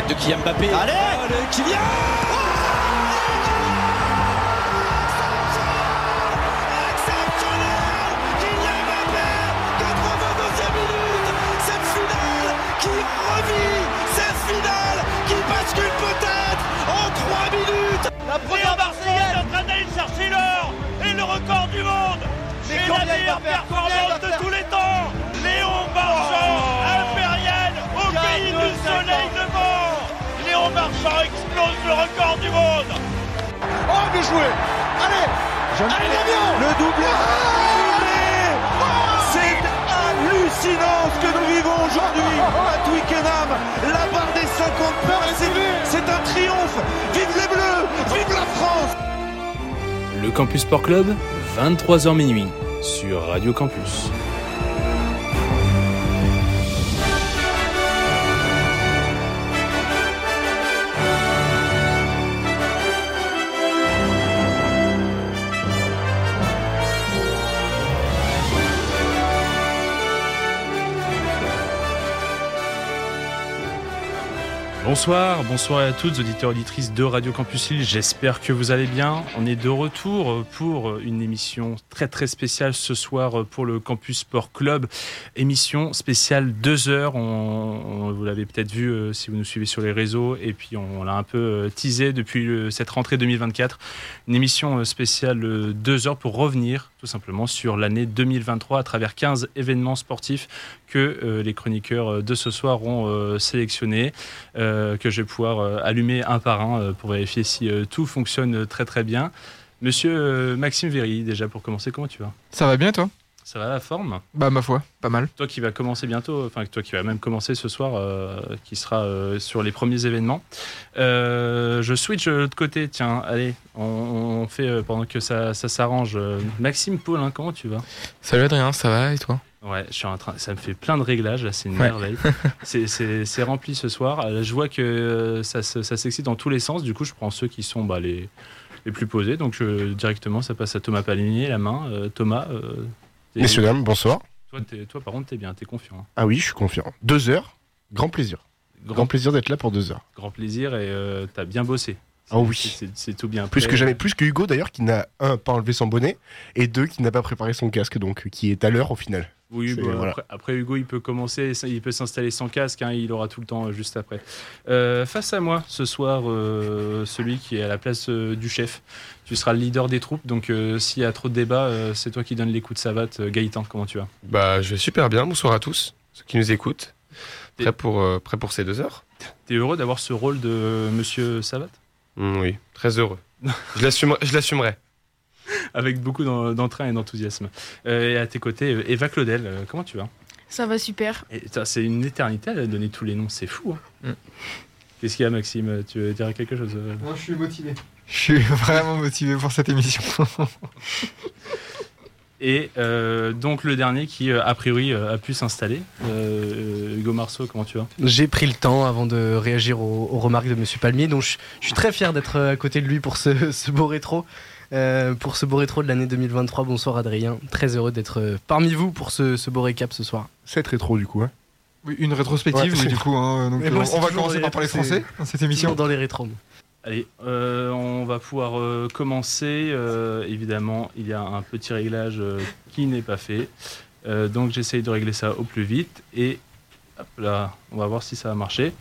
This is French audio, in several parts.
tête de Kylian Mbappé. Allez, Allez Kylian Exceptionnel Kylian Mbappé 82e minute Cette finale qui revit Cette finale qui bascule peut-être en 3 minutes La première Marseillaise est en train d'aller chercher l'or et le record du monde C'est la meilleure performance de tous les temps Léon Marchand, impérial, au pays du soleil Marchand explose le record du monde Oh bien joué Allez Allez Damien Le doublé C'est hallucinant ce que nous vivons aujourd'hui à Twickenham. La barre des 50 points, c'est- c'est un triomphe. Vive les Bleus, vive la France. Le Campus Sport Club, 23h minuit, sur Radio Campus. Bonsoir, bonsoir à toutes auditeurs auditrices de Radio Campus Lille. J'espère que vous allez bien. On est de retour pour une émission très très spéciale ce soir pour le Campus Sport Club. Émission spéciale 2 heures. On, vous l'avez peut-être vu euh, si vous nous suivez sur les réseaux et puis on, l'a un peu euh, teasé depuis le- cette rentrée 2024. Une émission euh, spéciale 2 heures pour revenir tout simplement sur l'année 2023 à travers 15 événements sportifs que euh, les chroniqueurs euh, de ce soir ont euh, sélectionnés que je vais pouvoir allumer un par un pour vérifier si tout fonctionne très très bien. Monsieur Maxime Véry, déjà pour commencer, comment tu vas? Ça va bien toi? Ça va la forme Bah ma foi, pas mal. Toi qui vas commencer bientôt, enfin toi qui vas même commencer ce soir, euh, qui sera euh, sur les premiers événements. Euh, je switch de l'autre côté, tiens, allez, on, on fait euh, pendant que ça, ça s'arrange. Euh, Maxime Paulin, comment tu vas? Salut Adrien, ça va et toi? Ouais, je suis en train. Ça me fait plein de réglages, là, c'est une Ouais. merveille. c'est- c'est c'est rempli ce soir. Je vois que ça, ça s'excite dans tous les sens. Du coup, je prends ceux qui sont bah, les, les plus posés. Donc, je- directement, ça passe à Thomas Palinier, la main. Euh, Thomas, euh, Messieurs, dames, bonsoir. toi, par contre, t'es bien, t'es confiant. hein. Ah oui, je suis confiant. Deux heures, grand plaisir. Grand, Grand plaisir d'être là pour deux heures. grand plaisir et euh, t'as bien bossé. Ah oui. C'est- tout bien. Plus prêt. que jamais, plus que Hugo d'ailleurs, qui n'a, un, pas enlevé son bonnet, et deux, qui n'a pas préparé son casque, donc qui est à l'heure au final. Oui, bah, voilà. après, après, Hugo, il peut commencer, il peut s'installer sans casque, hein, il aura tout le temps euh, juste après. Euh, face à moi, ce soir, euh, celui qui est à la place euh, du chef. Tu seras le leader des troupes, donc euh, s'il y a trop de débats, euh, c'est toi qui donnes les coups de savate. Euh, Gaëtan, comment tu vas? Bah, je vais super bien. Bonsoir à tous, ceux qui nous écoutent. Prêt pour, euh, prêt pour ces deux heures? T'es heureux d'avoir ce rôle de Monsieur Savate? Mm, Oui, très heureux. je l'assumerai. Avec beaucoup d'en- d'entrain et d'enthousiasme. Euh, et à tes côtés, euh, Eva Claudel, euh, comment tu vas? Ça va super. Et ça, C'est une éternité à donner tous les noms, c'est fou. hein. Mm. Qu'est-ce qu'il y a, Maxime? Tu veux dire quelque chose? Moi je suis motivé. Je suis vraiment motivé pour cette émission. Et euh, donc le dernier qui, euh, a priori, euh, a pu s'installer. Euh, Hugo Marceau, comment tu vas? J'ai pris le temps avant de réagir aux, aux remarques de Monsieur Palmier, donc je, je suis très fier d'être à côté de lui pour ce, ce beau rétro. Euh, pour ce beau rétro de l'année 2023, bonsoir Adrien, très heureux d'être parmi vous pour ce, ce beau récap ce soir. C'est rétro du coup. Hein. Oui, une rétrospective, Ouais, oui, c'est- du coup. hein, donc, Mais moi, c'est on va commencer par parler français dans cette émission. dans les rétros. Allez, euh, on va pouvoir euh, commencer. Euh, évidemment, il y a un petit réglage euh, qui n'est pas fait. Donc j'essaye de régler ça au plus vite. Et hop là, on va voir si ça va marcher.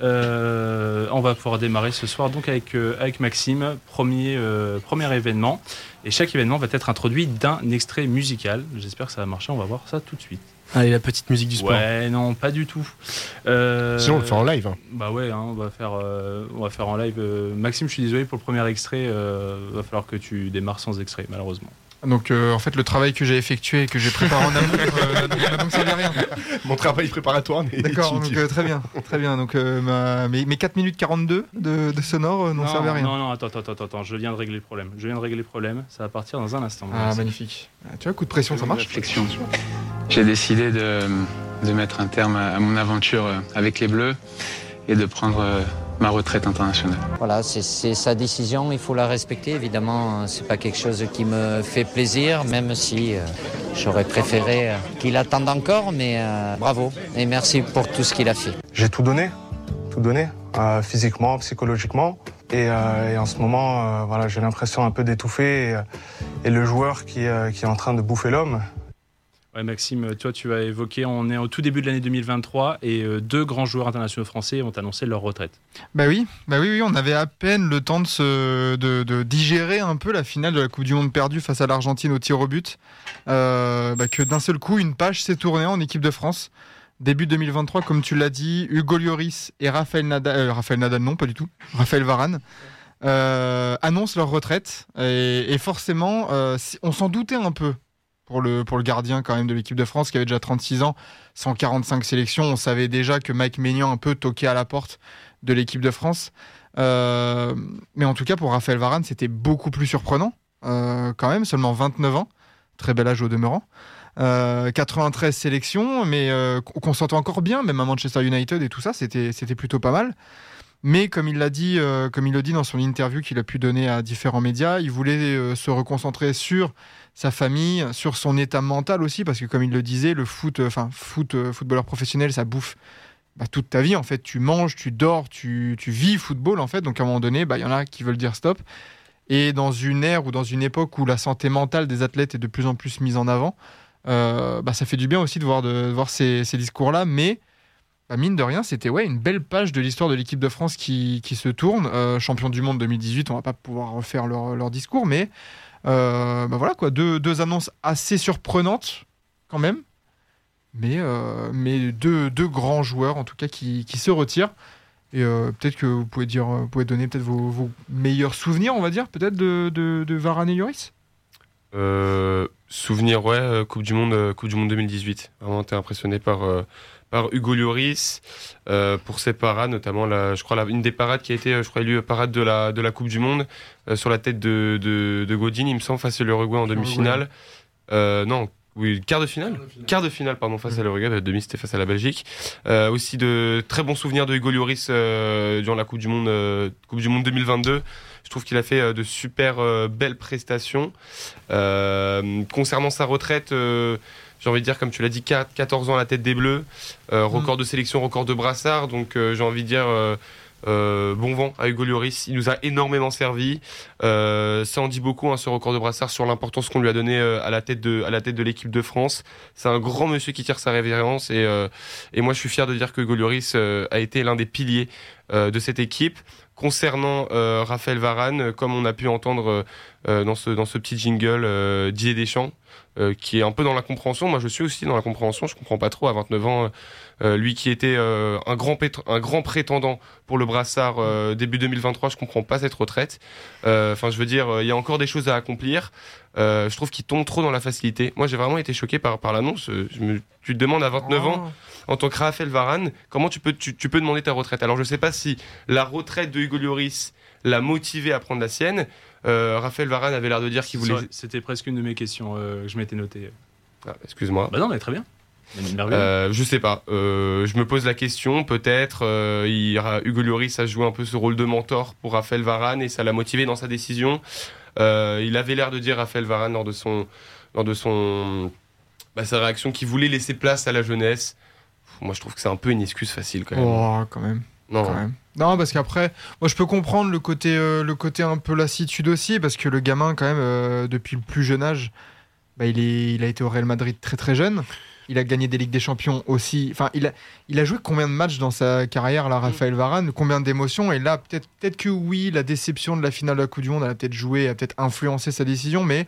Euh, on va pouvoir démarrer ce soir donc avec, Maxime, premier, premier événement. Et chaque événement va être introduit d'un extrait musical. J'espère que ça va marcher, on va voir ça tout de suite. Allez, la petite musique du sport. Ouais, non, pas du tout. Euh, Sinon, on le fait en live. hein. Bah ouais, hein, on, va faire, euh, on va faire en live. euh, Maxime, je suis désolé pour le premier extrait. Euh, va falloir que tu démarres sans extrait, malheureusement. Donc euh, en fait le travail que j'ai effectué et que j'ai préparé en amont euh, n'a donc servi à rien. Mon travail préparatoire n'est D'accord, donc euh, très bien, très bien. Donc euh, ma- mes, mes 4 minutes 42 de, de sonore euh, n'ont servi à rien. non, non, attends, attends, attends, attends, je viens de régler le problème. Je viens de régler le problème. Ça va partir dans un instant. Ah magnifique. Ah, tu vois, coup de pression, ça marche. réflexion. J'ai décidé de, de mettre un terme à, à mon aventure avec les Bleus et de prendre euh, ma retraite internationale. Voilà, c'est- sa décision, il faut la respecter. Évidemment, euh, c'est pas quelque chose qui me fait plaisir, même si euh, j'aurais préféré euh, qu'il attende encore, mais euh, bravo et merci pour tout ce qu'il a fait. J'ai tout donné, tout donné. euh, physiquement, psychologiquement. Et, euh, et en ce moment, euh, voilà, j'ai l'impression un peu d'étouffer et, et le joueur qui, euh, qui est en train de bouffer l'homme. Ouais, Maxime, toi, tu as évoqué, on est au tout début de l'année 2023 et euh, deux grands joueurs internationaux français ont annoncé leur retraite. Bah oui, bah oui, oui, on avait à peine le temps de, se, de, digérer un peu la finale de la Coupe du Monde perdue face à l'Argentine au tir au but, euh, bah que d'un seul coup, une page s'est tournée en équipe de France. Début 2023, comme tu l'as dit, Hugo Lloris et Raphaël Nadal, euh, Raphaël Nadal non, pas du tout, Raphaël Varane, euh, annoncent leur retraite. Et, forcément, on s'en doutait un peu pour le, pour le gardien quand même de l'équipe de France qui avait déjà 36 ans, 145 sélections. On savait déjà que Mike Maignan un peu toquait à la porte de l'équipe de France. Euh, mais en tout cas, pour Raphaël Varane, c'était beaucoup plus surprenant euh, quand même, seulement 29 ans, très bel âge au demeurant. Euh, 93 sélections, mais euh, qu'on sentait encore bien, même à Manchester United et tout ça, c'était plutôt pas mal. Mais comme il l'a dit, euh, comme il le dit dans son interview qu'il a pu donner à différents médias, il voulait euh, se reconcentrer sur sa famille, sur son état mental aussi, parce que comme il le disait, le foot, euh, enfin foot, euh, footballeur professionnel, ça bouffe bah, toute ta vie en fait. Tu manges, tu dors, tu, tu vis football en fait. Donc à un moment donné, bah, il y en a qui veulent dire stop. Et dans une ère ou dans une époque où la santé mentale des athlètes est de plus en plus mise en avant, euh, bah, ça fait du bien aussi de voir, de, voir ces, ces discours-là. Mais bah, mine de rien, c'était ouais, une belle page de l'histoire de l'équipe de France qui, qui se tourne. Champion du monde 2018, on va pas pouvoir refaire leur, leur discours, mais euh, bah, voilà quoi, deux, deux annonces assez surprenantes quand même. Mais, euh, mais deux, deux grands joueurs en tout cas qui, qui se retirent. Et euh, peut-être que vous pouvez, dire, pouvez donner peut-être vos, vos meilleurs souvenirs, on va dire, peut-être de, de, de Varane et Lloris? Euh, souvenir, ouais, Coupe du Monde, Coupe du Monde 2018. Vraiment, t'es impressionné par par Hugo Lloris euh, pour ses parades, notamment la, je crois la, une des parades qui a été, euh, je crois, élue parade de la de la Coupe du Monde euh, sur la tête de de, de Godin, il me semble, face à l'Uruguay en demi-finale. Euh, non. Oui, quart de finale Quart de finale, pardon, face à l'Uruguay. La demi, c'était face à la Belgique. Aussi de très bons souvenirs de Hugo Lloris durant la Coupe du Monde, Coupe du Monde 2022. Je trouve qu'il a fait de super belles prestations. Concernant sa retraite, j'ai envie de dire, comme tu l'as dit, 4, 14 ans à la tête des Bleus, euh, record de sélection, record de brassard. Donc euh, j'ai envie de dire euh, euh, bon vent à Hugo Lloris. Il nous a énormément servi. Euh, ça en dit beaucoup, hein, ce record de brassard, sur l'importance qu'on lui a donné euh, à la tête de, à la tête de l'équipe de France. C'est un grand monsieur qui tire sa révérence et, euh, et moi je suis fier de dire que Hugo Lloris euh, a été l'un des piliers euh, de cette équipe. Concernant euh, Raphaël Varane, euh, comme on a pu entendre euh, dans, ce, petit jingle, euh, Didier Deschamps, qui est un peu dans la compréhension. Moi, je suis aussi dans la compréhension. Je comprends pas trop à 29 ans. Euh, lui qui était euh, un, grand un grand prétendant pour le brassard euh, début 2023, je comprends pas cette retraite. Enfin, je veux dire, il y a encore des choses à accomplir. Je trouve qu'il tombe trop dans la facilité. Moi, j'ai vraiment été choqué par, par l'annonce. Tu te demandes à 29 ans, en tant que Raphaël Varane, comment tu peux, tu, tu peux demander ta retraite? Alors, je sais pas si la retraite de Hugo Lloris l'a motivé à prendre la sienne. Euh, Raphaël Varane avait l'air de dire qu'il voulait. C'était presque une de mes questions euh, que je m'étais notée. Ah, Excuse-moi. Bah non, mais très bien. Euh, je sais pas. Euh, je me pose la question. Peut-être euh, il y aura- Hugo Lloris a joué un peu ce rôle de mentor pour Raphaël Varane et ça l'a motivé dans sa décision. Euh, il avait l'air de dire Raphaël Varane lors de son lors de son bah, sa réaction qu'il voulait laisser place à la jeunesse. Moi, je trouve que c'est un peu une excuse facile quand même. Oh, quand même. non. Quand même. Non, parce qu'après, moi je peux comprendre le côté, euh, le côté un peu lassitude aussi, parce que le gamin, quand même, euh, depuis le plus jeune âge, bah, il, est, il a été au Real Madrid très très jeune. Il a gagné des Ligues des Champions aussi. Enfin, il a, il a joué combien de matchs dans sa carrière, là, Raphaël Varane? Combien d'émotions? Et là, peut-être peut que oui, la déception de la finale de la Coupe du Monde, a peut-être joué, a peut-être influencé sa décision, mais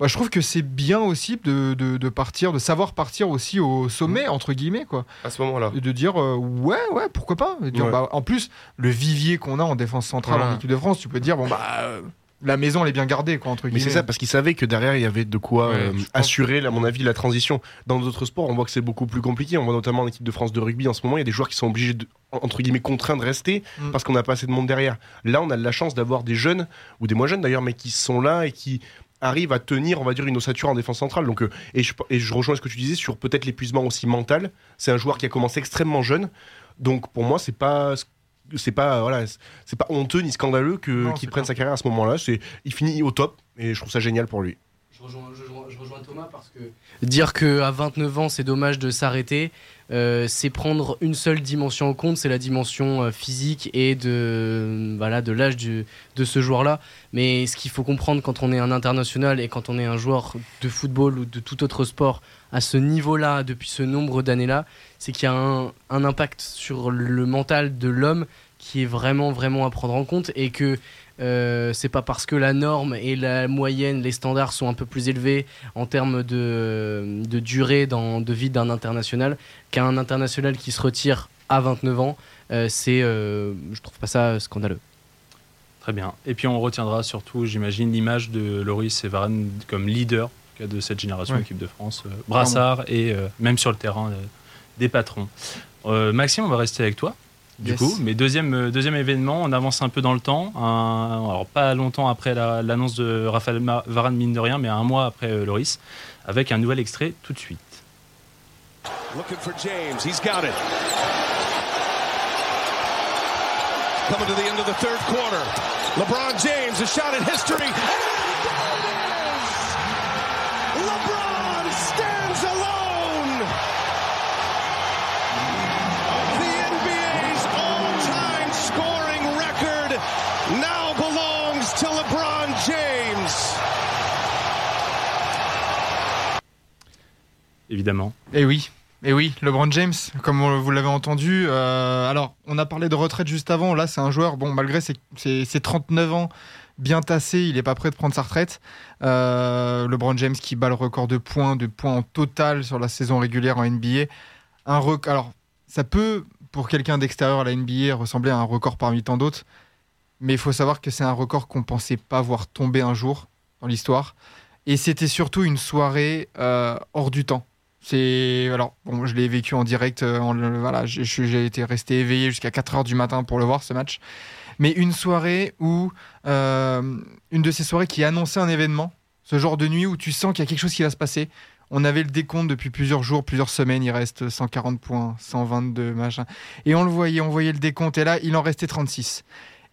bah, je trouve que c'est bien aussi de, de- de partir, de savoir partir aussi au sommet, entre guillemets, quoi. À ce moment-là. Et de dire, euh, ouais, ouais, pourquoi pas? Dire, Ouais. bah, En plus, le vivier qu'on a en défense centrale en équipe de France, tu peux te dire, bon, bah, euh, la maison, elle est bien gardée, quoi, entre Mais guillemets. c'est ça, parce qu'il savait que derrière, il y avait de quoi Ouais, euh, assurer, à mon avis, la transition. Dans d'autres sports, on voit que c'est beaucoup plus compliqué. On voit notamment en équipe de France de rugby, en ce moment, il y a des joueurs qui sont obligés, de, entre guillemets, contraints de rester Mm. parce qu'on n'a pas assez de monde derrière. Là, on a de la chance d'avoir des jeunes, ou des moins jeunes d'ailleurs, mais qui sont là et qui arrivent à tenir, on va dire, une ossature en défense centrale. Donc, euh, et, je, et je rejoins ce que tu disais sur peut-être l'épuisement aussi mental. C'est un joueur qui a commencé extrêmement jeune. Donc, pour moi, c'est pas c'est pas voilà c'est pas honteux ni scandaleux que qu'il prenne sa carrière à ce moment-là. C'est il finit au top et je trouve ça génial pour lui. Je rejoins, je rejoins- je rejoins Thomas parce que dire qu'à 29 ans c'est dommage de s'arrêter, euh, c'est prendre une seule dimension en compte, c'est la dimension euh, physique et de voilà de l'âge de ce joueur-là. Mais ce qu'il faut comprendre quand on est un international et quand on est un joueur de football ou de tout autre sport à ce niveau-là depuis ce nombre d'années-là, c'est qu'il y a un, impact sur le mental de l'homme qui est vraiment vraiment à prendre en compte et que euh, c'est pas parce que la norme et la moyenne, les standards sont un peu plus élevés en termes de, durée dans, de vie d'un international qu'un international qui se retire à 29 ans. euh, c'est, euh, je trouve pas ça scandaleux. Très bien. Et puis on retiendra surtout, j'imagine, l'image de Loris et Varane comme leader tout cas, de cette génération Ouais. équipe de France, euh, brassard et euh, même sur le terrain euh, des patrons. Euh, Maxime, on va rester avec toi. Du Yes. coup, mais deuxième, euh, deuxième événement, on avance un peu dans le temps. Un- alors pas longtemps après la- l'annonce de Raphaël Varane, mine de rien, mais un mois après euh, Loris, avec un nouvel extrait tout de suite. Looking for James. He's got it. Coming to the end of the third quarter. LeBron James, a shot at history. Évidemment. Et oui, et oui, LeBron James, comme vous l'avez entendu. euh, alors, on a parlé de retraite juste avant. Là, c'est un joueur, bon, malgré ses, ses- ses 39 ans, bien tassé, il n'est pas prêt de prendre sa retraite. Euh, LeBron James qui bat le record de points, de points en total sur la saison régulière en NBA. Un rec- alors, ça peut, pour quelqu'un d'extérieur à la NBA, ressembler à un record parmi tant d'autres. Mais il faut savoir que c'est un record qu'on pensait pas voir tomber un jour dans l'histoire. Et c'était surtout une soirée euh, hors du temps. C'est alors bon, je l'ai vécu en direct. euh, voilà, j'ai été resté éveillé jusqu'à 4 heures du matin pour le voir ce match. Mais une soirée où euh, une de ces soirées qui annonçait un événement, ce genre de nuit où tu sens qu'il y a quelque chose qui va se passer. On avait le décompte depuis plusieurs jours, plusieurs semaines. Il reste 140 points, 122 machin. Et on le voyait, on voyait le décompte. Et là, il en restait 36.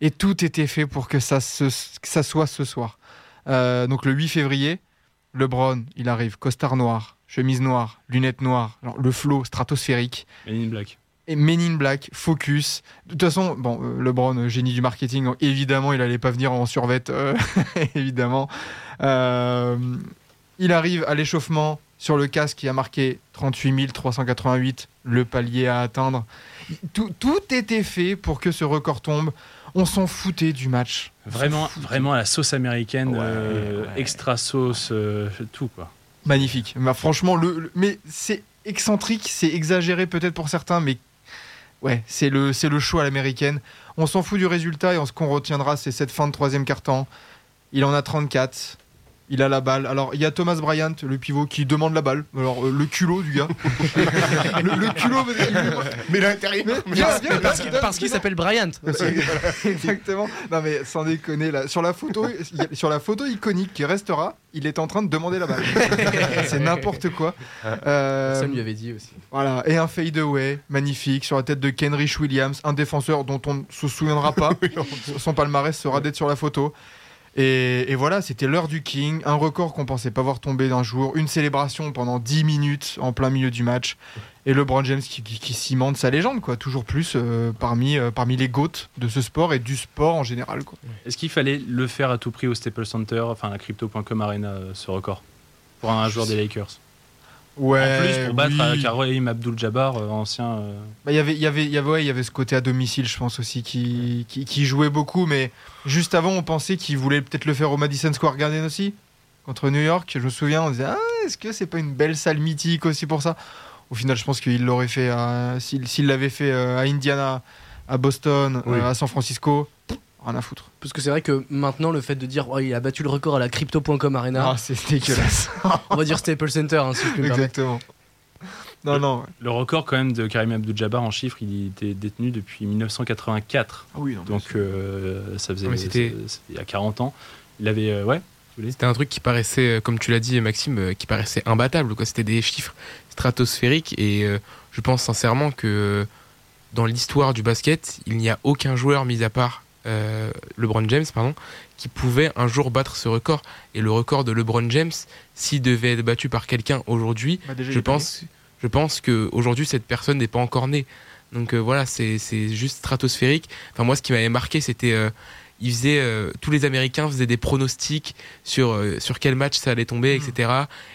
Et tout était fait pour que ça, se- que ça soit ce soir. Euh, donc le 8 février, LeBron, il arrive, costard noir, chemise noire, lunettes noires, genre le flow stratosphérique. Men in Black. Et Men in Black, focus. De toute façon, bon, euh, LeBron, euh, génie du marketing, donc évidemment, il allait pas venir en survette, euh, évidemment. Euh, il arrive à l'échauffement sur le casque qui a marqué 38 388, le palier à atteindre. Tout, tout était fait pour que ce record tombe. On s'en foutait du match. Vraiment, vraiment à la sauce américaine, Ouais, euh, ouais. extra sauce, euh, tout quoi. Magnifique. Bah, franchement, le, mais c'est excentrique, c'est exagéré peut-être pour certains, mais ouais, c'est le, c'est show à l'américaine. On s'en fout du résultat et ce qu'on retiendra, c'est cette fin de troisième quart-temps. Il en a 34. Il a la balle. Alors, il y a Thomas Bryant, le pivot, qui demande la balle. Alors, euh, le culot du gars. le, le culot. Mais bien, Parce qu'il- parce qu'il s'appelle Bryant. Exactement. Non mais sans déconner là, sur la photo, sur la photo iconique qui restera, il est en train de demander la balle. C'est n'importe quoi. Euh, Ça lui avait dit aussi. Voilà, et un fade away magnifique sur la tête de Kenrich Williams, un défenseur dont on ne se souviendra pas. Son palmarès sera d'être sur la photo. Et, voilà, c'était l'heure du King, un record qu'on pensait pas voir tomber d'un jour, une célébration pendant 10 minutes en plein milieu du match, et LeBron James qui, cimente sa légende, quoi, toujours plus euh, parmi, euh, parmi les GOAT de ce sport et du sport en général. Est-ce qu'il fallait le faire à tout prix au Staples Center, enfin la Crypto.com Arena, euh, ce record Pour un joueur des Lakers? Ouais, En plus, pour battre oui. euh, Kareem Abdul-Jabbar, euh, ancien. euh, Bah, il y avait, il y avait, il y avait, ouais, y avait ce côté à domicile, je pense aussi, qui, qui, qui jouait beaucoup. Mais juste avant, on pensait qu'il voulait peut-être le faire au Madison Square Garden aussi, contre New York. Je me souviens, on disait, ah, est-ce que c'est pas une belle salle mythique aussi pour ça? Au final, je pense qu'il l'aurait fait, s'il l'avait fait à Indiana, à Boston, Oui. à San Francisco, rien à foutre. Parce que c'est vrai que maintenant, le fait de dire oh, il a battu le record à la crypto.com Arena, Ah, c'est dégueulasse. on va dire Staples Center, hein, si je peux me permettre. Exactement. Non, non. ouais. Le record quand même de Karim Abdul-Jabbar en chiffres, il était détenu depuis 1984. Ah oui, non, Donc euh, ça faisait Ah, mais c'était- il y a 40 ans. Il avait euh, ouais. C'était un truc qui paraissait, euh, comme tu l'as dit Maxime, qui paraissait imbattable. quoi. C'était des chiffres stratosphériques et euh, je pense sincèrement que dans l'histoire du basket, il n'y a aucun joueur, mis à part euh, LeBron James, pardon, qui pouvait un jour battre ce record. Et le record de LeBron James, s'il devait être battu par quelqu'un aujourd'hui, Bah, je pense, je pense que aujourd'hui cette personne n'est pas encore née. Donc euh, voilà, c'est c'est juste stratosphérique. Enfin moi, ce qui m'avait marqué, c'était euh, il faisait euh, tous les Américains faisaient des pronostics sur euh, sur quel match ça allait tomber, etc.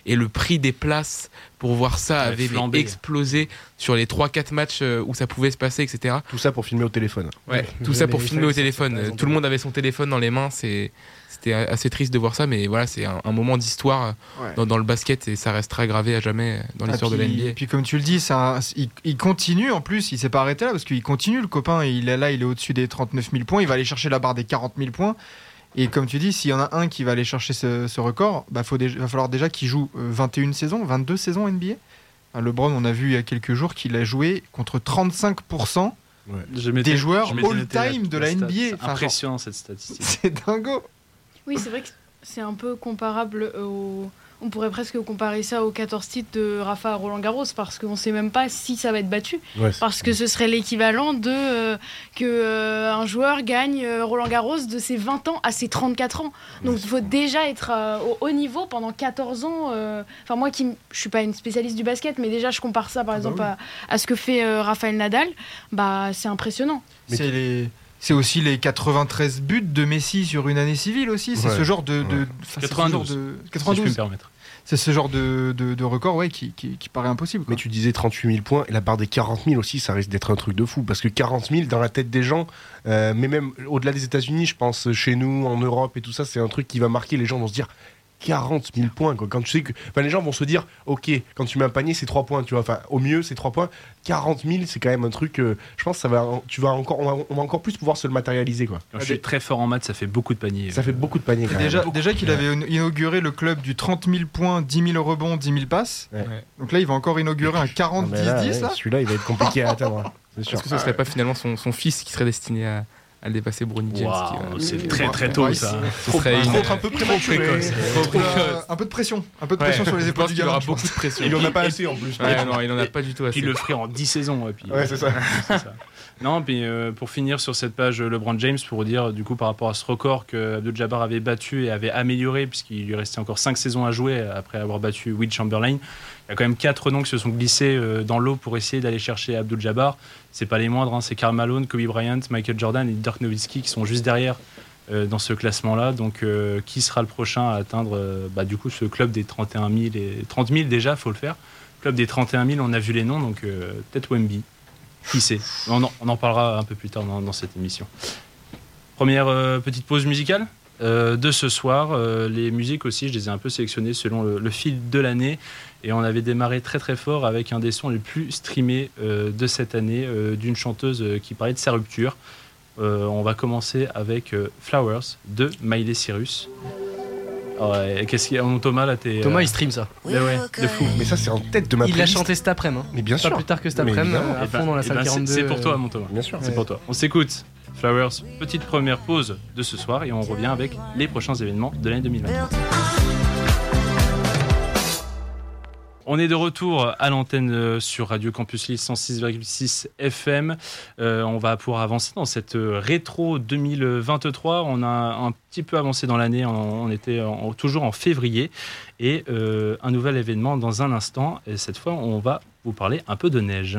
Et le prix des places pour voir ça avait flambé. explosé sur les 3-4 matchs euh, où ça pouvait se passer, etc. Tout ça pour filmer au téléphone. Ouais, tout ça pour il filmer au téléphone. Tout le monde avait son téléphone dans les mains. C'est, c'était assez triste de voir ça, mais voilà, c'est un, un moment d'histoire Ouais. dans, dans le basket et ça restera gravé à jamais dans Ah, l'histoire de la NBA. Et puis comme tu le dis, un- il, il continue en plus, il s'est pas arrêté là parce qu'il continue le copain, il est là, il est au-dessus des 39 000 points, il va aller chercher la barre des 40 000 points. Et comme tu dis, s'il y en a un qui va aller chercher ce, ce record, bah faut déjà- va falloir déjà qu'il joue euh, 21 saisons, 22 saisons NBA. Enfin, LeBron, on a vu il y a quelques jours qu'il a joué contre 35% Je m'étais- des joueurs all-time de la. NBA. C'est Enfin, genre, impressionnant cette statistique. C'est dingo. Oui, c'est vrai que c'est un peu comparable au. On pourrait presque comparer ça aux 14 titres de Rafa à Roland Garros parce qu'on ne sait même pas si ça va être battu. Ouais, Parce que ce serait l'équivalent de euh, que euh, un joueur gagne euh, Roland Garros de ses 20 ans à ses 34 ans. Donc il faut déjà être euh, au haut niveau pendant 14 ans. euh. Enfin moi qui je suis pas une spécialiste du basket, mais déjà je compare ça par exemple à, à ce que fait euh, Raphaël Nadal. Bah c'est impressionnant. C'est les- c'est aussi les 93 buts de Messi sur une année civile aussi. C'est Ouais. ce genre de, de- Ouais. enfin, c'est ce genre 92, de Si je puis 92. me permettre. C'est ce genre de, de, de record ouais, qui, qui, qui paraît impossible. quoi. Mais tu disais 38 000 points, et la barre des 40 000 aussi, ça risque d'être un truc de fou. Parce que 40 000 dans la tête des gens, euh, mais même au-delà des États-Unis, je pense chez nous, en Europe et tout ça, c'est un truc qui va marquer. Les gens vont se dire 40 000 points. Quoi. Quand tu sais que. Enfin, les gens vont se dire, ok, quand tu mets un panier, c'est 3 points. Tu vois, enfin, au mieux, c'est 3 points. 40 000, c'est quand même un truc. euh, je pense que ça va, tu vas encore, on, va, on va encore plus pouvoir se le matérialiser. Quoi. Quand je suis très fort en maths, ça fait beaucoup de paniers. Ça fait beaucoup de paniers. Quand déjà, même. déjà qu'il avait inauguré le club du 30 000 points, 10 000 rebonds, 10 000 passes. Ouais. Donc là, il va encore inaugurer un Non, 40-10-10 mais là, ouais, là. Celui-là, il va être compliqué à atteindre. hein, C'est sûr. Est-ce que ce serait pas finalement son, son fils qui serait destiné à, à le dépasser, Bruni James qui va- c'est très très tôt Ouais, ça. Ce serait une- Trop un peu prématuré. précoce. Trop Trop, précoce. euh, un peu de pression, un peu de Ouais, pression sur les épaules du gamin. aura je beaucoup pense. de pression. Il en a pas assez en plus. Ouais, non, il en a pas du tout assez. Puis il le ferait en 10 saisons. Et puis, Ouais, c'est ça. c'est ça. Non, puis euh, pour finir sur cette page LeBron James, pour dire du coup par rapport à ce record que Abdul Jabbar avait battu et avait amélioré, puisqu'il lui restait encore 5 saisons à jouer après avoir battu Will Chamberlain. Il y a quand même 4 noms qui se sont glissés euh, dans l'eau pour essayer d'aller chercher Abdul Jabbar. C'est pas les moindres, hein, c'est Karl Malone, Kobe Bryant, Michael Jordan et Dirk Nowitzki qui sont juste derrière euh, dans ce classement-là. Donc, euh, qui sera le prochain à atteindre euh, bah, du coup ce club des 31 000 et 30 000 déjà, faut le faire. Club des 31 000, on a vu les noms, donc peut-être Wemby. Qui sait? On en, parlera un peu plus tard dans, cette émission. Première petite pause musicale de ce soir. Les musiques aussi, je les ai un peu sélectionnées selon le fil de l'année. Et on avait démarré très très fort avec un des sons les plus streamés euh, de cette année euh, d'une chanteuse euh, qui parlait de sa rupture. Euh, on va commencer avec euh, Flowers de Miley Cyrus. Ouais, qu'est-ce qu'il y a mon Thomas là t'es, Thomas, euh, il stream ça. mais ouais, de fou. Mais ça, c'est en tête de ma Il l'a chanté cet après-midi. hein. Mais bien Pas sûr. plus tard que cet après-midi, évidemment. à ben- fond dans la salle ben, c'est- 42. C'est pour toi mon Thomas. Bien sûr. C'est pour toi. On s'écoute. Flowers, petite première pause de ce soir et on revient avec les prochains événements de l'année 2023. On est de retour à l'antenne euh, sur Radio Campus Lille 106,6 FM. Euh, on va pouvoir avancer dans cette euh, rétro 2023. On a un petit peu avancé dans l'année. On, on était en- toujours en février. Et euh, un nouvel événement dans un instant. Et cette fois, on va vous parler un peu de neige.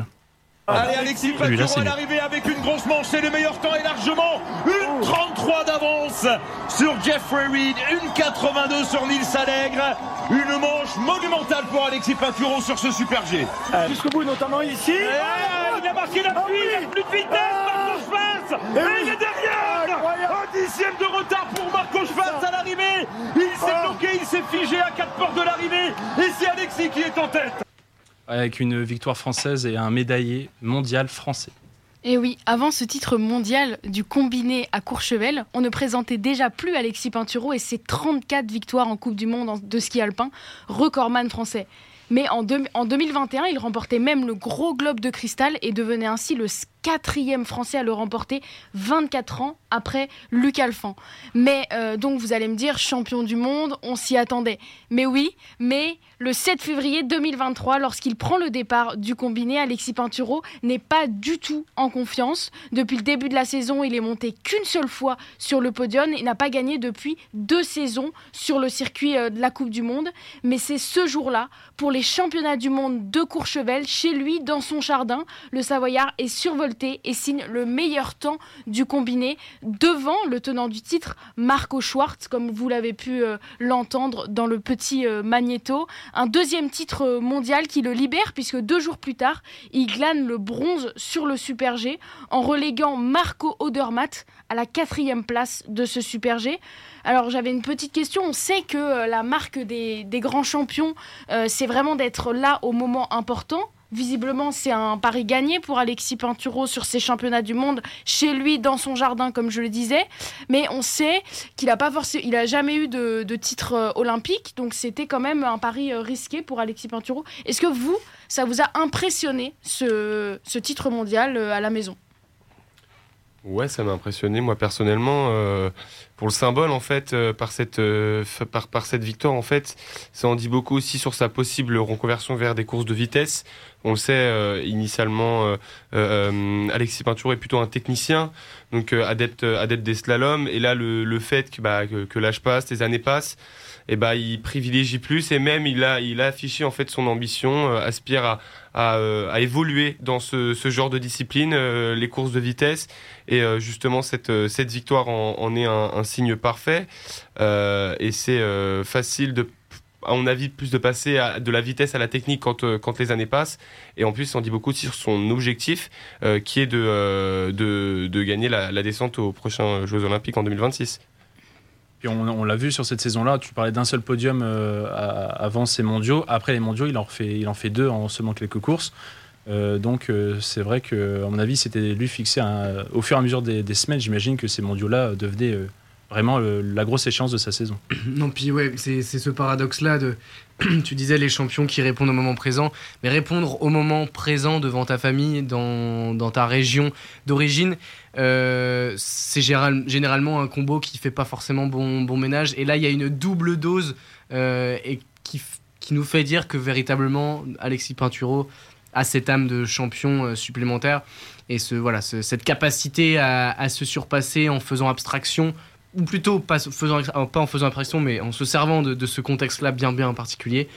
Allez, Alexis est mieux. arrivé avec une grosse manche et le meilleur temps est largement une 33 d'avance sur Jeffrey Reed, une 82 sur Nils Allègre, une manche monumentale pour Alexis Pinturo sur ce super G. Jusqu'au bout, notamment ici. il a marqué la pluie, il a plus de vitesse, Marco Schwarz, et il est derrière Un dixième de retard pour Marco Schwarz à l'arrivée. Il s'est bloqué, il s'est figé à quatre portes de l'arrivée, et c'est Alexis qui est en tête. Avec une victoire française et un médaillé mondial français. Et oui, avant ce titre mondial du combiné à Courchevel, on ne présentait déjà plus Alexis Pinturo et ses 34 victoires en Coupe du Monde de ski alpin, recordman français. Mais en, deux- en 2021, il remportait même le gros globe de cristal et devenait ainsi le quatrième Français à le remporter 24 ans après Luc Alphand. Mais euh, donc vous allez me dire, champion du monde, on s'y attendait. Mais oui, mais le 7 février 2023, lorsqu'il prend le départ du combiné, Alexis Pinturo n'est pas du tout en confiance. Depuis le début de la saison, il est monté qu'une seule fois sur le podium et n'a pas gagné depuis deux saisons sur le circuit euh, de la Coupe du Monde. Mais c'est ce jour-là, pour les championnats du monde de Courchevel, chez lui, dans son jardin, le Savoyard est et signe le meilleur temps du combiné devant le tenant du titre, Marco Schwartz, comme vous l'avez pu euh, l'entendre dans le petit euh, magnéto. Un deuxième titre euh, mondial qui le libère puisque deux jours plus tard, il glane le bronze sur le Super G en reléguant Marco Odermatt à la quatrième place de ce Super G. Alors j'avais une petite question. On sait que euh, la marque des, grands champions, c'est vraiment d'être là au moment important. Visiblement, c'est un pari gagné pour Alexis Pinturo sur ses championnats du monde, chez lui, dans son jardin, comme je le disais. Mais on sait qu'il n'a pas jamais eu de, titre euh, olympique, donc c'était quand même un pari euh, risqué pour Alexis Pinturo. Est-ce que vous, ça vous a impressionné ce, ce titre mondial euh, à la maison? Ouais, ça m'a impressionné moi personnellement euh, pour le symbole en fait euh, par cette euh, par par cette victoire en fait, ça en dit beaucoup aussi sur sa possible reconversion vers des courses de vitesse. On le sait euh, initialement euh, euh, Alexis Pinturo est plutôt un technicien donc adepte adepte des slaloms et là le, le fait que bah que, que l'âge passe, les années passent et bah il privilégie plus et même il a il a affiché en fait son ambition, euh, aspire à euh, à évoluer dans ce, ce genre de discipline, euh, les courses de vitesse. Et justement, cette, cette victoire en, est un, signe parfait. Et c'est facile de à mon avis, plus de passer de la vitesse à la technique quand, quand les années passent. Et en plus, on dit beaucoup sur son objectif, qui est de, de, de gagner la descente aux prochains Jeux Olympiques en 2026. On, l'a vu sur cette saison-là, tu parlais d'un seul podium euh, avant ces mondiaux. Après les mondiaux, il en fait, il en fait deux en seulement quelques courses. Euh, donc euh, c'est vrai que, à mon avis, c'était lui fixé au fur et à mesure des, semaines. J'imagine que ces mondiaux-là devenaient vraiment la grosse échéance de sa saison. Non, puis ouais, c'est ce paradoxe-là de. tu disais les champions qui répondent au moment présent, mais répondre au moment présent devant ta famille, dans ta région d'origine, euh, c'est général- généralement un combo qui fait pas forcément bon, ménage. Et là, il y a une double dose euh, qui, nous fait dire que véritablement, Alexis Pinturo a cette âme de champion euh, supplémentaire et ce, voilà, ce- cette capacité à, se surpasser en faisant abstraction ou plutôt pas, en faisant impression, mais en se servant de, de ce contexte-là bien bien particulier.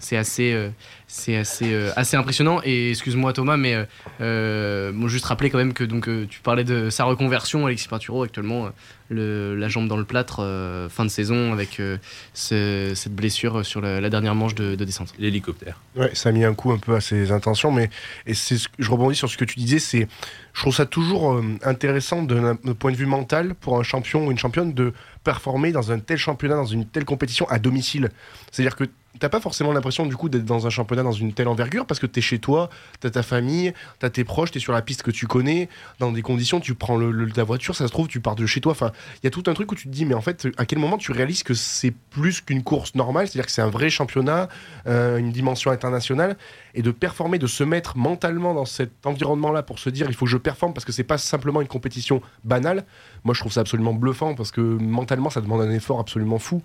C'est assez, euh, c'est assez, euh, assez impressionnant. Et excuse-moi Thomas, mais euh, juste rappeler quand même que donc euh, tu parlais de sa reconversion, Alexis Pinturo actuellement, euh, le, la jambe dans le plâtre, euh, fin de saison avec euh, ce- cette blessure sur la, la dernière manche de, de descente. L'hélicoptère. Ouais, ça a mis un coup un peu à ses intentions, mais et c'est ce que- je rebondis sur ce que tu disais, c'est je trouve ça toujours euh, intéressant d'un d'un point de vue mental pour un champion ou une championne de performer dans un tel championnat, dans une telle compétition à domicile. C'est-à-dire que t'as pas forcément l'impression du coup d'être dans un championnat dans une telle envergure parce que t'es chez toi, t'as ta famille, t'as tes proches, t'es sur la piste que tu connais, dans des conditions, tu prends le, ta voiture, ça se trouve, tu pars de chez toi. Enfin, il y a tout un truc où tu te dis, mais en fait, à quel moment tu réalises que c'est plus qu'une course normale, c'est-à-dire que c'est un vrai championnat, euh, une dimension internationale, et de performer, de se mettre mentalement dans cet environnement-là pour se dire, il faut que je performe parce que c'est pas simplement une compétition banale. Moi, je trouve ça absolument bluffant parce que mentalement, ça demande un effort absolument fou.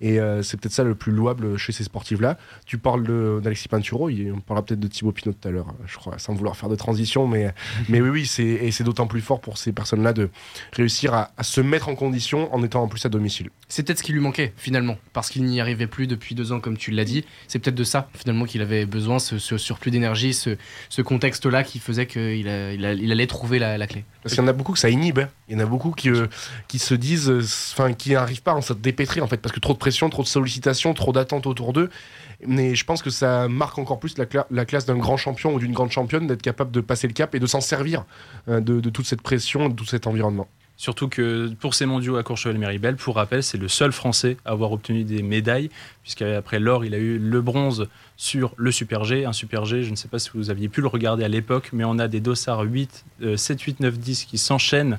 Et euh, c'est peut-être ça le plus louable chez ces sportifs-là. Tu parles d'Alexis Pinturo, il- on parlera peut-être de Thibaut Pinot tout à l'heure, je crois, sans vouloir faire de transition, mais, mais oui, oui, c'est, et c'est d'autant plus fort pour ces personnes-là de réussir à, à se mettre en condition en étant en plus à domicile. C'est peut-être ce qui lui manquait finalement, parce qu'il n'y arrivait plus depuis deux ans, comme tu l'as dit. C'est peut-être de ça finalement qu'il avait besoin, ce, ce surplus d'énergie, ce, ce contexte-là qui faisait qu'il a- il a- il allait trouver la, la clé. Parce qu'il y en a beaucoup que ça inhibe. hein. Il y en a beaucoup qui, euh, qui se disent, euh, enfin, qui n'arrivent pas à se dépêtrer en fait, parce que trop de trop de sollicitations, trop d'attentes autour d'eux. Mais je pense que ça marque encore plus la, cla- la classe d'un grand champion ou d'une grande championne d'être capable de passer le cap et de s'en servir euh, de, toute cette pression, de tout cet environnement. Surtout que pour ces mondiaux à Courchevel-Méribel, pour rappel, c'est le seul Français à avoir obtenu des médailles, puisqu'après l'or, il a eu le bronze sur le Super G. Un Super G, je ne sais pas si vous aviez pu le regarder à l'époque, mais on a des dossards 8, euh, 7, 8, 9, 10 qui s'enchaînent.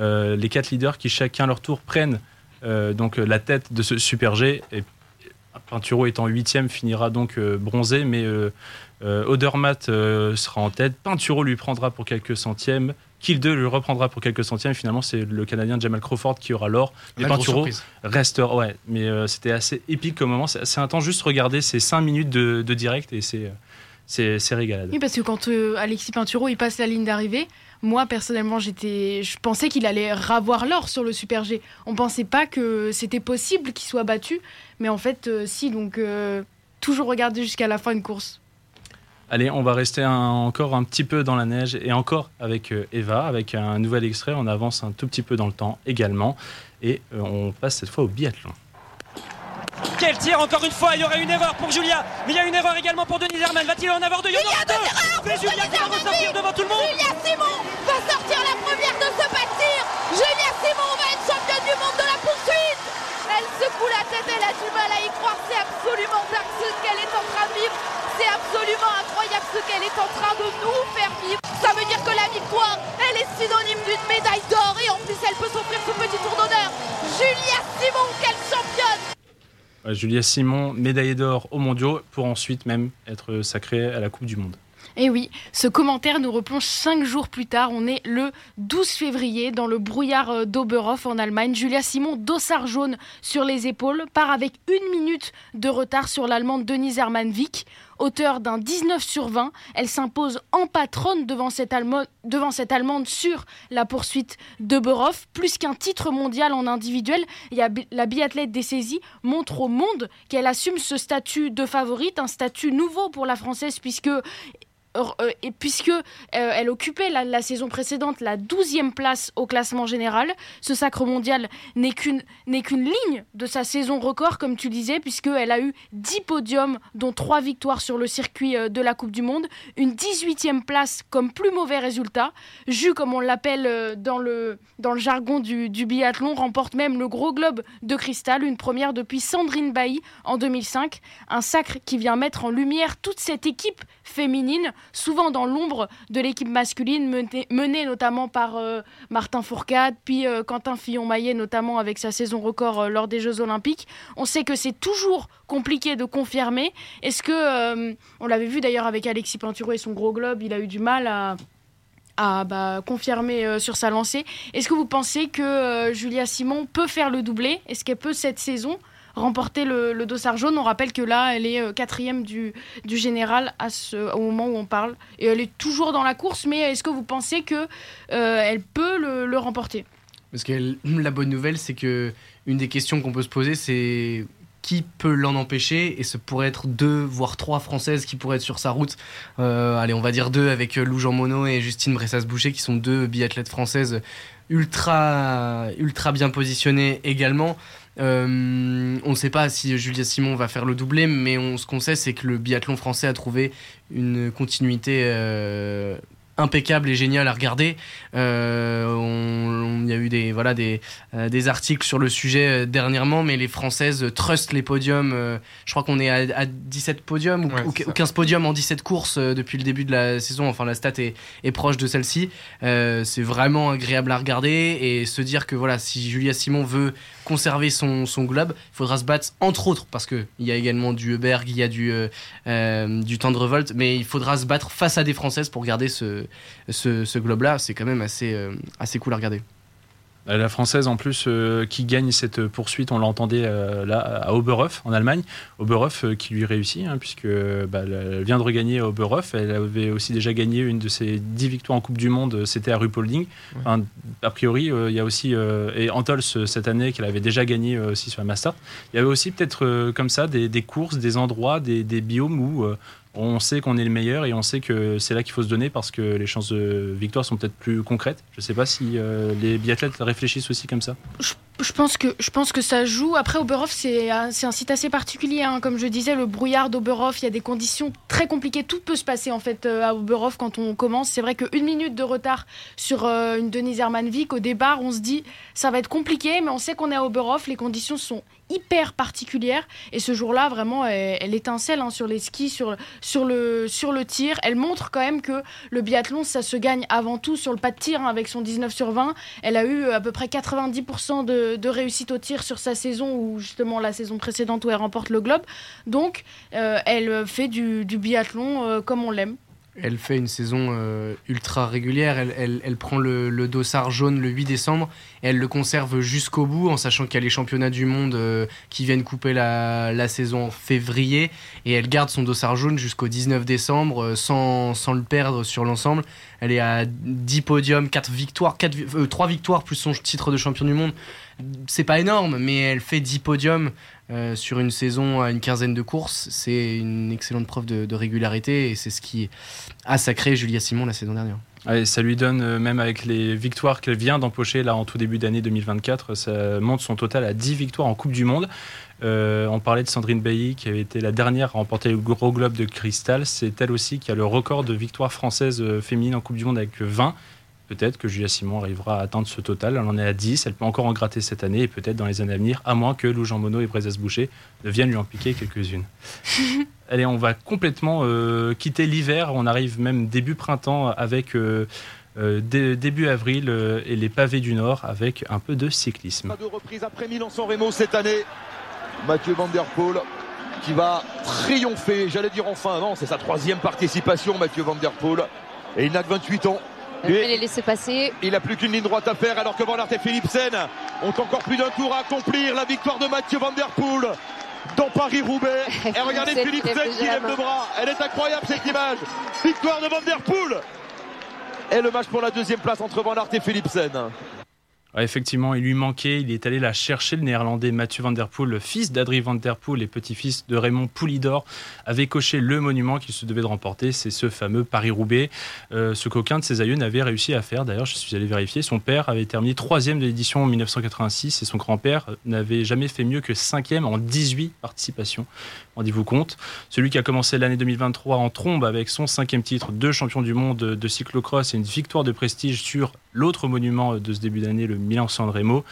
Euh, les quatre leaders qui chacun leur tour prennent donc euh, la tête de ce Super G. Et Pinturo étant huitième finira donc euh, bronzé, mais euh, Euh, Odermatt euh, sera en tête. Pinturo lui prendra pour quelques centièmes. Kill 2 lui reprendra pour quelques centièmes. Finalement, c'est le Canadien Jamal Crawford qui aura l'or. Mais Pinturo surprise. reste. Ouais, mais euh, c'était assez épique comme moment. C'est assez intense. Juste regarder ces 5 minutes de, de direct et c'est. euh, C'est c'est régalade. Oui, parce que quand euh, Alexis Pinturo il passe la ligne d'arrivée, moi personnellement, j'étais, je pensais qu'il allait ravoir l'or sur le Super G. On pensait pas que c'était possible qu'il soit battu, mais en fait, euh, si. Donc, euh, toujours regarder jusqu'à la fin une course. Allez, on va rester encore un petit peu dans la neige et encore avec euh, Eva, avec un nouvel extrait. On avance un tout petit peu dans le temps également. Et on passe cette fois au biathlon. Quel tir encore une fois, il y aurait une erreur pour Julia, mais il y a une erreur également pour Denis Herman. Va-t-il en avoir deux? Il y en aura deux C'est Julia qui va ressortir devant tout le monde Julia Simon va sortir la première de ce bâtir. Julia Simon va être championne du monde de la poursuite. Elle secoue la tête, elle a du mal à y croire. C'est absolument dingue ce qu'elle est en train de vivre. C'est absolument incroyable ce qu'elle est en train de nous faire vivre. Ça veut dire que la victoire, elle est synonyme d'une médaille d'or et en plus elle peut s'offrir ce petit tour d'honneur. Julia Simon, quelle championne Julia Simon, médaillée d'or aux mondiaux, pour ensuite même être sacrée à la Coupe du Monde. Et oui, ce commentaire nous replonge cinq jours plus tard. On est le 12 février dans le brouillard euh, d'Oberhof en Allemagne. Julia Simon, dossard jaune sur les épaules, part avec une minute de retard sur l'allemande Denise Hermann-Wick. Auteur d'un 19 sur 20, elle s'impose en patronne devant cette, Allemande sur la poursuite d'Oberhof. Plus qu'un titre mondial en individuel, la biathlète des saisies montre au monde qu'elle assume ce statut de favorite, un statut nouveau pour la Française puisque et puisque euh, elle occupait la, saison précédente la 12e place au classement général, ce sacre mondial n'est qu'une ligne de sa saison record, comme tu disais, puisqu'elle a eu 10 podiums, dont 3 victoires sur le circuit euh, de la Coupe du Monde, une 18e place comme plus mauvais résultat. Jus, comme on l'appelle euh, dans le, dans le jargon du, du biathlon, remporte même le gros globe de cristal, une première depuis Sandrine Bailly en 2005. Un sacre qui vient mettre en lumière toute cette équipe féminine, souvent dans l'ombre de l'équipe masculine, menée, notamment par euh, Martin Fourcade, puis euh, Quentin Fillon-Maillet, notamment avec sa saison record euh, lors des Jeux Olympiques. On sait que c'est toujours compliqué de confirmer. Est-ce que, on l'avait vu d'ailleurs avec Alexis Pinturo et son gros globe, il a eu du mal à bah, confirmer sur sa lancée. Est-ce que vous pensez que Julia Simon peut faire le doublé? Est-ce qu'elle peut cette saison remporter le, le dossard jaune On rappelle que là, elle est euh, quatrième du, général à ce, au moment où on parle. Et elle est toujours dans la course, mais est-ce que vous pensez que euh, peut le, remporter? Parce que la bonne nouvelle, c'est que une des questions qu'on peut se poser, c'est qui peut l'en empêcher? Et ce pourrait être deux, voire trois Françaises qui pourraient être sur sa route. Euh, allez, on va dire deux avec Lou Jean Monod et Justine Bressas-Boucher, qui sont deux biathlètes françaises ultra, ultra bien positionnées également. Euh, on ne sait pas si Julia Simon va faire le doublé, mais ce qu'on sait, c'est que le biathlon français a trouvé une continuité euh, impeccable et géniale à regarder. Euh, Il y a eu des, voilà, des, euh, des articles sur le sujet euh, dernièrement, mais les Françaises trustent les podiums. je crois qu'on est à, à 17 podiums ou, Ouais, ou- c'est ça. ou 15 podiums en 17 courses depuis le début de la saison. Enfin, la stat est, est proche de celle-ci. C'est vraiment agréable à regarder et se dire que voilà, si Julia Simon veut conserver son, son globe, il faudra se battre entre autres parce que il y a également du Heuberg, il y a du, euh, euh, du Tendrevolt, mais il faudra se battre face à des Françaises pour garder ce, ce, ce globe-là. C'est quand même assez, euh, assez cool à regarder. Euh, La française en plus euh, qui gagne cette poursuite, on l'entendait euh, là à Oberhof en Allemagne. Oberhof euh, qui lui réussit hein, puisque bah, elle vient de regagner à Oberhof. Elle avait aussi déjà gagné une de ses dix victoires en Coupe du Monde. C'était à Ruhpolding. Enfin, a priori, il y a aussi et Antols cette année qu'elle avait déjà gagné aussi sur la Master. Il y avait aussi peut-être comme ça des, des courses, des endroits, des, des biomes où on sait qu'on est le meilleur et on sait que c'est là qu'il faut se donner parce que les chances de victoire sont peut-être plus concrètes. Je ne sais pas si euh, les biathlètes réfléchissent aussi comme ça. Je pense que je pense que ça joue. Après Oberhof, c'est un, un site assez particulier. hein. Comme je disais, le brouillard d'Oberhof, il y a des conditions très compliquées. Tout peut se passer en fait euh, à Oberhof quand on commence. C'est vrai qu'une minute de retard sur euh, une Denise Hermann-Wick au départ, on se dit ça va être compliqué, mais on sait qu'on est à Oberhof. Les conditions sont hyper particulières et ce jour-là vraiment elle, elle étincelle hein, sur les skis sur, sur, le, sur le tir elle montre quand même que le biathlon ça se gagne avant tout sur le pas de tir hein, avec son 19 sur 20 elle a eu à peu près 90% de, de, réussite au tir sur sa saison ou justement la saison précédente où elle remporte le globe. Donc, euh, elle fait du, du biathlon euh, comme on l'aime. Elle fait une saison euh, ultra régulière. Elle, elle- prend le, le dossard jaune le 8 décembre elle le conserve jusqu'au bout en sachant qu'il y a les championnats du monde euh, qui viennent couper la, la saison en février. Et elle garde son dossard jaune jusqu'au 19 décembre euh, sans, sans le perdre sur l'ensemble. Elle est à 10 podiums, 4 victoires, 4, 3 victoires plus son titre de champion du monde. C'est pas énorme, mais elle fait 10 podiums euh, sur une saison à une quinzaine de courses. C'est une excellente preuve de, de régularité et c'est ce qui a sacré Julia Simon la saison dernière. Ça lui donne, euh, même avec les victoires qu'elle vient d'empocher là en tout début d'année 2024, ça monte son total à 10 victoires en Coupe du Monde. Euh, on parlait de Sandrine Bailly qui avait été la dernière à remporter le gros globe de cristal. C'est elle aussi qui a le record de victoires françaises euh, féminines en Coupe du Monde avec 20. Peut-être que Julia Simon arrivera à atteindre ce total. Elle en est à 10. Elle peut encore en gratter cette année et peut-être dans les années à venir, à moins que Lou Jean Monod et Brezas Boucher ne viennent lui en piquer quelques-unes. Allez, on va complètement euh, quitter l'hiver. On arrive même début printemps avec euh, euh, dé- début avril euh, et les pavés du Nord avec un peu de cyclisme. Deux reprises après Milan-San Remo cette année. Mathieu Van Der Poel qui va triompher. J'allais dire enfin, non, c'est sa troisième participation, Mathieu Van Der Poel. Et il n'a que 28 ans. Je vais les laisser passer. Il n'a plus qu'une ligne droite à faire alors que Van Aert et Philipsen ont encore plus d'un tour à accomplir. La victoire de Mathieu Van Der Poel dans Paris-Roubaix. Et regardez Philipsen qui lève qui le bras. Elle est incroyable cette image. Victoire de Van Der Poel. Et le match pour la deuxième place entre Van Aert et Philipsen. Effectivement, il lui manquait. Il est allé la chercher. Le néerlandais Mathieu Van Der Poel, le fils d'Adrie Van Der Poel et petit-fils de Raymond Poulidor, avait coché le monument qu'il se devait de remporter. C'est ce fameux Paris-Roubaix. Euh, ce qu'aucun de ses aïeux n'avait réussi à faire. D'ailleurs, je suis allé vérifier. Son père avait terminé troisième de l'édition en 1986 et son grand-père n'avait jamais fait mieux que cinquième en 18 participations. Rendez-vous compte. Celui qui a commencé l'année 2023 en trombe avec son cinquième titre de champion du monde de cyclocross et une victoire de prestige sur l'autre monument de ce début d'année, le Milan-San Remo.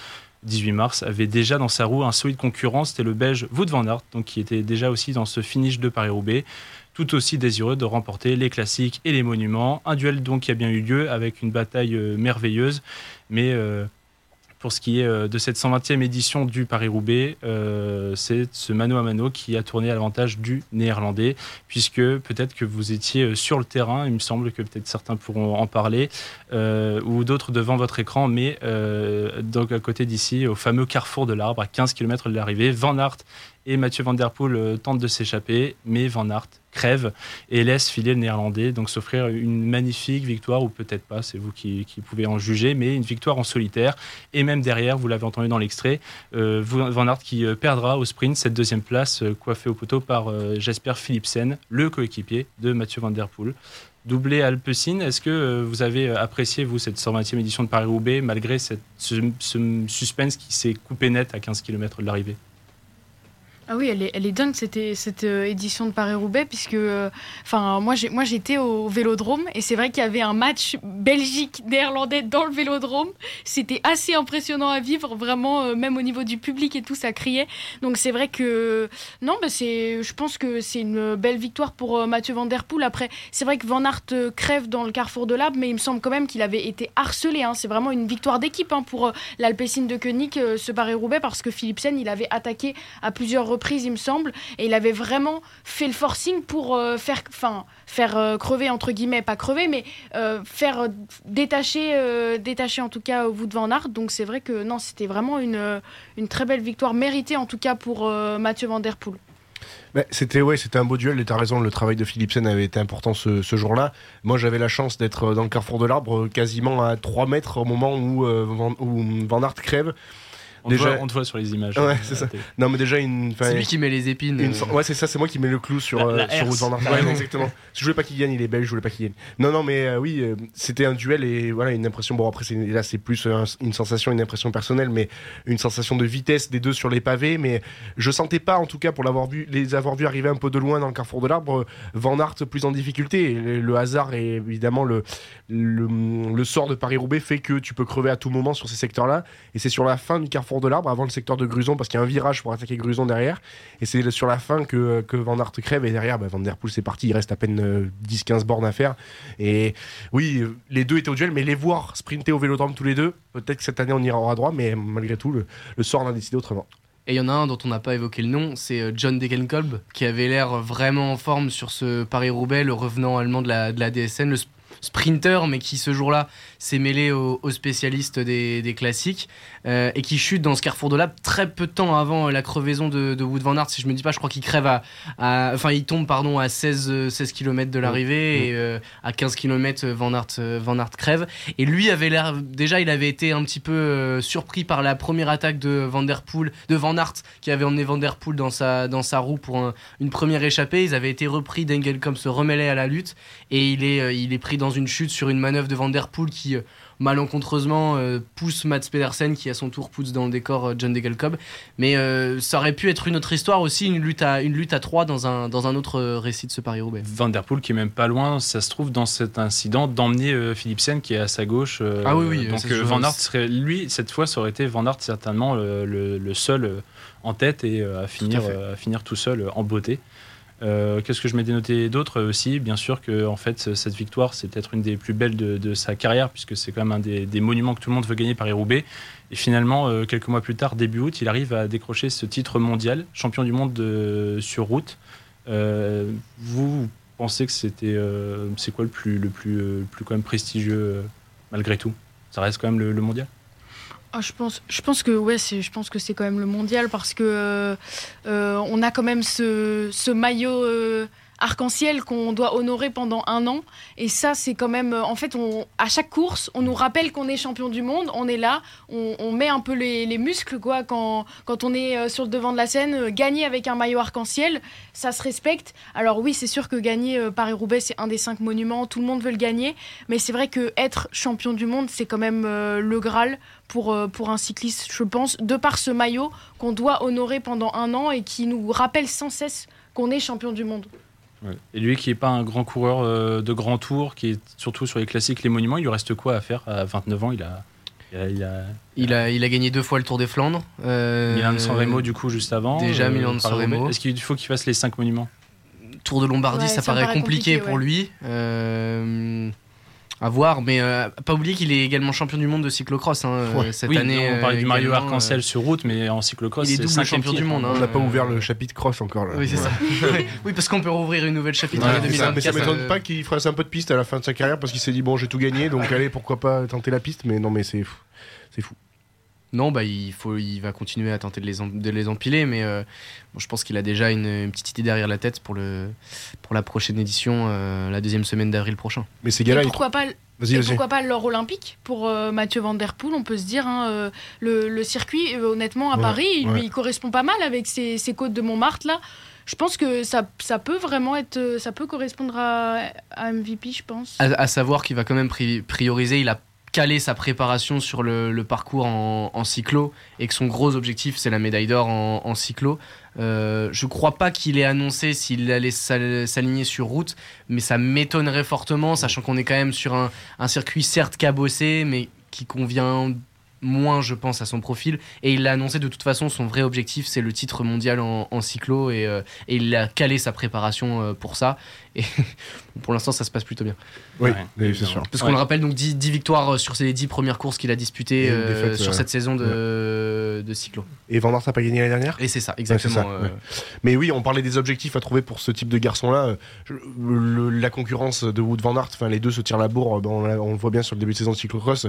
18 mars, avait déjà dans sa roue un solide concurrent, c'était le Belge Wout van Aert, qui était déjà aussi dans ce finish de Paris-Roubaix, tout aussi désireux de remporter les classiques et les monuments. Un duel donc qui a bien eu lieu avec une bataille euh, merveilleuse, mais euh, pour ce qui est euh, de cette 120e édition du Paris-Roubaix, euh, c'est ce mano à mano qui a tourné à l'avantage du néerlandais, puisque peut-être que vous étiez euh, sur le terrain, il me semble que peut-être certains pourront en parler, ou d'autres devant votre écran, mais donc à côté d'ici, au fameux carrefour de l'arbre, à 15 km de l'arrivée, Van Aert et Mathieu Van Der Poel tentent de s'échapper, mais Van Aert crève et laisse filer le néerlandais, donc s'offrir une magnifique victoire, ou peut-être pas, c'est vous qui, pouvez en juger, mais une victoire en solitaire. Et même derrière, vous l'avez entendu dans l'extrait, euh, Van Aert qui euh, perdra au sprint cette deuxième place, euh, coiffée au poteau par Jasper Philipsen, le coéquipier de Mathieu Van Der Poel. Doublé Alpecin, est-ce que vous avez apprécié, vous, cette 120e édition de Paris-Roubaix, malgré cette- ce, ce suspense qui s'est coupé net à 15 km de l'arrivée? Ah oui, elle est, elle est dingue cette, euh, édition de Paris-Roubaix, puisque euh, moi, j'étais au vélodrome et c'est vrai qu'il y avait un match Belgique-Néerlandais dans le vélodrome. C'était assez impressionnant à vivre, vraiment, euh, même au niveau du public et tout, ça criait. Donc c'est vrai que, non, bah, c'est, je pense que c'est une belle victoire pour Mathieu Van Der Poel. Après, c'est vrai que Van Aert crève dans le carrefour de l'Arbre, mais il me semble quand même qu'il avait été harcelé. hein. C'est vraiment une victoire d'équipe hein, pour l'Alpecin de Koenig, ce Paris-Roubaix, parce que Philipsen, il avait attaqué à plusieurs reprises, il me semble, et il avait vraiment fait le forcing pour euh, faire, enfin, faire euh, crever, entre guillemets, pas crever, mais euh, faire détacher, détacher en tout cas Wout van Aert. Donc c'est vrai que non, c'était vraiment une, une très belle victoire méritée, en tout cas pour Mathieu Van Der Poel. C'était ouais, c'était un beau duel et t'as raison, le travail de Philipsen avait été important ce, jour-là. Moi j'avais la chance d'être dans le carrefour de l'arbre, quasiment à 3 mètres au moment où, Van, où Van Aert crève. On te voit- on te voit sur les images. Ouais, euh, c'est ça. Non, mais déjà une. C'est lui qui met les épines. une- euh. Ouais, c'est ça, c'est moi qui mets le clou sur, La- euh, la sur. Ouais, exactement. Je voulais pas qu'il gagne, il est belge, je voulais pas qu'il gagne. Non, non, mais euh, oui, euh, c'était un duel et voilà, une impression. Bon, après, c'est- là, c'est plus un- une sensation, une impression personnelle, mais une sensation de vitesse des deux sur les pavés. Mais je sentais pas, en tout cas, pour l'avoir vu, les avoir vus arriver un peu de loin dans le carrefour de l'arbre, Van Aert plus en difficulté. Le, le hasard et évidemment le, le, le sort de Paris-Roubaix fait que tu peux crever à tout moment sur ces secteurs-là. Et c'est sur la fin du carrefour de l'arbre, avant le secteur de Gruson, parce qu'il y a un virage pour attaquer Gruson derrière. Et c'est sur la fin que, que Van Aert crève. Et derrière, bah, Van Der Poel, c'est parti. Il reste à peine euh, 10-15 bornes à faire. Et oui, euh, les deux étaient au duel, mais les voir sprinter au vélodrome tous les deux, peut-être que cette année on ira en droit, mais malgré tout, le, le sort en a décidé autrement. Et il y en a un dont on n'a pas évoqué le nom, c'est euh, John Degenkolb, qui avait l'air vraiment en forme sur ce Paris-Roubaix, le revenant allemand de la, de la DSN, le sp- sprinter, mais qui ce jour-là s'est mêlé aux, aux spécialistes des, des classiques, euh, et qui chute dans ce carrefour de lab très peu de temps avant la crevaison de, de Wood Van Aert. Si je me dis pas, je crois qu'il crève à, à- enfin il tombe pardon à 16, euh, 16 km de l'arrivée et euh, à 15 km Van Aert, euh, Van Aert crève. Et lui avait l'air déjà, il avait été un petit peu euh, surpris par la première attaque de Van Der Poel, de Van Aert qui avait emmené Van Der Poel dans sa dans sa roue pour un- une première échappée. Ils avaient été repris, Dengelcom se remêlait à la lutte et il est euh, il est pris dans une chute sur une manœuvre de Van Der Poel qui euh, malencontreusement euh, pousse Mats Pedersen qui à son tour pousse dans le décor euh, John Degelkob mais ça aurait pu être une autre histoire aussi une lutte à une lutte à trois dans un dans un autre récit de ce Paris Roubaix Van Der Poel qui est même pas loin, ça se trouve dans cet incident d'emmener Philipsen qui est à sa gauche. Ah oui, oui, Donc Van Aert serait lui cette fois ça aurait été Van Aert certainement le, le- le seul en tête et à finir à finir tout seul en beauté. Euh, Qu'est-ce que je m'étais noté d'autre euh, aussi? Bien sûr que en fait ce- cette victoire c'est peut-être une des plus belles de, sa carrière puisque c'est quand même un des, monuments que tout le monde veut gagner Paris Roubaix. Et finalement euh, quelques mois plus tard début août il arrive à décrocher ce titre mondial champion du monde de- sur route. Euh, vous, pensez que c'était euh, c'est quoi le plus le plus euh, plus quand même prestigieux euh, malgré tout? Ça reste quand même le mondial? Ah, je pense, je pense que ouais, je pense que c'est quand même le mondial parce que euh, euh, on a quand même ce, maillot euh, arc-en-ciel qu'on doit honorer pendant un an et ça c'est quand même, en fait, à chaque course, on nous rappelle qu'on est champion du monde, on est là, on, met un peu les, les muscles quand quand on est sur le devant de la scène, gagner avec un maillot arc-en-ciel, ça se respecte. Alors oui, c'est sûr que gagner Paris Roubaix c'est un des cinq monuments, tout le monde veut le gagner, mais c'est vrai que être champion du monde c'est quand même le graal pour, euh, pour un cycliste, je pense, de par ce maillot qu'on doit honorer pendant un an et qui nous rappelle sans cesse qu'on est champion du monde. Ouais. Et lui qui est pas un grand coureur euh, de grand tour, qui est surtout sur les classiques, les monuments, il lui reste quoi à faire à 29 ans? Il a il a, il a- il a il a gagné deux fois le Tour des Flandres euh, Milan San Remo du coup juste avant. déjà euh, Milan San. Remo Est-ce qu'il faut qu'il fasse les 5 monuments? Tour de Lombardie, Ouais, ça, ça paraît paraît compliqué, compliqué, pour ouais. lui. Euh, à voir, mais euh, pas oublier qu'il est également champion du monde de cyclocross hein, euh, Ouais. cette Oui, année. on parlait euh, du Mario également, arc-en-ciel euh, sur route, mais en cyclocross, il est c'est double champion du monde. hein. On n'a pas ouvert le chapitre cross encore là. Oui, c'est ça. oui, parce qu'on peut rouvrir une nouvelle chapitre Ouais, en c'est ça. mais ça 2024. m'étonne euh, pas qu'il fasse un peu de piste à la fin de sa carrière parce qu'il s'est dit bon j'ai tout gagné donc allez pourquoi pas tenter la piste mais non mais c'est fou. c'est fou. Non, bah, il, faut, il va continuer à tenter de les, de les empiler, mais euh, bon, je pense qu'il a déjà une, une petite idée derrière la tête pour, le, pour la prochaine édition, euh, la deuxième semaine d'avril prochain. Mais ces Et pourquoi pas, et pourquoi pas l'or olympique pour euh, Mathieu Van Der Poel On peut se dire, hein, euh, le, le circuit, euh, honnêtement, à Ouais, Paris, il, ouais. il correspond pas mal avec ses, ses côtes de Montmartre là. Je pense que ça, ça peut vraiment être, ça peut correspondre à, à MVP, je pense. À, à savoir qu'il va quand même pri- prioriser, il a calé sa préparation sur le, parcours en, cyclo et que son gros objectif c'est la médaille d'or en, cyclo. Euh, je crois pas qu'il ait annoncé s'il allait s'al- s'aligner sur route, mais ça m'étonnerait fortement, sachant qu'on est quand même sur un, circuit certes cabossé, mais qui convient moins, je pense, à son profil. Et il l'a annoncé de toute façon, son vrai objectif, c'est le titre mondial en, cyclo. Et, euh, et il a calé sa préparation euh, pour ça. Et pour l'instant, ça se passe plutôt bien. Oui, Ouais, c'est sûr. Parce qu'on le rappelle, donc 10, 10 victoires euh, sur ces 10 premières courses qu'il a disputées euh, sur euh, cette saison de, de cyclo. Et Van Aert n'a pas gagné l'année dernière? Et c'est ça, Ouais, exactement. ça, euh, ouais. Mais oui, on parlait des objectifs à trouver pour ce type de garçon-là. La concurrence de Wood Van Aert, enfin les deux se tirent la bourre. ben, on, le voit bien sur le début de saison de cyclocross.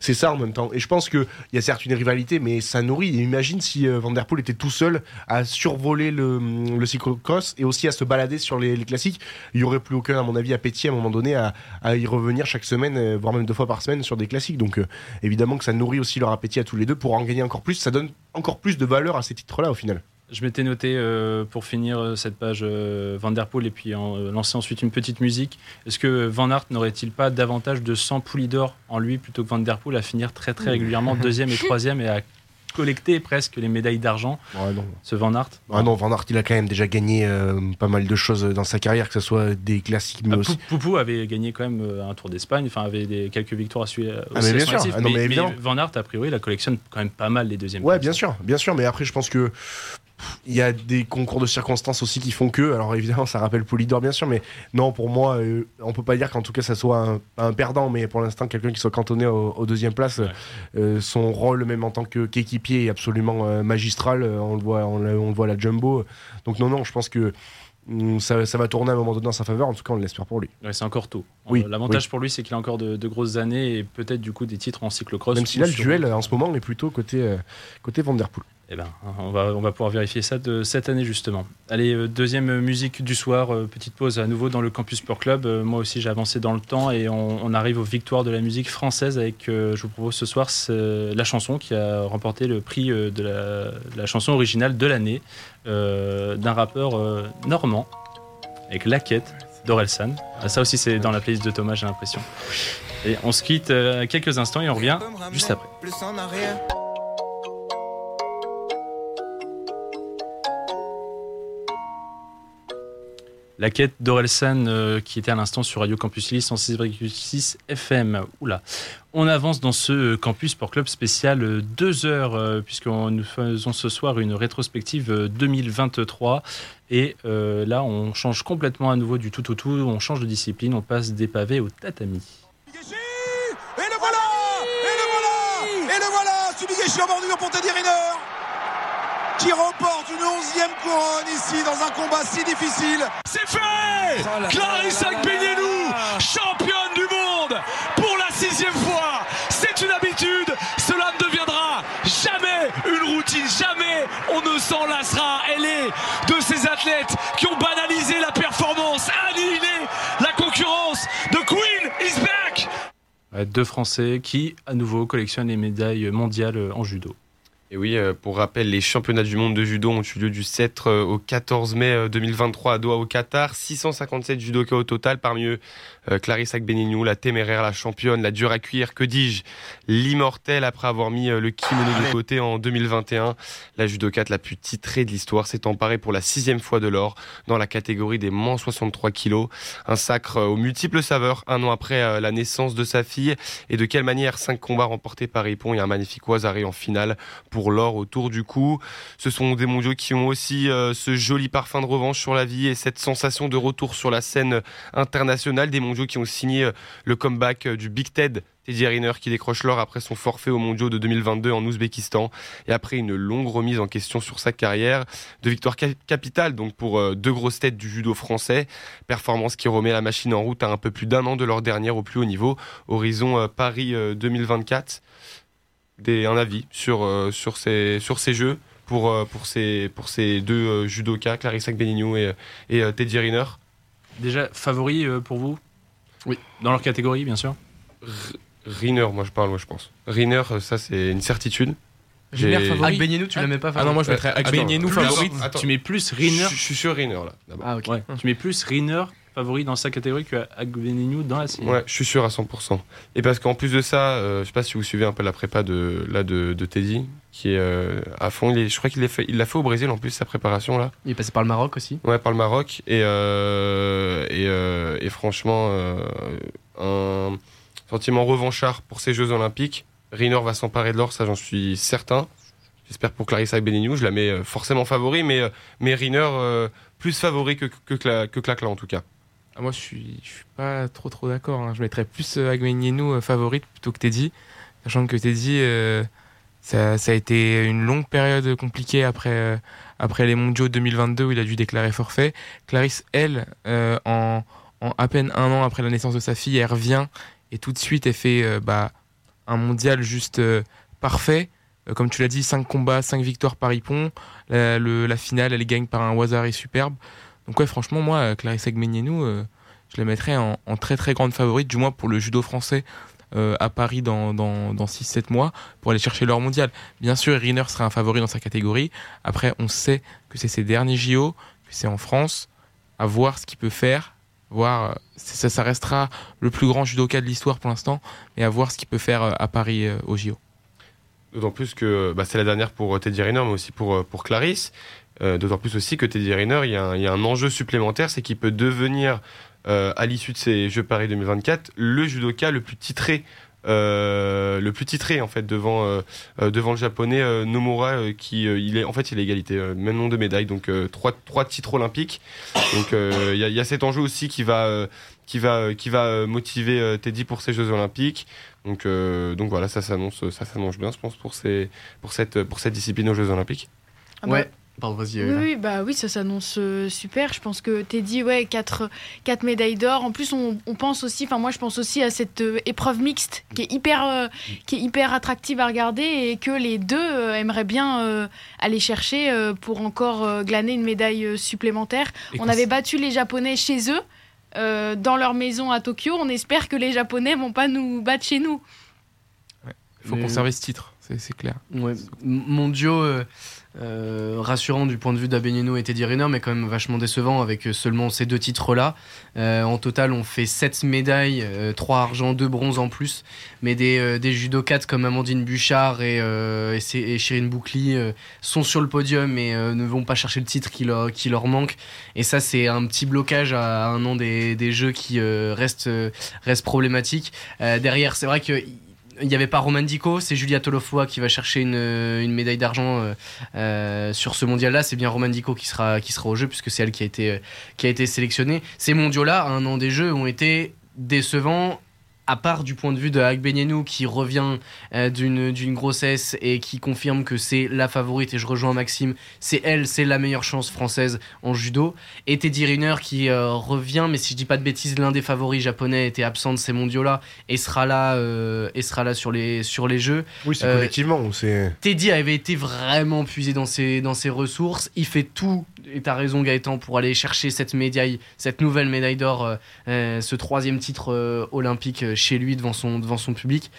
C'est ça en même temps. Et je pense qu'il y a certes une rivalité, mais ça nourrit. Et imagine si Van Der Poel était tout seul à survoler le, le cyclocross et aussi à se balader sur les, les classiques. Il y aurait plus aucun, à mon avis, appétit à un moment donné à, à y revenir chaque semaine, euh, voire même deux fois par semaine sur des classiques. Donc euh, évidemment que ça nourrit aussi leur appétit à tous les deux pour en gagner encore plus. Ça donne encore plus de valeur à ces titres-là au final. Je m'étais noté euh, pour finir cette page euh, Van Der Poel et puis en, euh, lancer ensuite une petite musique. Est-ce que Van Aert n'aurait-il pas davantage de 100 poulies d'or en lui plutôt que Van Der Poel à finir très très régulièrement deuxième et troisième et à collecter presque les médailles d'argent. non. Ce Van Aert. Ah non, Van Aert, il a quand même déjà gagné euh, pas mal de choses dans sa carrière, que ce soit des classiques, mais Ah, aussi. Poupou avait gagné quand même euh, un Tour d'Espagne, enfin avait des, quelques victoires à suivre. Ah, mais bien sûr. Ah, non, mais. Van Aert, a priori, la collectionne quand même pas mal les deuxièmes. Ouais, bien sûr, bien sûr, mais après, je pense que il y a des concours de circonstances aussi qui font que. Alors évidemment, ça rappelle Polydor, bien sûr, mais non, pour moi, euh, on peut pas dire qu'en tout cas, ça soit un, un perdant, mais pour l'instant, quelqu'un qui soit cantonné au, au deuxième place, euh, son rôle, même en tant qu'équipier, est absolument euh, magistral. Euh, On le voit, on, le- on le voit à la jumbo. Donc non, non, je pense que hum, ça, ça va tourner à un moment donné en sa faveur. En tout cas, on l'espère pour lui. Ouais, c'est encore tôt. Oui, L'avantage oui. pour lui, c'est qu'il a encore de, de grosses années et peut-être du coup des titres en cyclocross. Même si là, le duel en ce moment est plutôt côté, côté Van Der Poel. Eh ben, on va, pouvoir vérifier ça de cette année justement. Allez, euh, deuxième musique du soir, euh, petite pause à nouveau dans le Campus Sport Club. Euh, moi aussi j'ai avancé dans le temps et on, arrive aux victoires de la musique française avec, je vous propose ce soir, la chanson qui a remporté le prix de la, chanson originale de l'année d'un rappeur normand avec La Quête d'Orelsan. Ah, ça aussi c'est dans la playlist de Thomas j'ai l'impression. Et on se quitte quelques instants et on revient juste après. La quête d'Orelsan euh, qui était à l'instant sur Radio Campus Lille 106,6 FM. Oula. On avance dans ce Campus Sport Club spécial 2 heures euh, puisque nous faisons ce soir une rétrospective euh, 2023 et euh, là on change complètement à nouveau du tout au tout, on change de discipline, on passe des pavés au tatami. Et le voilà Et le voilà Et le voilà en bordure pour Teddy Riner qui remporte une onzième couronne ici dans un combat si difficile. C'est fait Clarissa Agbenienou, championne du monde pour la sixième fois. C'est une habitude. Cela ne deviendra jamais une routine. Jamais on ne s'en lassera. Elle est de ces athlètes qui ont banalisé la performance, annihilé la concurrence. The Queen is back. Deux Français qui à nouveau collectionnent les médailles mondiales en judo. Et oui, euh, pour rappel, les championnats du monde de judo ont eu lieu du 7 euh, au 14 mai euh, 2023 à Doha au Qatar. 657 judokas au total, parmi eux euh, Clarisse Agbenienou, la téméraire, la championne, la dure à cuire, que dis-je, l'immortelle après avoir mis euh, le kimono de côté en 2021. La judokate la plus titrée de l'histoire s'est emparée pour la sixième fois de l'or dans la catégorie des moins 63 kilos. Un sacre euh, aux multiples saveurs, un an après euh, la naissance de sa fille. Et de quelle manière Cinq combats remportés par Ippon et un magnifique Oisaré en finale pour l'or autour du cou. Ce sont des mondiaux qui ont aussi euh, ce joli parfum de revanche sur la vie et cette sensation de retour sur la scène internationale. Des mondiaux qui ont signé euh, le comeback euh, du Big Ted. Teddy Riner qui décroche l'or après son forfait aux mondiaux de 2022 en Ouzbékistan et après une longue remise en question sur sa carrière. De victoire cap- capitale donc pour euh, deux grosses têtes du judo français. Performance qui remet la machine en route à un peu plus d'un an de leur dernière au plus haut niveau. Horizon Paris euh, 2024 des, un avis sur, sur, ces, sur ces jeux pour, pour, ces, pour ces deux judokas, Clarissa Benignou et, et Teddy Riner Déjà, favori pour vous? Oui. Dans leur catégorie, bien sûr Riner, moi je parle, moi je pense. Riner, euh, ça c'est une certitude. Riner J'ai- favori Agbenienou, tu la mets pas Ah non, moi je mettrais plus- favori. attends. Tu mets plus Riner Je, suis sur Riner là. Ah, ok. Ouais, tu mets plus Riner favori dans sa catégorie que Agbenienou dans la sienne. Ouais, je suis sûr à 100%. Et parce qu'en plus de ça, euh, je sais pas si vous suivez un peu la prépa de, là, de, de Teddy, qui est euh, à fond. Il est, je crois qu'il l'a fait, il fait au Brésil en plus, sa préparation là. Il est passé par le Maroc aussi. Ouais, par le Maroc. Et, euh, et, euh, et franchement, euh, un sentiment revanchard pour ces Jeux Olympiques. Riner va s'emparer de l'or, ça j'en suis certain. J'espère pour Clarissa Benignou, je la mets forcément favori, mais, mais Riner euh, plus favori que, que, Cla- que Clacla en tout cas. Ah, moi, je suis, suis pas trop trop d'accord. hein. Je mettrais plus euh, euh, favorite plutôt que Teddy, sachant que Teddy, euh, ça, ça a été une longue période compliquée après, euh, après les Mondiaux 2022 où il a dû déclarer forfait. Clarisse, elle, en, à peine un an après la naissance de sa fille, elle revient et tout de suite elle fait bah, un mondial juste parfait. Comme tu l'as dit, 5 combats, 5 victoires par Ippon. La, le- la finale, elle gagne par un Wazari superbe. Donc ouais, franchement, moi, euh, Clarisse Agbenienou, euh, je la mettrais en, très très grande favorite, du moins pour le judo français euh, à Paris dans, dans, dans 6-7 mois, pour aller chercher l'or mondial. Bien sûr, Riner sera un favori dans sa catégorie. Après, on sait que c'est ses derniers JO, que c'est en France, à voir ce qu'il peut faire. Voir, ça, ça restera le plus grand judoka de l'histoire pour l'instant, mais à voir ce qu'il peut faire à Paris euh, au JO. D'autant plus que bah, c'est la dernière pour Teddy Riner, mais aussi pour Clarisse. Euh, D'autant plus aussi que Teddy Riner, il y, a un- enjeu supplémentaire, c'est qu'il peut devenir, euh, à l'issue de ces Jeux Paris 2024, le judoka le plus titré. euh, le plus titré en fait devant devant le japonais Nomura qui il est en fait il a égalité même nombre de médailles donc trois trois titres olympiques donc il y, a- cet enjeu aussi qui va qui va qui va motiver Teddy pour ces Jeux Olympiques. Donc donc voilà, ça s'annonce ça s'annonce bien, je pense pour ces pour cette pour cette discipline aux Jeux Olympiques. Ouais, pardon, vas-y. Oui, bah oui, ça s'annonce euh, super. Je pense que Teddy, ouais, 4, médailles d'or. En plus, on, on pense aussi, enfin moi je pense aussi à cette euh, épreuve mixte qui est hyper, euh, qui est hyper attractive à regarder et que les deux euh, aimeraient bien euh, aller chercher euh, pour encore euh, glaner une médaille euh, supplémentaire. Et on avait battu les Japonais chez eux. euh, dans leur maison à Tokyo, on espère que les Japonais vont pas nous battre chez nous. Il faut Mais- conserver ce titre, c'est clair. Ouais, mondiaux euh, euh, rassurant du point de vue d'Abenino et Teddy Riner, mais quand même vachement décevant avec euh, seulement ces deux titres-là. Euh, en total, on fait 7 médailles, 3 argent, 2 bronzes en plus. Mais des, euh, des judokates comme Amandine Bouchard et, euh, et, Chirine Boucli euh, sont sur le podium et euh, ne vont pas chercher le titre qui leur, manque. Et ça, c'est un petit blocage à un an des, jeux qui euh, reste, euh, problématique. Euh, derrière, c'est vrai que il n'y avait pas Roman Dico, c'est Julia Tolofoa qui va chercher une, une médaille d'argent euh, euh, sur ce mondial-là. C'est bien Roman Dico qui sera, qui sera au jeu puisque c'est elle qui a été, euh, qui a été sélectionnée. Ces mondiaux-là, un an des jeux, ont été décevants. À part du point de vue de Agbenienou qui revient euh, d'une grossesse et qui confirme que c'est la favorite, et je rejoins Maxime, c'est elle, c'est la meilleure chance française en judo. Et Teddy Riner qui euh, revient, mais si je dis pas de bêtises, l'un des favoris japonais était absent de ces mondiaux-là et sera là, euh, et sera là sur, les, sur les jeux. Oui, c'est Euh, collectivement. Teddy avait été vraiment puisé dans ses, dans ses ressources. Il fait tout, et t'as raison Gaëtan, pour aller chercher cette médaille, cette nouvelle médaille d'or, ce troisième titre olympique chez lui devant son, devant son public.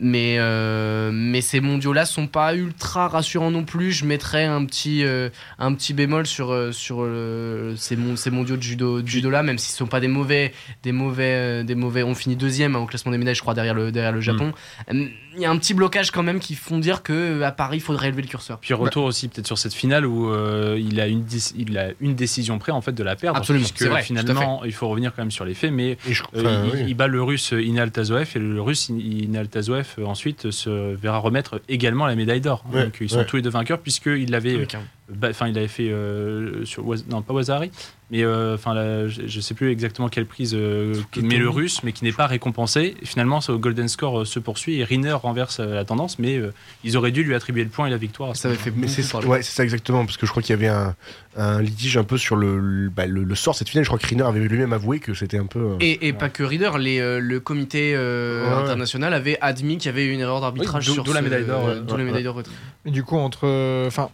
Mais, euh, mais ces mondiaux-là sont pas ultra rassurants non plus. Je mettrais un petit, euh, un petit bémol sur, euh, sur euh, ces, mon- ces mondiaux de judo, de judo-là, même s'ils sont pas des mauvais, des mauvais, des mauvais. On finit deuxième hein, au classement des médailles, je crois, derrière le, derrière le Japon. Euh, Il y a un petit blocage quand même qui font dire que euh, à Paris, il faudrait élever le curseur. Puis retour aussi peut-être sur cette finale où euh, il, a une il a une décision près en fait de la perdre. Absolument, puisque c'est vrai, tout à finalement il faut revenir quand même sur les faits, mais je- euh, enfin, il, oui. il bat le russe Inal Tazoev et le russe Inal Tazoev ensuite se verra remettre également la médaille d'or. Ouais, Donc ils sont ouais. tous les deux vainqueurs puisqu'il l'avait bah, enfin il avait fait euh, sur non pas Wazari mais euh, enfin je, je sais plus exactement quelle prise euh, qui met le russe mais qui n'est pas récompensé finalement ce golden score euh, se poursuit et Riner renverse euh, la tendance mais euh, ils auraient dû lui attribuer le point et la victoire Ça avait fait Mais beaucoup c'est parler. ouais, c'est ça exactement, parce que je crois qu'il y avait un, un litige un peu sur le, le, bah, le- le sort de cette finale. Je crois que Riner avait lui-même avoué que c'était un peu. euh, Et, et pas que Reader, les, euh, le comité euh, Ouais, international avait admis qu'il y avait eu une erreur d'arbitrage Oui, d'où- sur d'où la ce- médaille d'or, euh, ouais. d'où la médaille ouais. d'or du coup, entre, euh, enfin,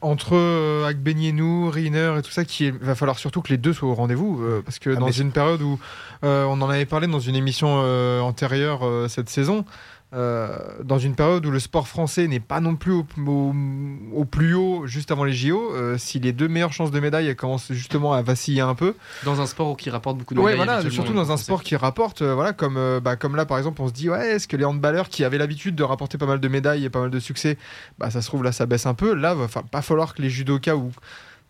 entre euh, Agbenienou, Riner et tout ça, qui, il va falloir surtout que les deux soient au rendez-vous, euh, parce que Ah, dans une période où euh, on en avait parlé dans une émission euh, antérieure euh, cette saison, euh, dans une période où le sport français n'est pas non plus au, au- au plus haut juste avant les JO, euh, si les deux meilleures chances de médaille elles commencent justement à vaciller un peu, Dans un sport qui rapporte beaucoup de Ouais, médailles. voilà, surtout dans un sport qui rapporte, euh, voilà, comme, bah, comme là par exemple, on se dit, ouais, est-ce que les handballeurs qui avaient l'habitude de rapporter pas mal de médailles et pas mal de succès, bah, ça se trouve là, ça baisse un peu. Là, va pas falloir que les judokas ou où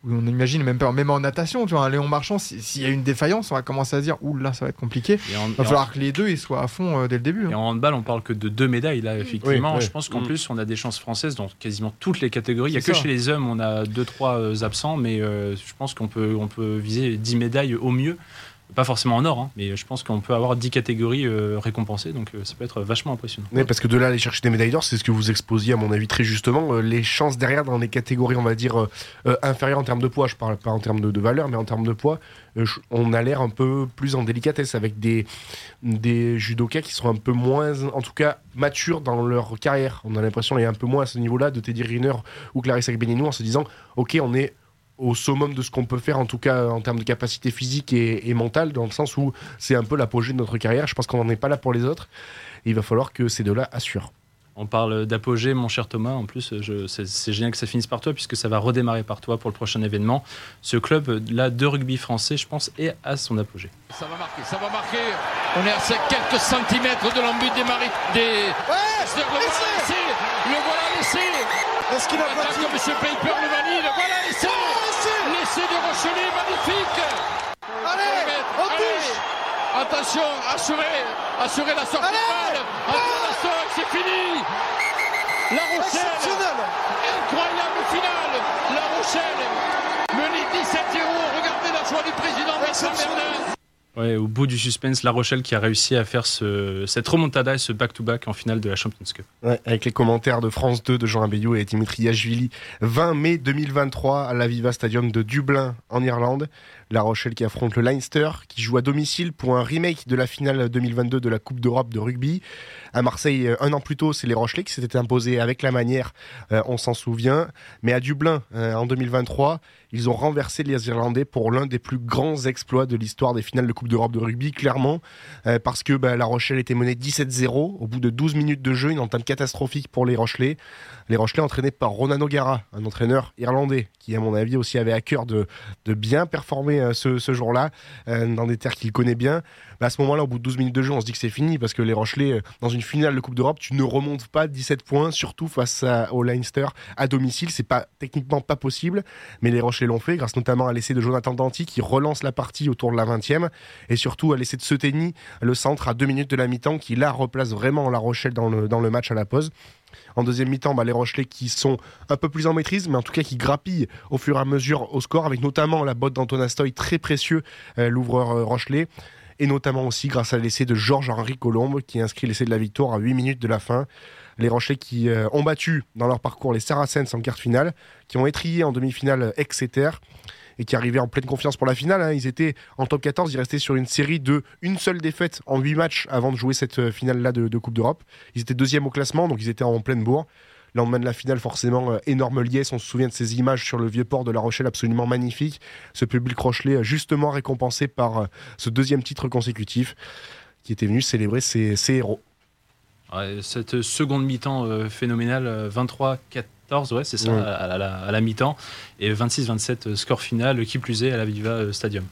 on imagine même, pas- même en natation, tu vois, un Léon Marchand, si- s'il y a une défaillance, on va commencer à se dire, ouh là, ça va être compliqué. Et en- Il et va en- falloir que les deux ils soient à fond euh, dès le début. Et hein. en handball, on parle que de deux médailles là, effectivement. Oui, oui. Je pense qu'en Mm. plus, on a des chances françaises dans quasiment toutes les catégories. Il n'y a que chez les hommes, on a deux, trois euh, absents, mais euh, je pense qu'on peut, on peut viser 10 médailles au mieux. Pas forcément en or, hein, mais je pense qu'on peut avoir 10 catégories euh, récompensées, donc euh, ça peut être vachement impressionnant. Ouais, parce que de là aller chercher des médailles d'or, c'est ce que vous exposiez à mon avis très justement. euh, les chances derrière dans les catégories, on va dire inférieures en termes de poids, je parle pas en termes de, valeur, mais en termes de poids, on a l'air un peu plus en délicatesse avec des des judokas qui sont un peu moins, en tout cas matures dans leur carrière. On a l'impression qu'il y a un peu moins à ce niveau-là de Teddy Riner ou Clarisse Agbenienou en se disant, ok, on est au summum de ce qu'on peut faire, en tout cas en termes de capacité physique et, et mentale, dans le sens où c'est un peu l'apogée de notre carrière. Je pense qu'on n'en est pas là pour les autres. Et il va falloir que ces deux-là assurent. On parle d'apogée, mon cher Thomas. En plus, c'est génial que ça finisse par toi, puisque ça va redémarrer par toi pour le prochain événement. Ce club-là de rugby français, je pense, est à son apogée. Ça va marquer, ça va marquer. On est à quelques centimètres de l'embut des maris. Des... le voilà laissé Le voilà laissé Est-ce qu'il a pas que M. Paper le valide Le voilà Laissé de Rochelet, magnifique. Allez, on touche. Attention, assurez, assurez la sortie de balle sortie, c'est fini. La Rochelle. Incroyable finale. La Rochelle. Menée 17-0 Regardez la joie du président Vincent Bernard Ouais, au bout du suspense, La Rochelle qui a réussi à faire ce- cette remontada et ce back-to-back en finale de la Champions Cup. Avec les commentaires de France 2 de Jean Abeyou et Dimitri Yachvili. 20 mai 2023 à l'Aviva Stadium de Dublin en Irlande. La Rochelle qui affronte le Leinster, qui joue à domicile pour un remake de la finale 2022 de la Coupe d'Europe de rugby. À Marseille, euh, un an plus tôt, c'est les Rochelais qui s'étaient imposés avec la manière, euh, on s'en souvient. Mais à Dublin, euh, en 2023, ils ont renversé les Irlandais pour l'un des plus grands exploits de l'histoire des finales de Coupe d'Europe de rugby, clairement, parce que bah, La Rochelle était menée 17-0 au bout de 12 minutes de jeu, une entame catastrophique pour les Rochelais. Les Rochelais entraînés par Ronan O'Gara, un entraîneur irlandais qui, à mon avis, aussi avait à cœur de, bien performer euh, ce, jour-là euh, dans des terres qu'il connaît bien. Bah, à ce moment-là, au bout de 12 minutes de jeu, on se dit que c'est fini parce que les Rochelais, euh, dans une finale de Coupe d'Europe, tu ne remontes pas 17 points, surtout face au Leinster à domicile. C'est pas techniquement pas possible, mais les Rochelais l'ont fait grâce notamment à l'essai de Jonathan Danty qui relance la partie autour de la 20e et surtout à l'essai de Seteni, le centre à deux minutes de la mi-temps qui là replace vraiment la Rochelle dans le, dans le match à la pause. En deuxième mi-temps, bah, les Rochelais qui sont un peu plus en maîtrise, mais en tout cas qui grappillent au fur et à mesure au score, avec notamment la botte d'Anton Astoy, très précieux, euh, l'ouvreur euh, Rochelet, et notamment aussi grâce à l'essai de Georges-Henri Colombe, qui inscrit l'essai de la victoire à 8 minutes de la fin. Les Rochelais qui euh, ont battu dans leur parcours les Saracens en quart finale, qui ont étrié en demi-finale Exeter, et qui arrivaient en pleine confiance pour la finale. Hein. Ils étaient en top 14, ils restaient sur une série de une seule défaite en 8 matchs avant de jouer cette euh, finale-là de, Coupe d'Europe. Ils étaient deuxième au classement, donc ils étaient en pleine bourre lendemain de la finale, forcément, euh, énorme liesse. On se souvient de ces images sur le vieux port de La Rochelle, absolument magnifique. Ce public Rochelet, euh, justement récompensé par ce deuxième titre consécutif, qui était venu célébrer ses, ses héros. Cette seconde mi-temps phénoménale, 23-14 14, ouais, c'est ça. À, la, mi-temps. Et 26-27, euh, score final, qui plus est, à la Viva euh, Stadium.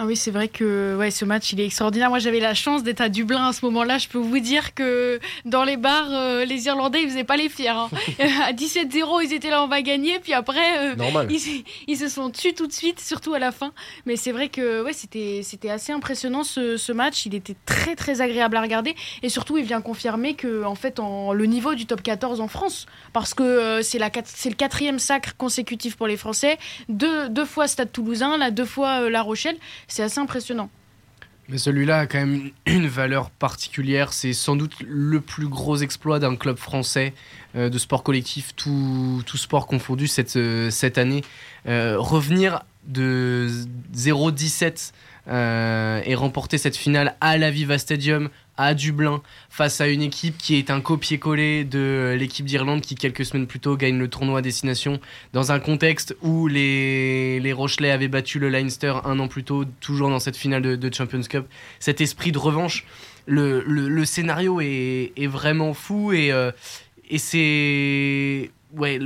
Ah oui, c'est vrai que ouais, ce match, il est extraordinaire. Moi, j'avais la chance d'être à Dublin à ce moment-là. Je peux vous dire que dans les bars, euh, les Irlandais, ils faisaient pas les fiers. hein. à 17-0, ils étaient là, on va gagner. Puis après, euh, ils, ils se sont tués tout de suite, surtout à la fin. Mais c'est vrai que ouais, c'était c'était assez impressionnant ce, ce match. Il était très très agréable à regarder. Et surtout, il vient confirmer que en fait, en, le niveau du top 14 en France, parce que euh, c'est la c'est le quatrième sacre consécutif pour les Français. Deux, deux fois Stade Toulousain, là deux fois La Rochelle. C'est assez impressionnant. Mais celui-là a quand même une valeur particulière. C'est sans doute le plus gros exploit d'un club français euh, de sport collectif, tout, sport confondu cette, euh, cette année. Euh, revenir de 0-17 euh, et remporter cette finale à la Viva Stadium, à Dublin, face à une équipe qui est un copier-coller de l'équipe d'Irlande qui, quelques semaines plus tôt, gagne le tournoi à destination dans un contexte où les, les Rochelais avaient battu le Leinster un an plus tôt, toujours dans cette finale de, Champions Cup. Cet esprit de revanche, le, le- scénario est, est vraiment fou et, euh, et c'est ouais,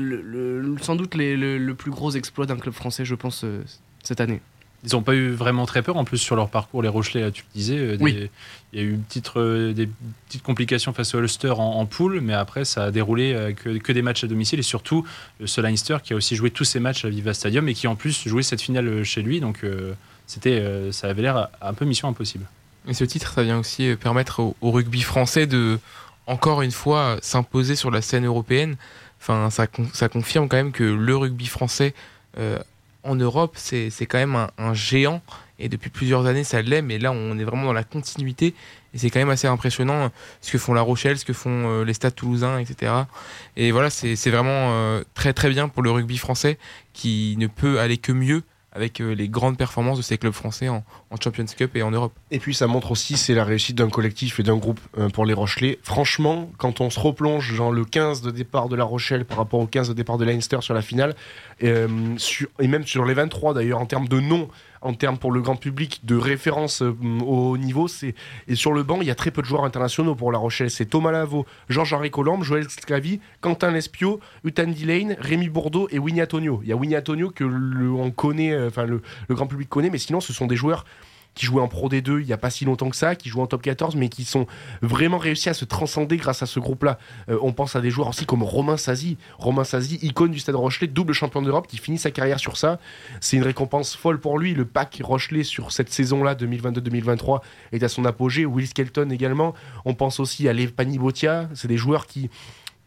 sans doute les- le, le plus gros exploit d'un club français, je pense, euh, cette année. Ils n'ont pas eu vraiment très peur en plus sur leur parcours, les Rochelais, tu le disais. euh, des- Oui. Il y a eu une petite, euh, des petites complications face au Ulster en, en poule, mais après ça a déroulé euh, que, que des matchs à domicile et surtout ce Leinster qui a aussi joué tous ses matchs à Viva Stadium et qui en plus jouait cette finale euh, chez lui. Donc euh, c'était, ça avait l'air un peu mission impossible. Et ce titre, ça vient aussi permettre au, au rugby français de, encore une fois, s'imposer sur la scène européenne. Enfin, ça, ça confirme quand même que le rugby français euh, en Europe, c'est quand même un, géant. Et depuis plusieurs années, ça l'est. Mais là, on est vraiment dans la continuité. Et c'est quand même assez impressionnant euh, ce que font La Rochelle, ce que font euh, les Stades toulousains, etc. Et voilà, c'est c'est vraiment euh, très très bien pour le rugby français qui ne peut aller que mieux avec euh, les grandes performances de ces clubs français en, Champions Cup et en Europe. Et puis ça montre aussi c'est la réussite d'un collectif et d'un groupe euh, pour les Rochelais. Franchement, quand on se replonge dans le 15 de départ de La Rochelle par rapport au 15 de départ de Leinster sur la finale, euh, sur- et même sur les 23 d'ailleurs en termes de noms en termes pour le grand public de référence euh, au niveau. C'est et sur le banc, il y a très peu de joueurs internationaux pour La Rochelle. C'est Thomas Lavaux, Georges-Henri Colombe, Joël Sclavi, Quentin Lespio, Utan Lane, Rémi Bourdeau et Winnie Antonio. Il y a Winnie Antonio que connaît, euh, le grand public connaît, mais sinon ce sont des joueurs qui jouaient en Pro D2 il n'y a pas si longtemps que ça, qui jouent en top 14, mais qui sont vraiment réussi à se transcender grâce à ce groupe-là. Euh, on pense à des joueurs aussi comme Romain Sazi. Romain Sazi, icône du Stade Rochelet, double champion d'Europe, qui finit sa carrière sur ça. C'est une récompense folle pour lui. Le pack Rochelet sur cette saison-là, 2022-2023, est à son apogée. Will Skelton également. On pense aussi à Lev Botia. C'est des joueurs qui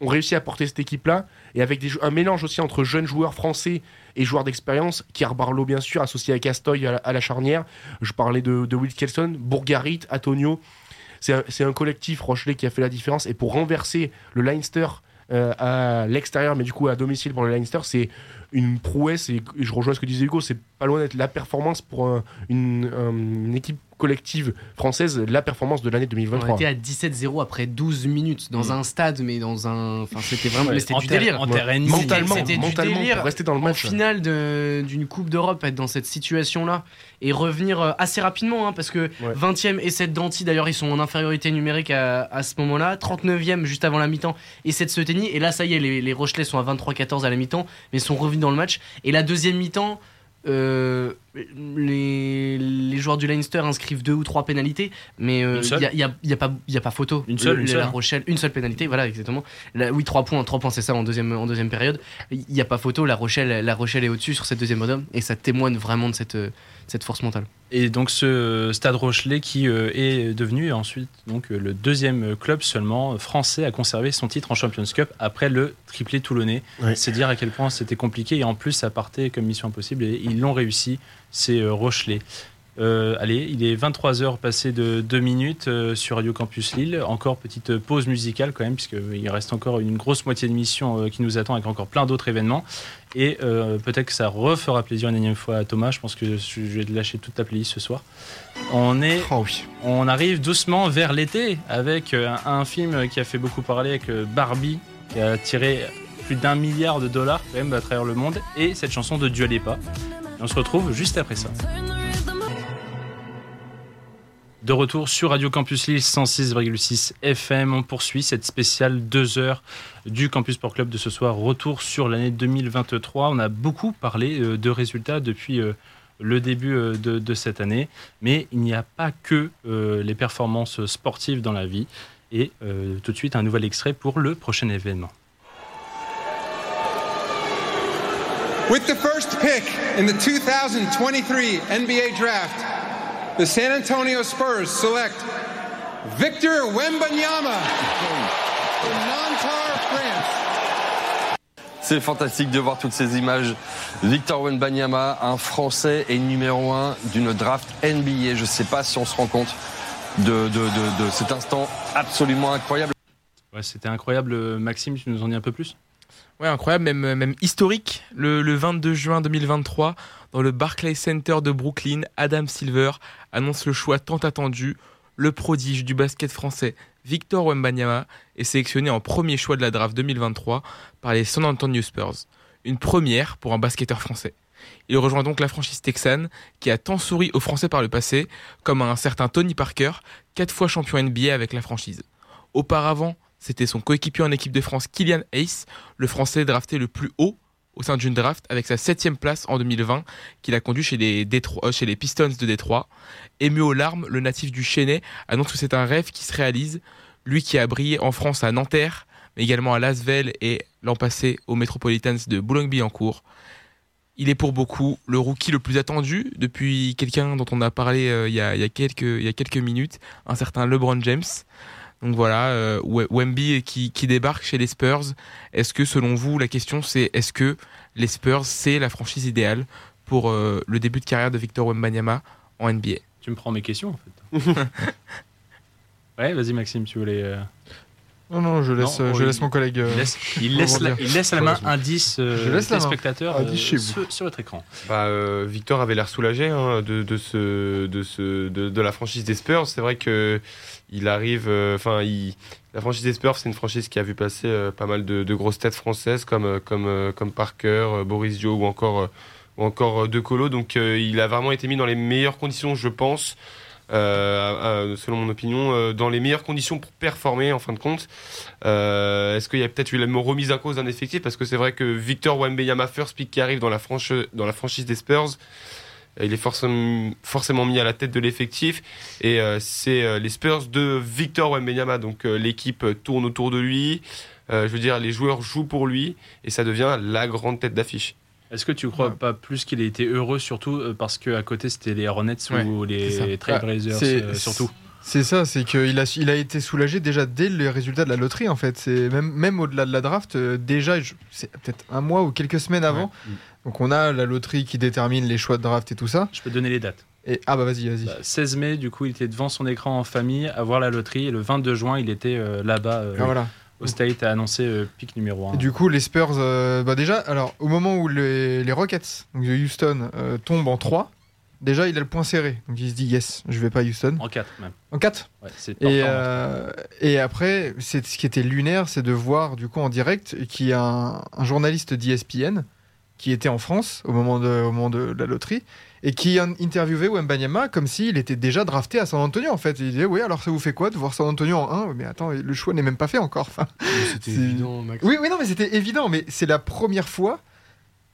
ont réussi à porter cette équipe-là et avec un mélange aussi entre jeunes joueurs français et joueurs d'expérience. Barlow, bien sûr, associé à Castoy à la, charnière. Je parlais de, de Will Kelson, Bourgarit, Antonio. C'est un, un collectif Rochelet qui a fait la différence. Et pour renverser le Leinster euh, à l'extérieur, mais du coup à domicile pour le Leinster, c'est une prouesse. Et je rejoins ce que disait Hugo, c'est pas loin d'être la performance pour un- une, un- une équipe collective française, la performance de l'année On 2023. était à 17-0 après 12 minutes dans Mm. un stade, mais dans un. Enfin, c'était vraiment. Ouais, c'était du délire. en terre ennemie. C'était- Mentalement, du délire. pour rester dans le match. En finale de- d'une Coupe d'Europe, être dans cette situation-là et revenir euh, assez rapidement, hein, parce que 20e essai de Danty, d'ailleurs, ils sont en infériorité numérique à, à ce moment-là. 39e juste avant la mi-temps, essai de Seteni. Et là, ça y est, les, les Rochelais sont à 23-14 à la mi-temps, mais sont revenus dans le match. Et la deuxième mi-temps. Euh, les, les joueurs du Leinster inscrivent deux ou trois pénalités, mais euh, il n'y a, y a pas, y a pas photo. Une seule, Le- une la seule. Rochelle, une seule pénalité, voilà, exactement. Oui, 3 points, 3 points, c'est ça en deuxième, en deuxième période. Il n'y a pas photo, la Rochelle, la Rochelle est au-dessus sur cette deuxième podium, et ça témoigne vraiment de cette, euh, cette force mentale. Et donc ce Stade Rochelet qui euh, est devenu ensuite donc euh, le deuxième club seulement français à conserver son titre en Champions Cup après le triplé toulonnais. C'est dire à quel point c'était compliqué et en plus ça partait comme mission impossible et ils l'ont réussi, c'est euh, Rochelet. Euh, allez, il est 23h passé de 2 minutes euh, sur Radio Campus Lille. Encore petite pause musicale quand même, puisqu'il reste encore une grosse moitié d'émission euh, qui nous attend avec encore plein d'autres événements. Et euh, peut-être que ça refera plaisir une énième fois à Thomas. Je pense que je vais te lâcher toute ta playlist ce soir. On, est, on arrive doucement vers l'été avec euh, un, un film qui a fait beaucoup parler avec euh, Barbie, qui a tiré plus d'un milliard de dollars quand même à travers le monde, et cette chanson de Dua Lipa. Et on se retrouve juste après ça. De retour sur Radio Campus Lille 106,6 FM, on poursuit cette spéciale 2 heures du Campus Sport Club de ce soir. Retour sur l'année 2023. On a beaucoup parlé euh, de résultats depuis euh, le début euh, de, cette année, mais il n'y a pas que les performances sportives dans la vie. Et tout de suite, un nouvel extrait pour le prochain événement. Pick in the 2023 NBA Draft, the San Antonio Spurs select Victor Wembanyama from Nantar, France. C'est fantastique de voir toutes ces images. Victor Wenbanyama, un Français et numéro un d'une draft NBA. Je ne sais pas si on se rend compte de, de- de- de cet instant absolument incroyable. Ouais, C'était incroyable, Maxime, tu nous en dis un peu plus? Ouais, incroyable, même, même historique. Le, le 22 juin 2023, dans le Barclays Center de Brooklyn, Adam Silver annonce le choix tant attendu. Le prodige du basket français Victor Wembanyama est sélectionné en premier choix de la draft 2023 par les San Antonio Spurs. Une première pour un basketteur français. Il rejoint donc la franchise texane qui a tant souri aux Français par le passé, comme à un certain Tony Parker, quatre fois champion NBA avec la franchise. Auparavant, c'était son coéquipier en équipe de France, Kylian Hayes, le Français drafté le plus haut au sein d'une draft avec sa septième place en 2020 qu'il a conduit chez les, Détro- euh, chez les Pistons de Détroit. Ému aux larmes, le natif du Chennai annonce que c'est un rêve qui se réalise. Lui qui a brillé en France à Nanterre, mais également à Lasvel et l'an passé aux Metropolitans de Boulogne-Billancourt. Il est pour beaucoup le rookie le plus attendu depuis quelqu'un dont on a parlé euh, il y a quelques minutes, un certain LeBron James. Donc voilà, euh, We- Wemby qui, qui débarque chez les Spurs. Est-ce que selon vous, la question c'est est-ce que les Spurs c'est la franchise idéale pour euh, le début de carrière de Victor Wembanyama en NBA Tu me prends mes questions en fait. ouais, vas-y Maxime, tu voulais. euh, Non, non, je laisse, Non, je il- laisse mon collègue. euh, Il laisse, il laisse la, il laisse la main indice euh, euh, chez vous. sur, sur votre écran. Bah, euh, Victor avait l'air soulagé hein, de, de, ce, de, ce, de, de la franchise des Spurs. C'est vrai que il arrive. euh, Enfin, la franchise des Spurs, c'est une franchise qui a vu passer euh, pas mal de, grosses têtes françaises comme, euh, Parker, Boris Dio ou encore, ou De Colo. Donc il a vraiment été mis dans les meilleures conditions, je pense. à- selon mon opinion, dans les meilleures conditions pour performer en fin de compte. Est-ce qu'il y a peut-être eu la remise en cause d'un effectif? Parce que c'est vrai que Victor Wembanyama, first pick qui arrive dans la, dans la franchise des Spurs, il est forcément, forcément mis à la tête de l'effectif et euh, c'est euh, les Spurs de Victor Wembanyama. Donc euh, l'équipe tourne autour de lui. Euh, je veux dire, les joueurs jouent pour lui et ça devient la grande tête d'affiche. Est-ce que tu crois pas plus qu'il a été heureux, surtout parce qu'à côté c'était les Hornets ou les. Trailblazers C'est- euh, surtout C'est ça, c'est qu'il a, il a été soulagé déjà dès les résultats de la loterie en fait. C'est même, même au-delà de la draft, déjà, c'est peut-être un mois ou quelques semaines avant. Donc on a la loterie qui détermine les choix de draft et tout ça. Je peux donner les dates. Et, ah bah vas-y, vas-y. Bah, 16 mai, du coup, il était devant son écran en famille à voir la loterie. Et le 22 juin, il était euh, là-bas euh, Ah, voilà. au State à annoncer euh, pick numéro 1. Et du coup, les Spurs, euh, bah déjà, alors au moment où les, les Rockets donc de Houston tombent en 3, déjà il a le point serré. Donc il se dit yes, je vais pas à Houston. En 4 même. En 4 Ouais, c'est et, euh, et après, c'est ce qui était lunaire, c'est de voir du coup en direct qu'il y a un, un journaliste d'ESPN qui était en France au moment de, au moment de la loterie et qui a interviewé Wembanyama comme s'il était déjà drafté à San Antonio en fait. Il disait oui alors ça vous fait quoi de voir San Antonio en 1 Mais attends, le choix n'est même pas fait encore. Enfin, C'était évident, Max. Oui, oui, non, mais c'était évident, mais c'est la première fois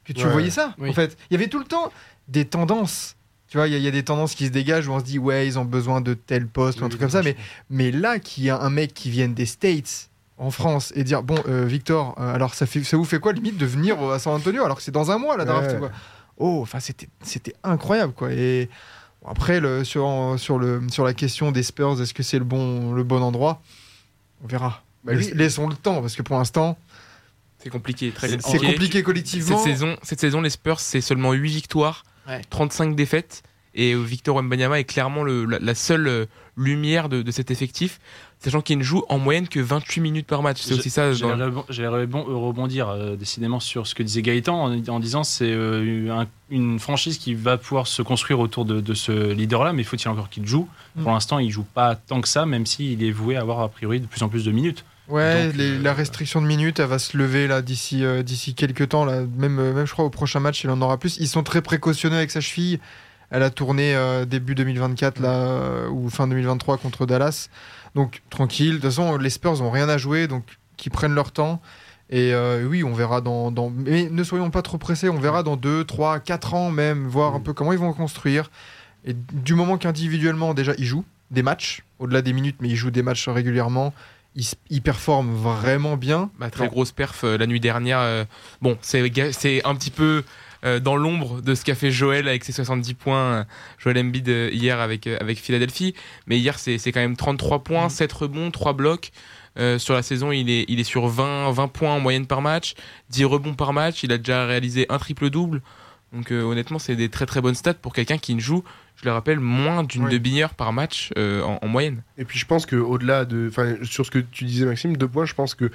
que tu Ouais. voyais ça, Oui. en fait. Il y avait tout le temps des tendances. Tu vois, il y, y a des tendances qui se dégagent où on se dit, ouais, ils ont besoin de tel poste ou un truc comme ça. Mais, mais là, qu'il y a un mec qui vient des States en France et dire, bon, euh, Victor, euh, alors ça, fait, ça vous fait quoi, limite, de venir à San Antonio alors que c'est dans un mois, la draft Ouais. quoi. Oh, enfin, c'était c'était incroyable, quoi. Et bon, après, le, sur, sur, le, sur la question des Spurs, est-ce que c'est le bon, le bon endroit? On verra. Bah, lui- Laissons le temps, parce que pour l'instant. C'est compliqué, très C'est- compliqué. c'est compliqué collectivement. Cette saison, cette saison les Spurs, c'est seulement 8 victoires, Ouais. 35 défaites. Et Victor Wembanyama est clairement le- la, la seule euh, lumière de, de cet effectif, sachant qu'il ne joue en moyenne que 28 minutes par match. C'est aussi ça. J'allais rebon- j'allais rebon- rebondir euh, décidément sur ce que disait Gaëtan en, en disant c'est euh, un- une franchise qui va pouvoir se construire autour de, de ce leader-là, mais faut-il encore qu'il joue? Mm. Pour l'instant, il joue pas tant que ça, même s'il est voué à avoir a priori de plus en plus de minutes. Ouais, Donc, les- la restriction de minutes, elle va se lever là d'ici euh, d'ici quelques temps. Là. Même, euh, même, je crois, au prochain match, il en aura plus. Ils sont très précautionneux avec sa cheville. Elle a tourné euh, début 2024 là, euh, ou fin 2023 contre Dallas. Donc, tranquille. De toute façon, les Spurs n'ont rien à jouer, donc qu'ils prennent leur temps. Et euh, oui, on verra dans, dans- Mais ne soyons pas trop pressés. On verra dans 2, 3, 4 ans même, voir un peu comment ils vont construire. Et du moment qu'individuellement, déjà, ils jouent des matchs, au-delà des minutes, mais ils jouent des matchs régulièrement. Ils, performent vraiment bien. Bah, très grosse perf euh, la nuit dernière. euh, bon, c'est un petit peu dans l'ombre de ce qu'a fait Joël avec ses 70 points, euh, Joël Embiid euh, hier avec, euh, avec Philadelphie. Mais hier, c'est c'est quand même 33 points, 7 rebonds, 3 blocs. Euh, sur la saison, il est, il est sur 20, 20 points en moyenne par match, 10 rebonds par match. Il a déjà réalisé un triple-double. Donc euh, honnêtement, c'est des très très bonnes stats pour quelqu'un qui ne joue, je le rappelle, moins d'une Oui. demi-heure par match euh, en, en moyenne. Et puis je pense que au-delà de, enfin, sur ce que tu disais Maxime, deux points, je pense que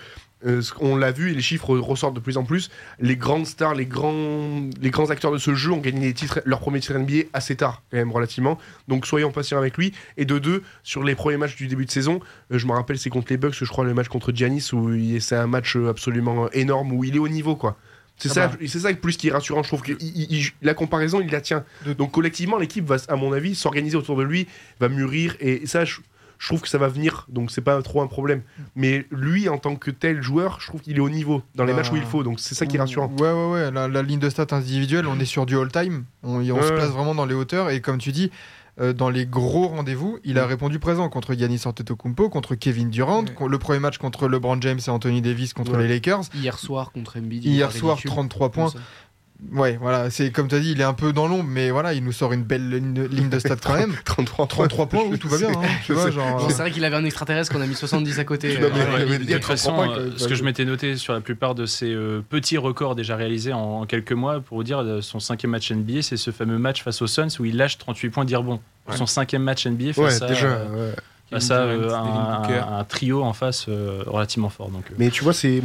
euh, qu'on l'a vu et les chiffres ressortent de plus en plus. Les grandes stars, les grands, les grands acteurs de ce jeu ont gagné les titres, leur premier titre NBA assez tard, quand même relativement. Donc soyons patients avec lui. Et de deux, sur les premiers matchs du début de saison, euh, je me rappelle c'est contre les Bucks, je crois le match contre Giannis où c'est un match euh, absolument énorme où il est au niveau quoi. C'est Ah ça, bah. c'est ça plus qui est rassurant. Je trouve que il- il- la comparaison, il la tient. Donc collectivement, l'équipe va, à mon avis, s'organiser autour de lui, va mûrir, et ça, je, je trouve que ça va venir. Donc c'est pas trop un problème. Mais lui, en tant que tel joueur, je trouve qu'il est au niveau dans les Bah, matchs où il faut. Donc c'est ça qui est rassurant. Ouais, ouais, ouais. La, la ligne de stats individuelle, on est sur du all-time. On, on se place vraiment dans les hauteurs. Et comme tu dis, euh, dans les gros rendez-vous, il a répondu présent contre Giannis Antetokounmpo, contre Kevin Durant, le premier match contre LeBron James et Anthony Davis contre Ouais. les Lakers. Hier soir contre Embiid. Hier soir, ridicule. 33 points. Ouais, voilà, c'est comme tu as dit, il est un peu dans l'ombre, mais voilà, il nous sort une belle ligne, ligne de stats quand même. 33 33 points, oui, tout va bien. hein, tu vois, genre, Bon, c'est vrai qu'il avait un extraterrestre qu'on a mis 70 à côté. Euh, il- De toute façon, euh, ce que je m'étais noté sur la plupart de ces euh, petits records déjà réalisés en, en quelques mois, pour vous dire, euh, son cinquième match NBA, c'est ce fameux match face aux Suns où il lâche 38 points d'Irbon. Ouais. Son cinquième match NBA face Ouais, à, déjà, euh, ouais. Face à, euh, Devin un, trio en face euh, relativement fort. Donc, euh, Mais tu vois, c'est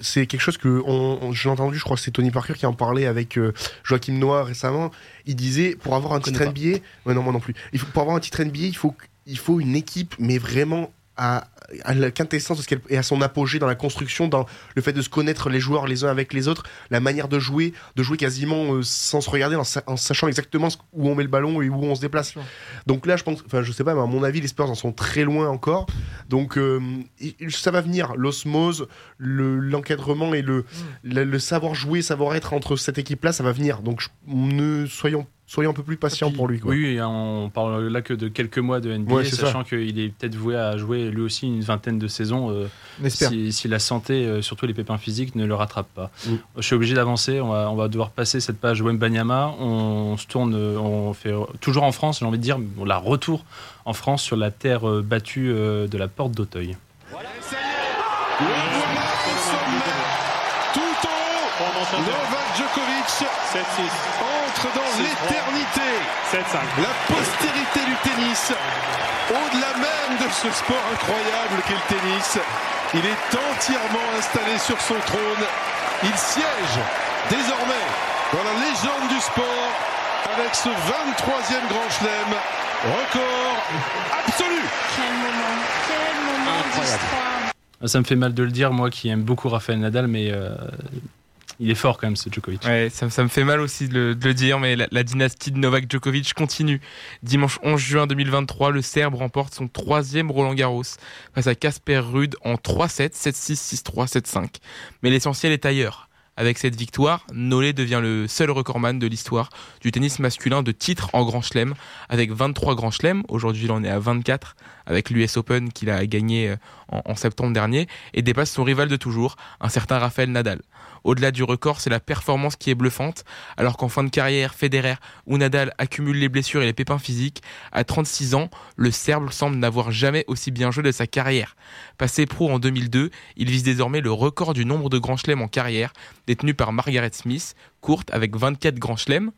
c'est quelque chose que on, on- j'ai entendu, je crois que c'est Tony Parker qui en parlait avec euh, Joachim Noah récemment. Il disait pour avoir un titre NBA, ouais, non moi non plus. Il faut, pour avoir un titre NBA, il faut il faut une équipe, mais vraiment à, à la quintessence de ce qu'elle et à son apogée dans la construction, dans le fait de se connaître les joueurs les uns avec les autres, la manière de jouer, de jouer quasiment euh, sans se regarder, en, sa- en sachant exactement où on met le ballon et où on se déplace. Donc là, je pense, enfin, je sais pas, mais à mon avis, les Spurs en sont très loin encore. Donc euh, ça va venir, l'osmose, le- l'encadrement et le, le, le savoir jouer, savoir être entre cette équipe-là, ça va venir. Donc je- ne soyons soyons un peu plus patients pour lui. Quoi. Oui, on parle là que de quelques mois de NBA, Ouais, sachant qu'il est peut-être voué à jouer lui aussi une vingtaine de saisons euh, si, si la santé, euh, surtout les pépins physiques, ne le rattrape pas. Mm. Je suis obligé d'avancer, on va, on va devoir passer cette page Wembanyama. On se tourne, euh, on fait toujours en France, j'ai envie de dire, on la retour en France sur la terre euh, battue euh, de la porte d'Auteuil. Tout en haut, Novak Djokovic entre dans l'éternité, la postérité du tennis, au-delà même de ce sport incroyable qu'est le tennis. Il est entièrement installé sur son trône. Il siège désormais dans la légende du sport avec ce 23e grand chelem, record absolu. Quel moment, quel moment d'histoire. Ça me fait mal de le dire, moi qui aime beaucoup Rafael Nadal, mais euh, il est fort quand même ce Djokovic. Ouais, ça, me fait mal aussi de le, dire, mais la, dynastie de Novak Djokovic continue. Dimanche 11 juin 2023, le Serbe remporte son troisième Roland Garros face à Casper Ruud en 3-7, 7-6, 6-3, 7-5. Mais l'essentiel est ailleurs. Avec cette victoire, Nolé devient le seul recordman de l'histoire du tennis masculin de titres en Grand Chelem, avec 23 Grands Chelems. Aujourd'hui, il en est à 24, avec l'US Open qu'il a gagné euh, en, en septembre dernier, et dépasse son rival de toujours, un certain Rafael Nadal. Au-delà du record, c'est la performance qui est bluffante, alors qu'en fin de carrière, Federer ou Nadal accumulent les blessures et les pépins physiques. À 36 ans, le Serbe semble n'avoir jamais aussi bien joué de sa carrière. Passé pro en 2002, il vise désormais le record du nombre de grands chelems en carrière, détenu par Margaret Smith, courte avec 24 grands chelems.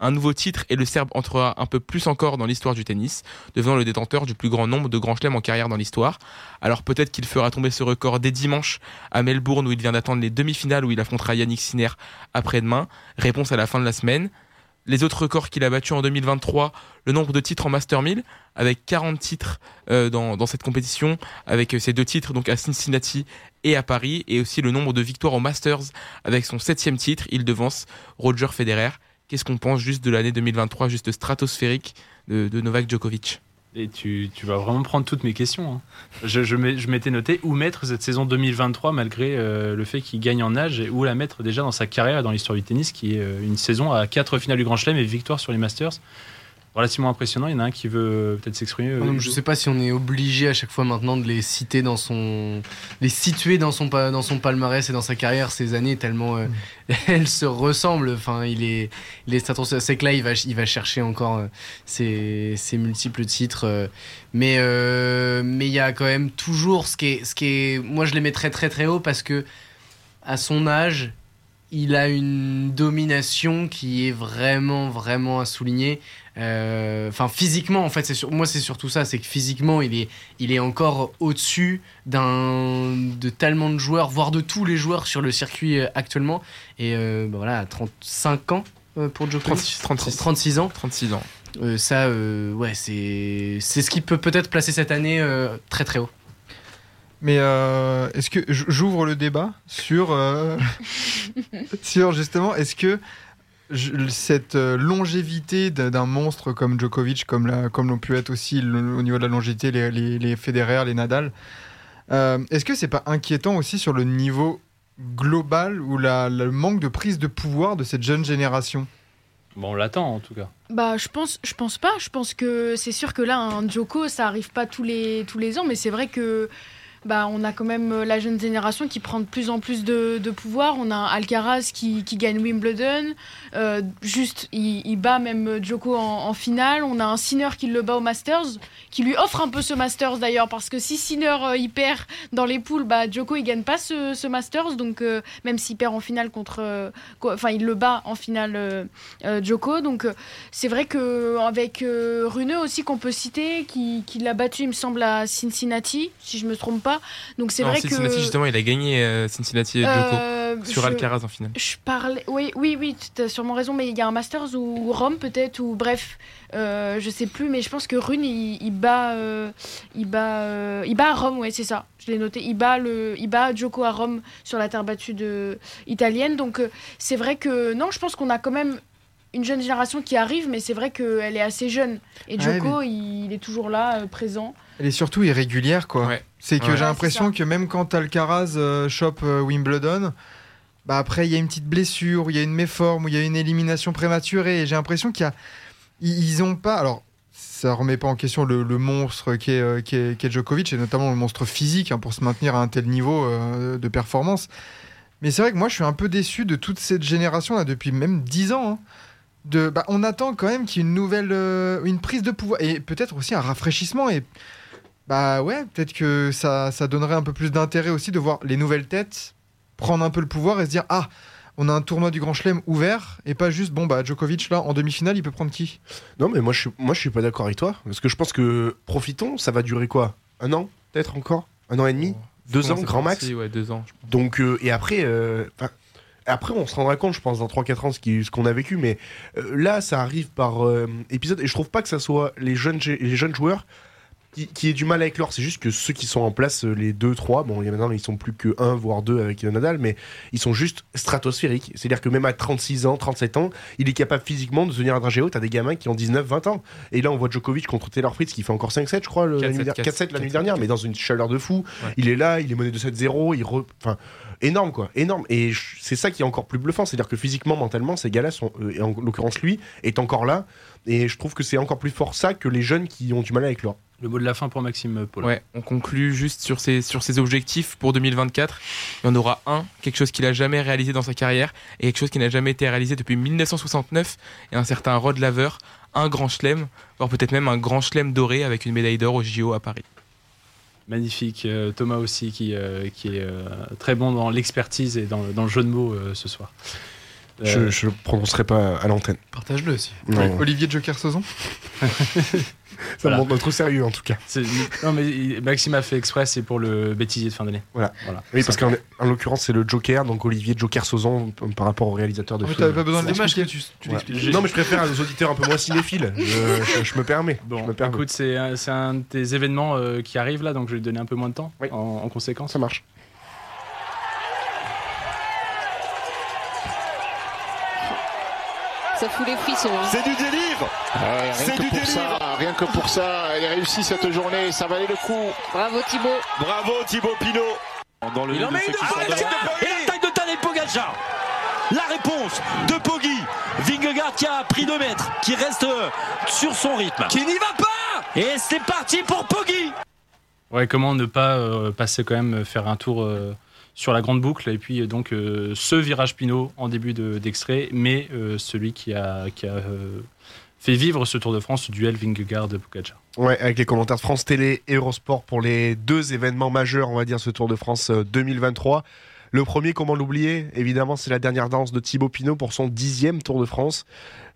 Un nouveau titre et le Serbe entrera un peu plus encore dans l'histoire du tennis, devenant le détenteur du plus grand nombre de grands chelems en carrière dans l'histoire. Alors peut-être qu'il fera tomber ce record dès dimanche à Melbourne où il vient d'attendre les demi-finales où il affrontera Yannick Sinner après-demain. Réponse à la fin de la semaine. Les autres records qu'il a battus en 2023, le nombre de titres en Master 1000, avec 40 titres euh, dans, dans cette compétition, avec euh, ces deux titres donc à Cincinnati et à Paris, et aussi le nombre de victoires au Masters, avec son septième titre, il devance Roger Federer. Qu'est-ce qu'on pense juste de l'année 2023, juste stratosphérique de, Novak Djokovic? Et tu, vas vraiment prendre toutes mes questions. hein. Je m'étais noté où mettre cette saison 2023 malgré euh, le fait qu'il gagne en âge et où la mettre déjà dans sa carrière et dans l'histoire du tennis qui est euh, une saison à quatre finales du Grand Chelem et victoire sur les Masters. Relativement impressionnant. Il y en a un qui veut peut-être s'exprimer. euh, je sais pas si on est obligé à chaque fois maintenant de les citer dans son, les situer dans son dans son palmarès et dans sa carrière ces années tellement euh, elles se ressemblent. Enfin, il est, il est c'est que là il va il va chercher encore euh, ses, ses multiples titres, mais mais il y a quand même toujours ce qui est ce qui est, moi je les mettrais très très haut parce que à son âge il a une domination qui est vraiment vraiment à souligner. Euh, Enfin, physiquement, en fait, c'est sur... moi c'est surtout ça, c'est que physiquement, il est, il est encore au-dessus d'un de tellement de joueurs, voire de tous les joueurs sur le circuit euh, actuellement. Et euh, bah voilà, à 35 ans euh, pour Djokovic. 36, 36. 36 ans. 36 ans. Euh, ça, euh, ouais, c'est c'est ce qui peut peut-être placer cette année euh, très très haut. Mais euh, est-ce que j'ouvre le débat sur euh, sur justement est-ce que je- cette euh, longévité d'un monstre comme Djokovic, comme l'ont pu être aussi le- au niveau de la longévité les, les, les Federer, les Nadal, euh, est-ce que c'est pas inquiétant aussi sur le niveau global ou la, le manque de prise de pouvoir de cette jeune génération? Bon, on l'attend en tout cas. Bah, je pense, je pense pas. Je pense que c'est sûr que là, un Joko, ça arrive pas tous les, tous les ans, mais c'est vrai que bah, on a quand même euh, la jeune génération qui prend de plus en plus de, de pouvoir. On a Alcaraz qui, qui gagne Wimbledon. Euh, juste, il, il bat même Joko en, en finale. On a un Sinner qui le bat au Masters, qui lui offre un peu ce Masters d'ailleurs, parce que si Sinner euh, il perd dans les poules, bah, Joko il gagne pas ce, ce Masters. Donc, euh, même s'il perd en finale contre. euh, co- Enfin, il le bat en finale euh, euh, Joko. Donc, euh, c'est vrai que avec euh, Runeux aussi qu'on peut citer, qui, qui l'a battu, il me semble, à Cincinnati, si je me trompe pas. Pas. Donc c'est vrai Cincinnati, que justement, il a gagné euh, Cincinnati et Euh, Djoko sur je- Alcaraz en finale. Je parlais. Oui, oui, oui, tu as sûrement raison, mais il y a un Masters ou Rome peut-être, ou bref, euh, je sais plus, mais je pense que Rune, il, il bat, euh, il, bat, euh, il bat à Rome, ouais, c'est ça, je l'ai noté. Il bat, le, il bat Djoko à Rome sur la terre battue de, italienne. Donc euh, c'est vrai que, non, je pense qu'on a quand même une jeune génération qui arrive, mais c'est vrai qu'elle est assez jeune. Et Ouais, Djoko, il, est toujours là, euh, présent. Elle est surtout irrégulière, quoi. C'est que Ouais. j'ai l'impression que même quand Alcaraz euh, chope euh, Wimbledon, bah après il y a une petite blessure, ou il y a une méforme, ou il y a une élimination prématurée. Et j'ai l'impression qu'il y a, ils ils ont pas. Alors, ça remet pas en question le, le monstre qui est, euh, qui, est, Djokovic, et notamment le monstre physique hein, pour se maintenir à un tel niveau euh, de performance. Mais c'est vrai que moi, je suis un peu déçu de toute cette génération là depuis même 10 ans. hein. De, bah, on attend quand même qu'il y ait une nouvelle, euh, une prise de pouvoir et peut-être aussi un rafraîchissement. Et bah ouais, peut-être que ça, ça donnerait un peu plus d'intérêt aussi de voir les nouvelles têtes prendre un peu le pouvoir et se dire ah, on a un tournoi du Grand Chelem ouvert et pas juste bon bah Djokovic là en demi-finale, il peut prendre qui? Non, mais moi je, suis- moi, je suis pas d'accord avec toi. Parce que je pense que profitons, ça va durer quoi? Un an Peut-être encore? Un an et demi? Deux Comment ans, grand max? Ouais, deux ans. je pense. Donc, euh, et après, euh, après, on se rendra compte, je pense, dans 3-4 ans, ce qu'on a vécu. Mais euh, là, ça arrive par euh, épisode. Et je trouve pas que ça soit les jeunes, les jeunes joueurs qui, qui aient du mal avec l'or. C'est juste que ceux qui sont en place, euh, les 2-3, bon, il y a maintenant, ils sont plus que 1, voire 2 avec Nadal, mais ils sont juste stratosphériques. C'est-à-dire que même à 36 ans, 37 ans, il est capable physiquement de tenir un dragé haut. T'as des gamins qui ont 19-20 ans. Et là, on voit Djokovic contre Taylor Fritz qui fait encore 5-7, je crois, le- la 4-7, nuit der- 4-7 la nuit dernière, mais dans une chaleur de fou. Ouais. Il est là, il est mené de 7-0, il re- enfin énorme quoi, énorme. Et c'est ça qui est encore plus bluffant, c'est-à-dire que physiquement, mentalement, ces gars-là sont, euh, et en l'occurrence lui, est encore là. Et je trouve que c'est encore plus fort ça que les jeunes qui ont du mal avec l'or. Le mot de la fin pour Maxime Paul. Ouais, on conclut juste sur ses, sur ses objectifs pour 2024. Il y en aura un, quelque chose qu'il a jamais réalisé dans sa carrière, et quelque chose qui n'a jamais été réalisé depuis 1969, et un certain Rod Laver, un grand chelem, voire peut-être même un grand chelem doré avec une médaille d'or au JO à Paris. Magnifique. Euh, Thomas aussi, qui, euh, est euh, très bon dans l'expertise et dans, le jeu de mots ce soir. Je, Euh, je le prononcerai pas à l'antenne. Partage-le aussi. Non. Olivier Joker Saison Ça Voilà. montre notre sérieux en tout cas. c'est- Non, mais Maxime a fait exprès, c'est pour le bêtisier de fin d'année. Voilà. Voilà. Oui, parce qu'en en l'occurrence, c'est le Joker, donc Olivier Joker Sauzon p- par rapport au réalisateur de Ah, mais film. t'avais pas besoin de l'expliquer. tu, tu. Non, mais je préfère aux auditeurs un peu moins cinéphiles. Je, je- je me permets. Bon, je me permets. écoute, c'est un, c'est un des événements euh, qui arrive là, donc je vais lui donner un peu moins de temps Oui. en, en conséquence. ça marche. Ça fout les frissons. hein. C'est du délire Ouais, C'est rien, que du pour délire. ça, rien que pour ça, elle a réussi cette journée, ça valait le coup. Bravo Thibaut. Bravo Thibaut Pinot Dans le Il en met une Ah, Ah, l'attaque de Et l'attaque de Tadej Pogacar La réponse de Poggi Vingegaard qui a pris 2 mètres, qui reste euh, sur son rythme. Qui n'y va pas Et c'est parti pour Poggi Ouais, comment ne pas euh, passer quand même, euh, faire un tour euh, sur la grande boucle et puis euh, donc euh, ce virage Pinot en début de- d'extrait, mais euh, celui qui a, qui a fait vivre ce Tour de France, ce duel Vingegaard-Pogacar. Ouais, avec les commentaires France Télé et Eurosport pour les deux événements majeurs, on va dire, ce Tour de France euh, 2023. Le premier, comment l'oublier Évidemment, c'est la dernière danse de Thibaut Pinot pour son dixième Tour de France.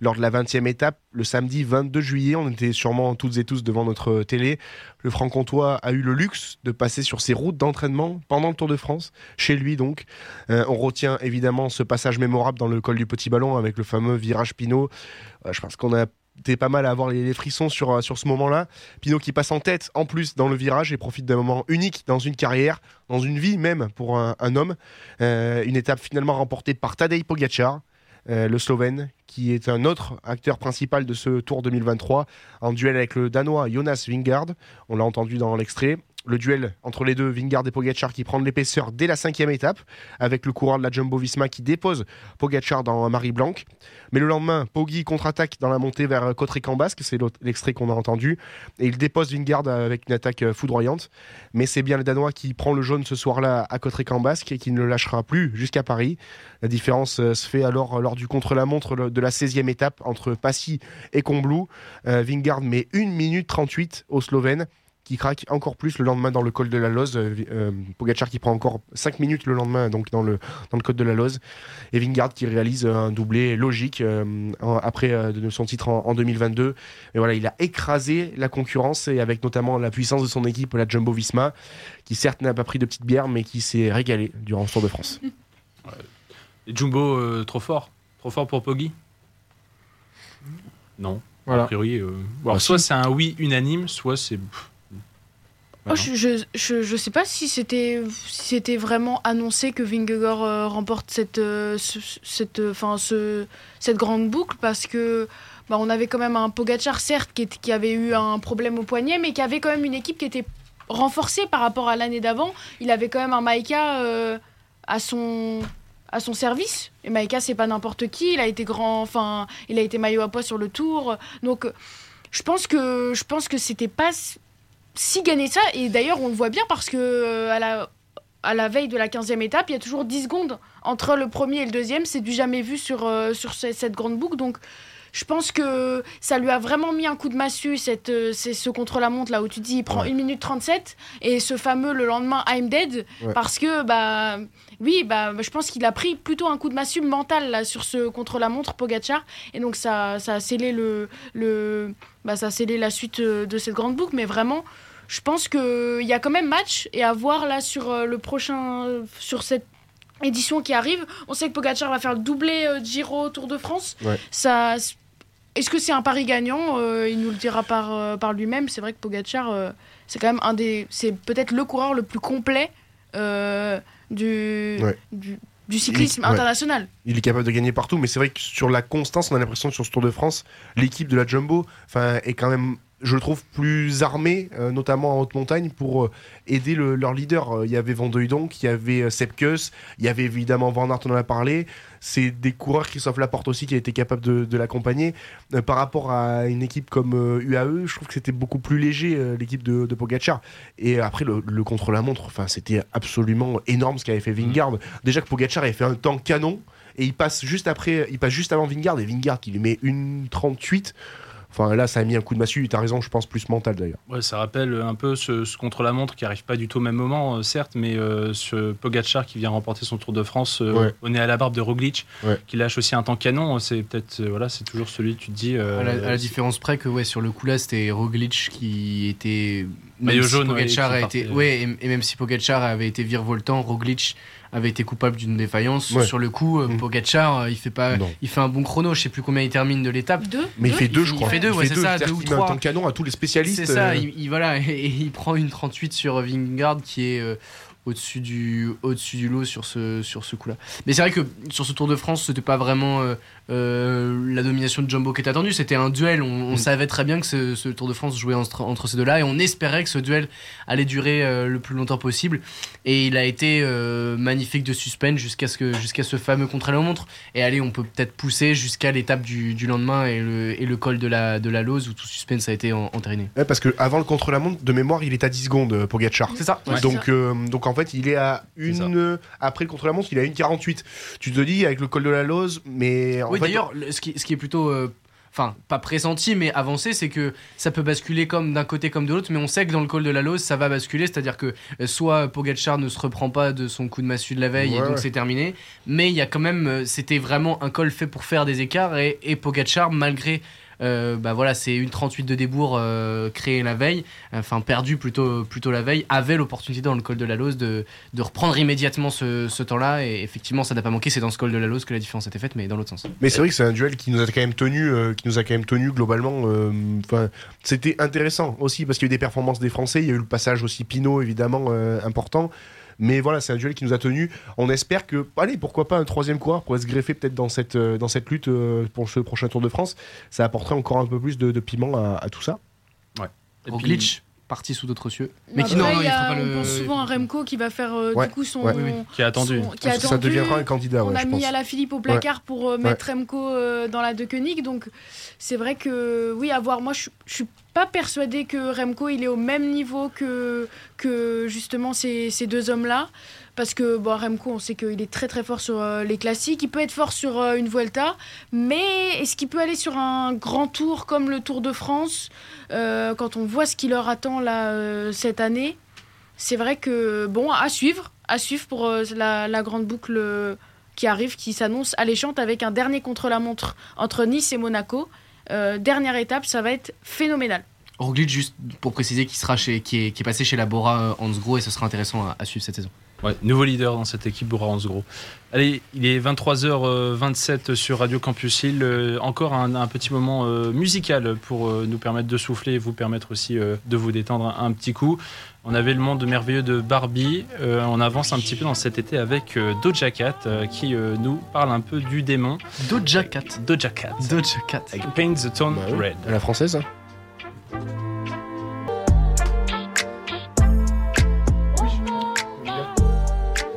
Lors de la 20e étape, le samedi 22 juillet, on était sûrement toutes et tous devant notre télé. Le franc-comtois a eu le luxe de passer sur ses routes d'entraînement pendant le Tour de France, chez lui donc. Euh, on retient évidemment ce passage mémorable dans le col du Petit Ballon avec le fameux virage Pinot. Euh, je pense qu'on a été pas mal à avoir les, frissons sur, euh, sur ce moment-là. Pinot qui passe en tête en plus dans le virage et profite d'un moment unique dans une carrière, dans une vie même pour un, un homme. Euh, une étape finalement remportée par Tadej Pogacar, euh, le Slovène, qui est un autre acteur principal de ce Tour 2023, en duel avec le Danois Jonas Vingard. On l'a entendu dans l'extrait. Le duel entre les deux, Vingard et Pogacar, qui prend de l'épaisseur dès la cinquième étape, avec le coureur de la Jumbo-Visma qui dépose Pogacar dans Marie-Blanc. Mais le lendemain, Poggi contre-attaque dans la montée vers Cotré-Cambasque, c'est l'extrait qu'on a entendu, et il dépose Vingard avec une attaque euh, foudroyante. Mais c'est bien le Danois qui prend le jaune ce soir-là à Cotré-Cambasque et qui ne le lâchera plus jusqu'à Paris. La différence euh, se fait alors euh, lors du contre-la-montre de la 16e étape entre Passy et Combloux. Vingard met 1 minute 38 au Slovène qui craque encore plus le lendemain dans le col de la Loze. Euh, euh, Pogacar qui prend encore 5 minutes le lendemain donc dans le, dans le col de la Loze. Et Vingard qui réalise un doublé logique euh, en- après euh, de son titre en, en 2022. Et voilà, il a écrasé la concurrence et avec notamment la puissance de son équipe, la Jumbo Visma, qui certes n'a pas pris de petites bières mais qui s'est régalé durant ce Tour de France. Et Jumbo, euh, trop fort Trop fort pour Poggi? Non. Voilà. A priori, euh, alors, Bah, soit c'est un oui unanime, soit c'est. Oh, je, je, je, je sais pas si c'était si c'était vraiment annoncé que Vingegaard euh, remporte cette euh, ce- cette euh, ce cette grande boucle parce que bah, on avait quand même un Pogacar certes qui, avait eu un problème au poignet mais qui avait quand même une équipe qui était renforcée par rapport à l'année d'avant. Il avait quand même un Maïka à son à son service et Maïka c'est pas n'importe qui. Il a été grand enfin il a été maillot à poids sur le Tour donc je pense que je pense que c'était pas si gagner ça. Et d'ailleurs, on le voit bien parce que euh, à la, à la veille de la 15e étape, il y a toujours 10 secondes entre le premier et le deuxième. C'est du jamais vu sur, euh, sur ce- cette grande boucle. Donc, je pense que ça lui a vraiment mis un coup de massue, cette, euh, c'est ce contre-la-montre là où tu dis il prend 1 minute 37 et ce fameux le lendemain I'm dead Ouais. parce que bah oui bah je pense qu'il a pris plutôt un coup de massue mental là sur ce contre-la-montre Pogacar et donc ça, ça a scellé le, le bah, ça a scellé la suite euh, de cette grande boucle mais vraiment je pense qu'il y a quand même match et à voir là sur euh, le prochain sur cette édition qui arrive on sait que Pogacar va faire le doublé euh, Giro Tour de France Ouais. ça est-ce que c'est un pari gagnant Euh, Il nous le dira par, euh, par lui-même. C'est vrai que Pogacar, euh, c'est quand même un des, c'est peut-être le coureur le plus complet euh, du, Ouais. du, du cyclisme Il- international. Il est capable de gagner partout, mais c'est vrai que sur la constance, on a l'impression que sur ce Tour de France, l'équipe de la Jumbo est quand même, je le trouve, plus armée, euh, notamment en haute montagne, pour euh, aider le- leur leader. Euh, Il y avait Van Donk, il y avait Sepp Kuss, il y avait évidemment Van Aert, on en a parlé. C'est des coureurs, Christophe Laporte aussi, qui a été capable de, de l'accompagner. Euh, par rapport à une équipe comme euh, UAE, je trouve que c'était beaucoup plus léger, euh, l'équipe de, de Pogacar. Et après, le, le contre-la-montre, enfin, c'était absolument énorme ce qu'avait fait Vingard. Déjà que Pogacar avait fait un temps canon, et il passe juste après, il passe juste avant Vingard, et Vingard qui lui met une 38. Enfin là, ça a mis un coup de massue. T'as raison, je pense plus mental d'ailleurs. Ouais, ça rappelle un peu ce, ce contre-la-montre qui arrive pas du tout au même moment, euh, certes, mais euh, ce Pogacar qui vient remporter son Tour de France euh, Ouais. au nez à la barbe de Roglic, Ouais. qui lâche aussi un temps canon. C'est peut-être, euh, voilà, c'est toujours celui, tu te dis. euh, À la, à la c'est- différence près que ouais, sur le coup là, c'était Roglic qui était. Maillot même si jaune, Pogacar a été, ouais, et, et même si Pogacar avait été virevoltant, Roglic avait été coupable d'une défaillance. Ouais. Sur le coup, Pogacar, euh, il fait pas, Non. il fait un bon chrono. Je sais plus combien il termine de l'étape. Deux. Mais il fait deux, je Il crois. fait deux, ouais, c'est ça, deux ou qu'il met un trois. temps canon à tous les spécialistes. C'est ça, euh, il, il- voilà, et il prend une 38 sur Vingard qui est euh, au-dessus du, au-dessus du lot sur ce, sur ce coup-là. Mais c'est vrai que sur ce Tour de France, c'était pas vraiment euh, la domination de Jumbo qui était attendue, c'était un duel. On, on Mm. savait très bien que ce, ce Tour de France jouait entre, entre ces deux-là et on espérait que ce duel allait durer euh, le plus longtemps possible. Et il a été euh, magnifique de suspense jusqu'à ce, que, jusqu'à ce fameux contre-la-montre. Et allez, on peut peut-être pousser jusqu'à l'étape du, du lendemain et le, et le col de la, de la Lose où tout suspense a été en- entériné. Ouais, parce que avant le contre-la-montre, de mémoire, il est à 10 secondes, euh, Pogacar. C'est ça. Ouais. donc, euh, donc en fait, il est à une. euh, après le contre-la-montre, il est à une 48. Tu te dis, avec le col de la Lose, mais. En oui, d'ailleurs, le- ce qui, ce qui est plutôt. euh, Enfin, pas pressenti, mais avancé, c'est que ça peut basculer comme d'un côté comme de l'autre, mais on sait que dans le col de la Lose, ça va basculer, c'est-à-dire que euh, soit Pogacar ne se reprend pas de son coup de massue de la veille, et donc ouais. c'est terminé, mais il y a quand même, euh, c'était vraiment un col fait pour faire des écarts, et, et Pogacar, malgré, euh, bah voilà, c'est une 38 de débours euh, créée la veille, enfin perdu plutôt, plutôt la veille, avait l'opportunité dans le col de la Lose de, de reprendre immédiatement ce, ce temps-là, et effectivement, ça n'a pas manqué, c'est dans ce col de la Lose que la différence a été faite, mais dans l'autre sens. Mais c'est vrai que c'est un duel qui nous a quand même tenu, euh, qui nous a quand même tenu globalement. euh, Enfin, c'était intéressant aussi parce qu'il y a eu des performances des Français. Il y a eu le passage aussi Pinot évidemment euh, important. Mais voilà, c'est un duel qui nous a tenu. On espère que, allez, pourquoi pas un troisième coureur pourrait se greffer peut-être dans cette, euh, dans cette lutte euh, pour ce prochain Tour de France. Ça apporterait encore un peu plus de, de piment à, à tout ça. Ouais. Et Roglic, parti sous d'autres cieux. Mais qui non, non, il a- fera pas on le. pense souvent à Remco qui va faire euh, Ouais, du coup son. ouais. Oui, oui. Qui est attendu. son- qui Parce que ça attendu. deviendra un candidat, On ouais, a je mis pense. à la Philippe au placard Ouais. pour euh, mettre Remco euh, dans la De Koenig. Donc c'est vrai que oui, à voir. Moi, je, suis pas persuadée que Remco il est au même niveau que, que justement ces, ces deux hommes-là. Parce que bon, Remco, on sait qu'il est très très fort sur euh, les classiques. Il peut être fort sur euh, une Vuelta, mais est-ce qu'il peut aller sur un grand tour comme le Tour de France euh, Quand on voit ce qui leur attend là cette année, c'est vrai que bon, à suivre, à suivre pour la, grande boucle qui arrive, qui s'annonce alléchante avec un dernier contre-la-montre entre Nice et Monaco. Dernière étape, ça va être phénoménal. Roglic, juste pour préciser, qui, sera chez, qui, est, passé chez la Bora euh, Hansgrohe et ce sera intéressant à suivre cette saison. Ouais, nouveau leader dans cette équipe Bora Hansgrohe. Allez, il est 23h27 sur Radio Campus Hill. Euh, encore un, un petit moment euh, musical pour euh, nous permettre de souffler et vous permettre aussi de vous détendre un, petit coup. On avait le monde merveilleux de Barbie. Euh, on avance un petit peu dans cet été avec euh, Doja Cat euh, qui euh, nous parle un peu du démon. Doja Cat. Doja Cat. Doja Cat. Avec Paint the Tone Red. À la française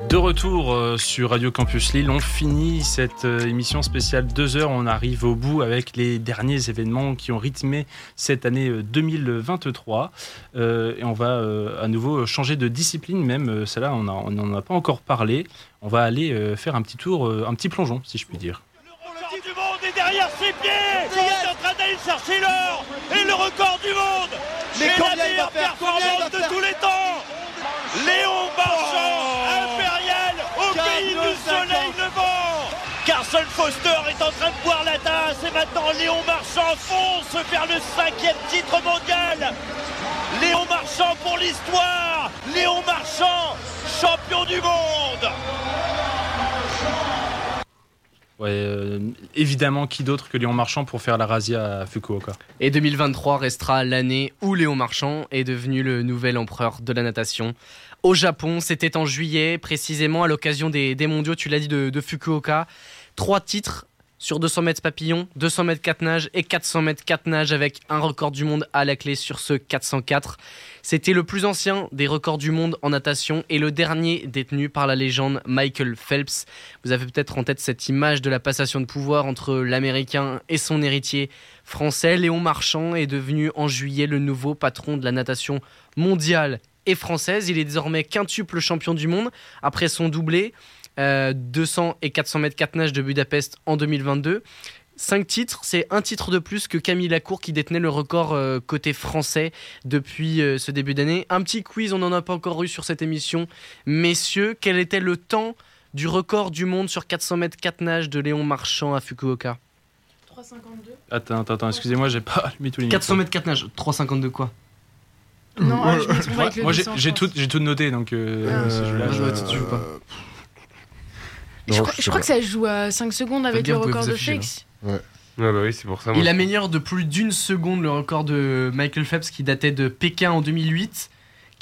De retour euh, sur Radio Campus Lille, on finit cette euh, émission spéciale 2 heures. On arrive au bout avec les derniers événements qui ont rythmé cette année euh, 2023. Euh, et on va euh, à nouveau changer de discipline, même celle-là, on n'en a pas encore parlé. On va aller euh, faire un petit tour, euh, un petit plongeon, si je puis dire. du monde est derrier ses pieds Il est en train d'aller chercher l'or et le record du monde Mais combien la il va meilleure faire? Combien il performance de tous les temps Léon Marchand, soleil levant Carson Foster est en train de boire la tasse. Et maintenant Léon Marchand fonce vers le cinquième titre mondial. Léon Marchand pour l'histoire. Léon Marchand, champion du monde. Ouais, euh, évidemment, qui d'autre que Léon Marchand pour faire la razzia à Fukuoka? Et 2023 restera l'année où Léon Marchand est devenu le nouvel empereur de la natation. Au Japon, c'était en juillet, précisément à l'occasion des, des mondiaux, tu l'as dit, de, Fukuoka. Trois titres sur 200 mètres papillon, 200 mètres 4 nages et 400 mètres 4 nages avec un record du monde à la clé sur ce 404. C'était le plus ancien des records du monde en natation et le dernier détenu par la légende Michael Phelps. Vous avez peut-être en tête cette image de la passation de pouvoir entre l'Américain et son héritier français. Léon Marchand est devenu en juillet le nouveau patron de la natation mondiale et française. Il est désormais quintuple champion du monde après son doublé. euh, 200 et 400 mètres 4 nages de Budapest en 2022. 5 titres, c'est un titre de plus que Camille Lacour qui détenait le record euh, côté français depuis euh, ce début d'année. Un petit quiz, on n'en a pas encore eu sur cette émission. Messieurs, quel était le temps du record du monde sur 400 mètres 4 nages de Léon Marchand à Fukuoka? 3,52. Attends, attends, attends, excusez-moi, j'ai pas allumé tous les 400 micros. mètres 4 nages, 3,52 quoi? Non, ah, je me trompe Moi, avec le moi, j'ai 200, j'ai je tout, j'ai tout noté, donc euh, ce jeu-là, moi, je tu- joues pas. Je, crois, je crois que ça joue à 5 secondes avec le vous pouvez record vous de afficher, Félix. Ouais, bah oui, c'est pour ça. moi, Il améliore de plus d'une seconde le record de Michael Phelps qui datait de Pékin en 2008,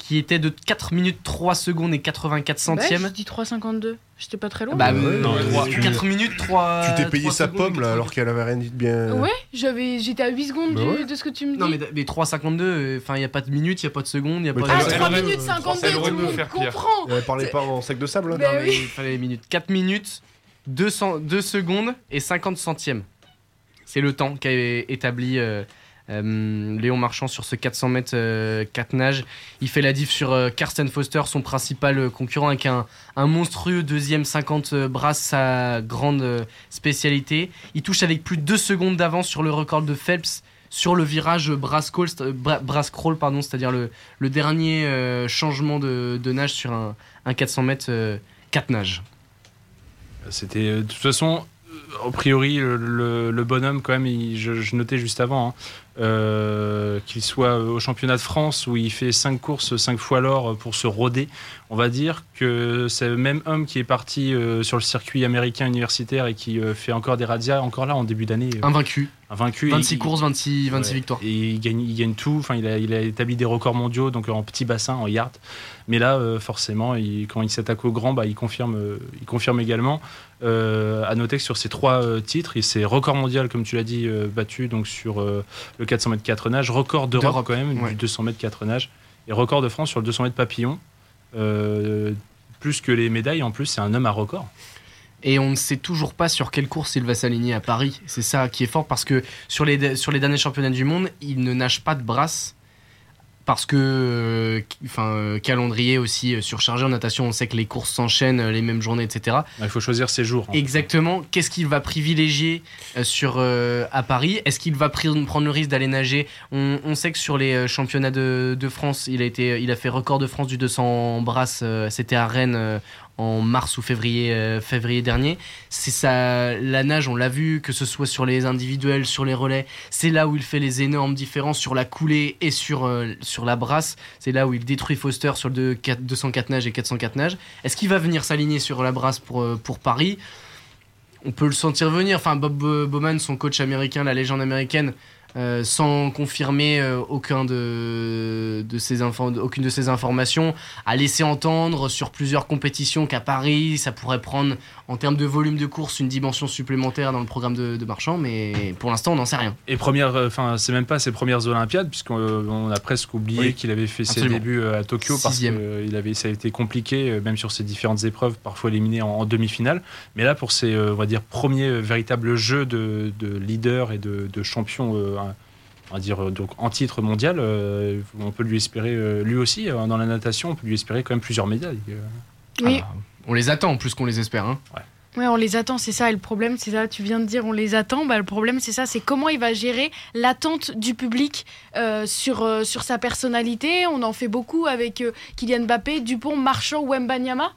qui était de 4 minutes 3 secondes et 84 centièmes. Ouais, je dis 3,52. J'étais pas très loin. Bah, Ouais, euh, non, trois- tu- 4 minutes 3 Tu t'es payé sa pomme là alors qu'elle avait rien dit de bien. Ouais, j'avais, j'étais à 8 secondes Bah ouais. de ce que tu me dis. Non mais, mais 3,52, enfin il n'y a pas de minutes, il n'y a pas de secondes, il n'y a Mais pas ah, de... sais, 3 elle aurait- minutes 52, tout le monde comprend. Elle parlait pas en sac de sable là Bah Non, mais oui. il fallait les minutes. 4 minutes, 200, 2 secondes et 50 centièmes. C'est le temps qu'a établi euh, Léon Marchand sur ce 400 mètres euh, 4 nages. Il fait la diff sur euh, Karsten Foster, son principal euh, concurrent, avec un, monstrueux deuxième 50 euh, brasses, sa grande euh, spécialité. Il touche avec plus de 2 secondes d'avance sur le record de Phelps sur le virage brass crawl, euh, pardon, c'est-à-dire le, dernier euh, changement de, nage sur un, un 400 mètres euh, 4 nages. C'était euh, de toute façon, euh, a priori, le, bonhomme, quand même, il- je, je notais juste avant, hein, euh, qu'il soit au championnat de France où il fait 5 courses, 5 fois l'or pour se roder. On va dire que c'est le même homme qui est parti euh, sur le circuit américain universitaire et qui euh, fait encore des radias, encore là en début d'année. Invaincu. Invaincu. 26 Et- courses, 26, 26 Ouais. victoires. Et il gagne, il gagne tout. Enfin, il a, il a établi des records mondiaux, donc en petit bassin, en yard. Mais là, forcément, il- quand il s'attaque au grand, bah, il, confirme, il confirme également. Euh, à noter que sur ces trois euh, titres, il s'est record mondial, comme tu l'as dit, euh, battu donc sur euh, le 400 mètres 4 nage, record d'Europe quand même, ouais. du 200 mètres 4 nage, et record de France sur le 200 mètres papillon. Plus que les médailles, en plus, c'est un homme à record. Et on ne sait toujours pas sur quelle course il va s'aligner à Paris. C'est ça qui est fort parce que sur les, sur les derniers championnats du monde, il ne nage pas de brasse parce que euh, enfin euh, calendrier aussi euh, surchargé en natation on sait que les courses s'enchaînent les mêmes journées etc il faut choisir ses jours exactement. Qu'est-ce qu'il va privilégier sur à Paris? Est-ce qu'il va prendre le risque d'aller nager? On, sait que sur les championnats de, de, France il a été il a fait record de France du 200 brasses c'était à Rennes en mars ou février, euh, février dernier. C'est ça, la nage, on l'a vu, que ce soit sur les individuels, sur les relais, c'est là où il fait les énormes différences sur la coulée et sur, euh, sur la brasse. C'est là où il détruit Foster sur le 204 nage et 404 nage. Est-ce qu'il va venir s'aligner sur la brasse pour, euh, pour Paris? On peut le sentir venir. Enfin, Bob Bowman, son coach américain, la légende américaine, euh, sans confirmer euh, aucun de, de ces aucune de ces informations, a laissé entendre sur plusieurs compétitions qu'à Paris, ça pourrait prendre en termes de volume de course une dimension supplémentaire dans le programme de, de Marchand, mais pour l'instant on n'en sait rien. Et première, euh, enfin c'est même pas ses premières Olympiades, puisqu'on a presque oublié qu'il avait fait ses débuts à Tokyo parce que avait, ça a été compliqué, même sur ses différentes épreuves, parfois éliminé en, demi-finale. Mais là pour ses, on va dire, premiers véritables jeux de, de leader et de, de champion on va dire donc en titre mondial, euh, on peut lui espérer euh, lui aussi euh, dans la natation, on peut lui espérer quand même plusieurs médailles. Oui. Ah, on les attend plus qu'on les espère. Hein. Ouais. on les attend, c'est ça. Et le problème, c'est ça. Tu viens de dire, on les attend. Bah, le problème, c'est ça. C'est comment il va gérer l'attente du public sur, sur sa personnalité. On en fait beaucoup avec Kylian Mbappé, Dupont, Marchand ou Mbanyama.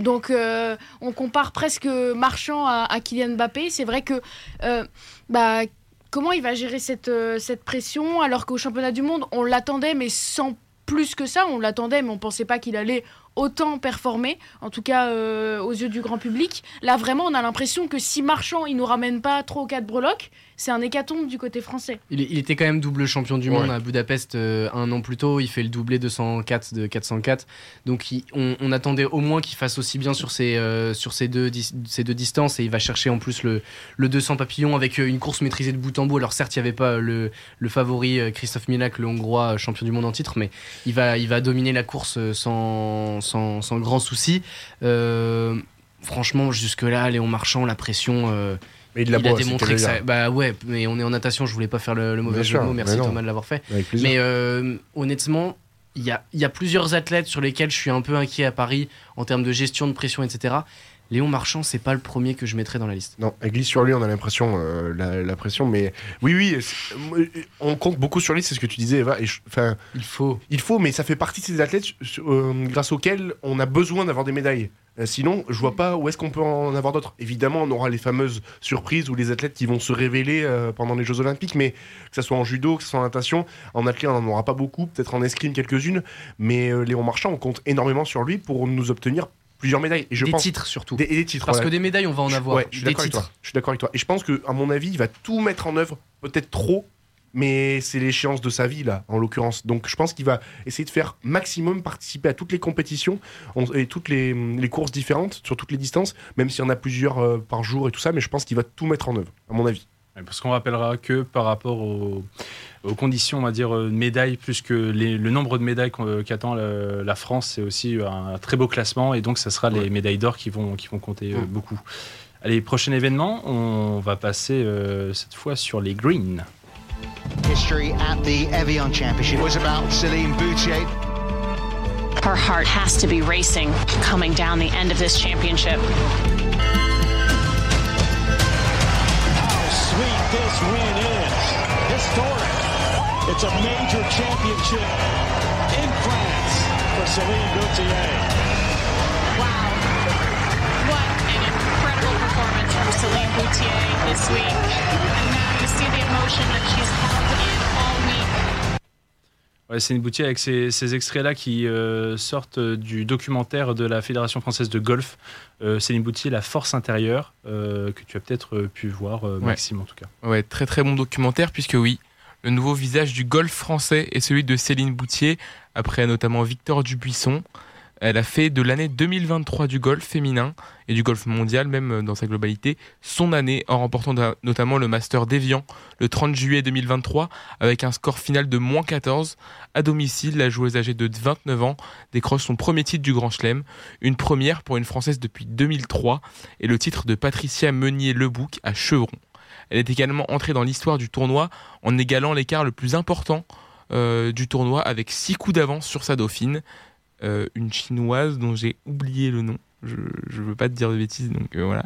Donc, on compare presque Marchand à, à Kylian Mbappé. C'est vrai que bah, comment il va gérer cette, euh, cette pression alors qu'au championnat du monde, on l'attendait, mais sans plus que ça, on l'attendait, mais on pensait pas qu'il allait autant performer, en tout cas euh, aux yeux du grand public. Là, vraiment, on a l'impression que si Marchand, il nous ramène pas trop au quatre breloques, c'est un hécatombe du côté français. Il, était quand même double champion du monde à Budapest euh, un an plus tôt. Il fait le doublé 204 de 404. Donc on, attendait au moins qu'il fasse aussi bien sur ces, euh, sur ces, deux, ces deux distances. Et il va chercher en plus le, le 200 papillon avec une course maîtrisée de bout en bout. Alors certes, il n'y avait pas le, le favori Christophe Milak, le Hongrois champion du monde en titre, mais il va, il va dominer la course sans, sans, sans grand souci. franchement, jusque-là, Léon Marchand, la pression mais il, a démontré que ça. Bah ouais, mais on est en natation, je voulais pas faire le, mauvais jeu de mots, merci Thomas de l'avoir fait. Mais euh, honnêtement, il y a, y a, plusieurs athlètes sur lesquels je suis un peu inquiet à Paris en termes de gestion de pression, etc. Léon Marchand, c'est pas le premier que je mettrais dans la liste. Non, elle glisse sur lui, on a l'impression, euh, la, pression, mais oui, oui, euh, on compte beaucoup sur lui, c'est ce que tu disais, Eva. Enfin, il faut. Il faut, mais ça fait partie de ces athlètes grâce auxquels on a besoin d'avoir des médailles. Euh, sinon, je vois pas où est-ce qu'on peut en avoir d'autres. Évidemment, on aura les fameuses surprises ou les athlètes qui vont se révéler euh, pendant les Jeux Olympiques, mais que ce soit en judo, que ce soit en natation, en athlète, on n'en aura pas beaucoup, peut-être en escrime quelques-unes, mais euh, Léon Marchand, on compte énormément sur lui pour nous obtenir plusieurs médailles. Et je des titres surtout. Des, des titres. Parce que des médailles, on va en avoir. je suis d'accord avec toi. Je suis d'accord avec toi. Et je pense que, à mon avis, il va tout mettre en œuvre, peut-être trop, mais c'est l'échéance de sa vie là en l'occurrence donc je pense qu'il va essayer de faire maximum participer à toutes les compétitions et toutes les, courses différentes sur toutes les distances même s'il y en a plusieurs euh, par jour et tout ça mais je pense qu'il va tout mettre en œuvre à mon avis parce qu'on rappellera que par rapport aux, conditions, on va dire, euh, médailles, plus que le nombre de médailles euh, qu'attend la, France, c'est aussi un très beau classement. Et donc, ça sera les médailles d'or qui vont, qui vont compter mm. beaucoup. Allez, prochain événement, on va passer cette fois sur les greens. History at the Evian Championship was about Celine Boutier. Her heart has to be racing coming down the end of this championship. How sweet this win is. Historic. It's a major championship in France for Celine Boutier. Wow. What an incredible performance from Celine Boutier this week. c'est une boutique avec ces, extraits-là qui euh, sortent du documentaire de la Fédération française de golf. Euh, Céline Boutier, La force intérieure, euh, que tu as peut-être pu voir, Maxime en tout cas. Ouais, très très bon documentaire, puisque oui, le nouveau visage du golf français est celui de Céline Boutier, après notamment Victor Dubuisson. Elle a fait de l'année 2023 du golf féminin et du golf mondial, même dans sa globalité, son année en remportant notamment le Master d'Evian le 30 juillet 2023 avec un score final de moins 14. À domicile, la joueuse âgée de 29 ans décroche son premier titre du Grand Chelem, une première pour une Française depuis 2003 et le titre de Patricia Meunier-Lebouc à Chevron. Elle est également entrée dans l'histoire du tournoi en égalant l'écart le plus important euh, du tournoi avec 6 coups d'avance sur sa dauphine, euh, une chinoise dont j'ai oublié le nom. Je ne veux pas te dire de bêtises, donc euh, voilà.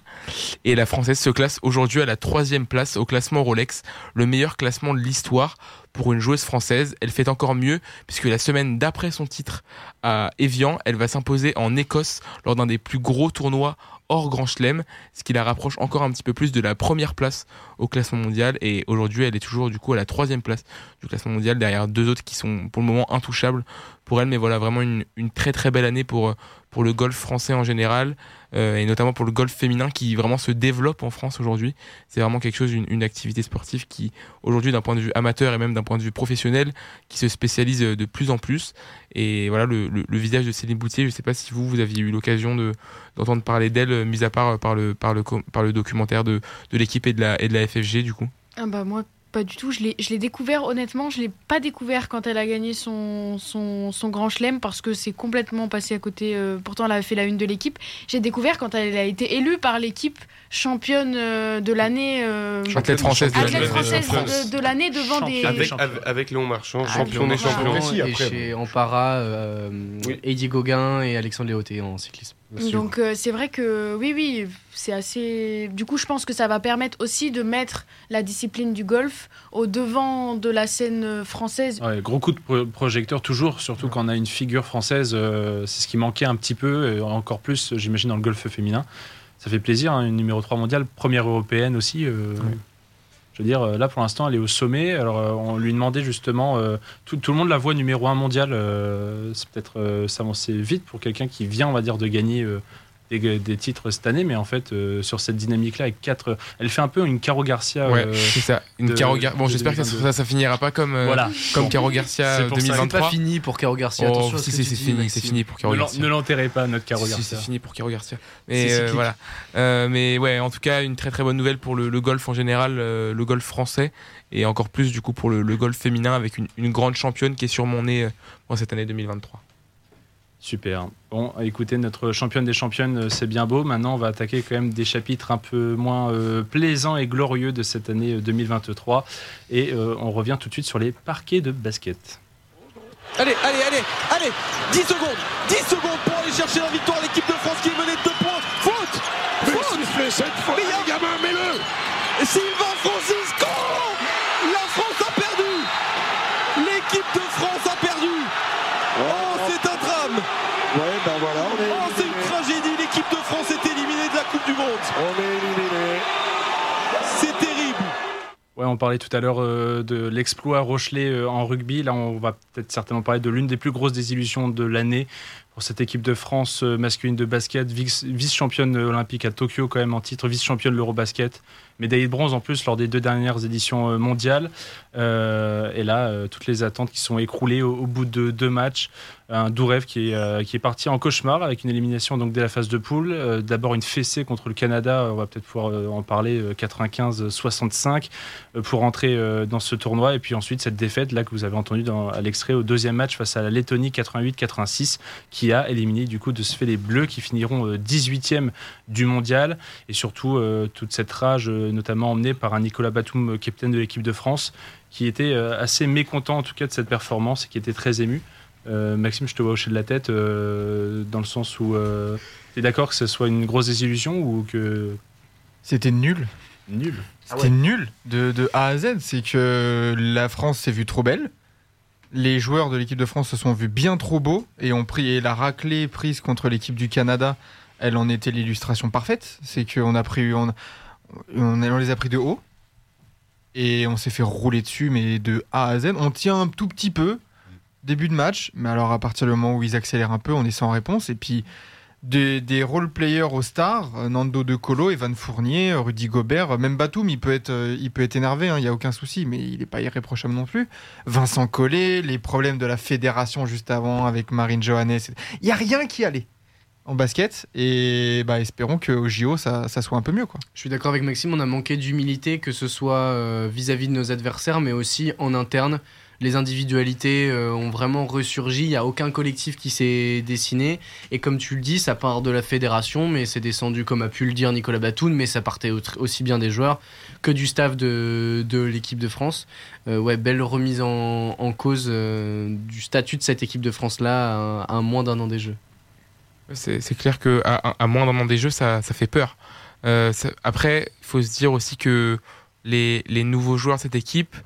Et la française se classe aujourd'hui à la troisième place au classement Rolex, le meilleur classement de l'histoire pour une joueuse française. Elle fait encore mieux puisque la semaine d'après son titre à Evian, elle va s'imposer en Écosse lors d'un des plus gros tournois hors Grand Chelem, ce qui la rapproche encore un petit peu plus de la première place au classement mondial. Et aujourd'hui, elle est toujours du coup à la troisième place du classement mondial, derrière deux autres qui sont pour le moment intouchables pour elle. Mais voilà, vraiment une, une très très belle année pour, pour le golf français en général. Euh, et notamment pour le golf féminin qui vraiment se développe en France aujourd'hui. C'est vraiment quelque chose, une, activité sportive qui aujourd'hui d'un point de vue amateur et même d'un point de vue professionnel, qui se spécialise de plus en plus. Et voilà le, visage de Céline Boutier, je ne sais pas si vous, vous aviez eu l'occasion de, d'entendre parler d'elle, mis à part par le, par le, par le documentaire de, de l'équipe et de la, et de la FFG du coup. Ah bah moi pas du tout. Je l'ai découvert, honnêtement, je l'ai pas découvert quand elle a gagné son, son, son grand chelem parce que c'est complètement passé à côté. Euh, pourtant, elle a fait la une de l'équipe. J'ai découvert quand elle a été élue par l'équipe championne euh, de l'année. Euh, athlète française de l'année devant des. Avec, avec, Léon Marchand, ah, champion des champions. Et chez, en para, Eddie Gauguin et Alexandre Léoté en cyclisme. Donc euh, c'est vrai que oui, oui, c'est assez... Du coup, je pense que ça va permettre aussi de mettre la discipline du golf au devant de la scène française. gros coup de projecteur toujours, surtout quand on a une figure française. Euh, c'est ce qui manquait un petit peu, encore plus, j'imagine, dans le golf féminin. Ça fait plaisir, hein, une numéro 3 mondiale, première européenne aussi. Euh, je veux dire, euh, là pour l'instant, elle est au sommet. Alors, euh, on lui demandait justement, euh, tout, le monde la voit numéro un mondial. c'est peut-être s'avancer vite pour quelqu'un qui vient, on va dire, de gagner des, titres cette année, mais en fait, euh, sur cette dynamique-là, avec quatre. Elle fait un peu une Caro Garcia. Ouais, euh, c'est ça. Une Caro Bon, j'espère que ça, ça, finira pas comme, euh, voilà. comme Caro Garcia 2023. C'est pas fini pour Caro Garcia. Oh, si, c'est fini, c'est fini pour Caro ne Garcia. Ne l'enterrez pas, notre Caro Garcia. c'est fini pour Caro Garcia. Mais voilà. mais ouais, en tout cas, une très très bonne nouvelle pour le, golf en général, le golf français, et encore plus du coup pour le, golf féminin avec une, une, grande championne qui est sûrement née en cette année 2023. Super. Bon, écoutez, notre championne des championnes, euh, c'est bien beau. Maintenant, on va attaquer quand même des chapitres un peu moins euh, plaisants et glorieux de cette année 2023. Euh, et on revient tout de suite sur les parquets de basket. Allez, allez, allez, allez 10 secondes 10 secondes pour aller chercher la victoire. L'équipe de France qui est menée de 2 points. Faute Faute Mais cette fois, mais gamin, mets-le Sylvain Francisco La France a perdu L'équipe de France a perdu Oh, c'est un drame Ouais, ben voilà. oh, c'est une tragédie. L'équipe de France est éliminée de la Coupe du Monde. On est éliminé. C'est terrible. Ouais, on parlait tout à l'heure euh, de l'exploit Rochelet euh, en rugby. Là, on va peut-être certainement parler de l'une des plus grosses désillusions de l'année pour cette équipe de France euh, masculine de basket, vice-championne olympique à Tokyo quand même en titre, vice-championne de l'Eurobasket, médaillée de bronze en plus lors des deux dernières éditions mondiales. et là, toutes les attentes qui sont écroulées au bout de deux matchs un doux rêve qui est, euh, qui est parti en cauchemar avec une élimination donc dès la phase de poule. Euh, d'abord une fessée contre le Canada, on va peut-être pouvoir euh, en parler, 95-65 pour entrer dans ce tournoi. Et puis ensuite cette défaite là que vous avez entendu à l'extrait au deuxième match face à la Lettonie 88-86 qui a éliminé du coup de ce fait les Bleus qui finiront 18e du mondial. Et surtout toute cette rage notamment emmenée par un Nicolas Batum, capitaine de l'équipe de France, qui était assez mécontent en tout cas de cette performance et qui était très ému. Euh, Maxime, je te vois hocher de la tête euh, dans le sens où euh, tu es d'accord que ce soit une grosse désillusion ou que. C'était nul. Nul. C'était ah nul de, de, A à Z. C'est que la France s'est vue trop belle. Les joueurs de l'équipe de France se sont vus bien trop beaux et ont pris et la raclée prise contre l'équipe du Canada. Elle en était l'illustration parfaite. C'est qu'on a pris, on, on, les a pris de haut et on s'est fait rouler dessus, mais de A à Z. On tient un tout petit peu, début de match, mais alors à partir du moment où ils accélèrent un peu, on est sans réponse. Et puis des, des role players aux stars, euh, Nando De Colo, Evan Fournier, euh, Rudy Gobert, euh, même Batum, il peut être, il peut être énervé, il n'y a aucun souci, mais il n'est pas irréprochable non plus. Vincent Collet, les problèmes de la fédération juste avant avec Marine Johannes, il n'y a rien qui allait en basket, et bah, espérons qu'au JO, ça, ça soit un peu mieux. Quoi. Je suis d'accord avec Maxime, on a manqué d'humilité, que ce soit euh, vis-à-vis de nos adversaires, mais aussi en interne. Les individualités euh, ont vraiment ressurgi, il n'y a aucun collectif qui s'est dessiné. Et comme tu le dis, ça part de la fédération, mais c'est descendu, comme a pu le dire Nicolas Batum, mais ça partait au- aussi bien des joueurs que du staff de, de l'équipe de France. Euh, ouais, belle remise en, cause du statut de cette équipe de France-là à moins d'un an des Jeux. C'est clair que à, à moins d'un an des jeux, ça, fait peur. Euh, après, il faut se dire aussi que les, les nouveaux joueurs de cette équipe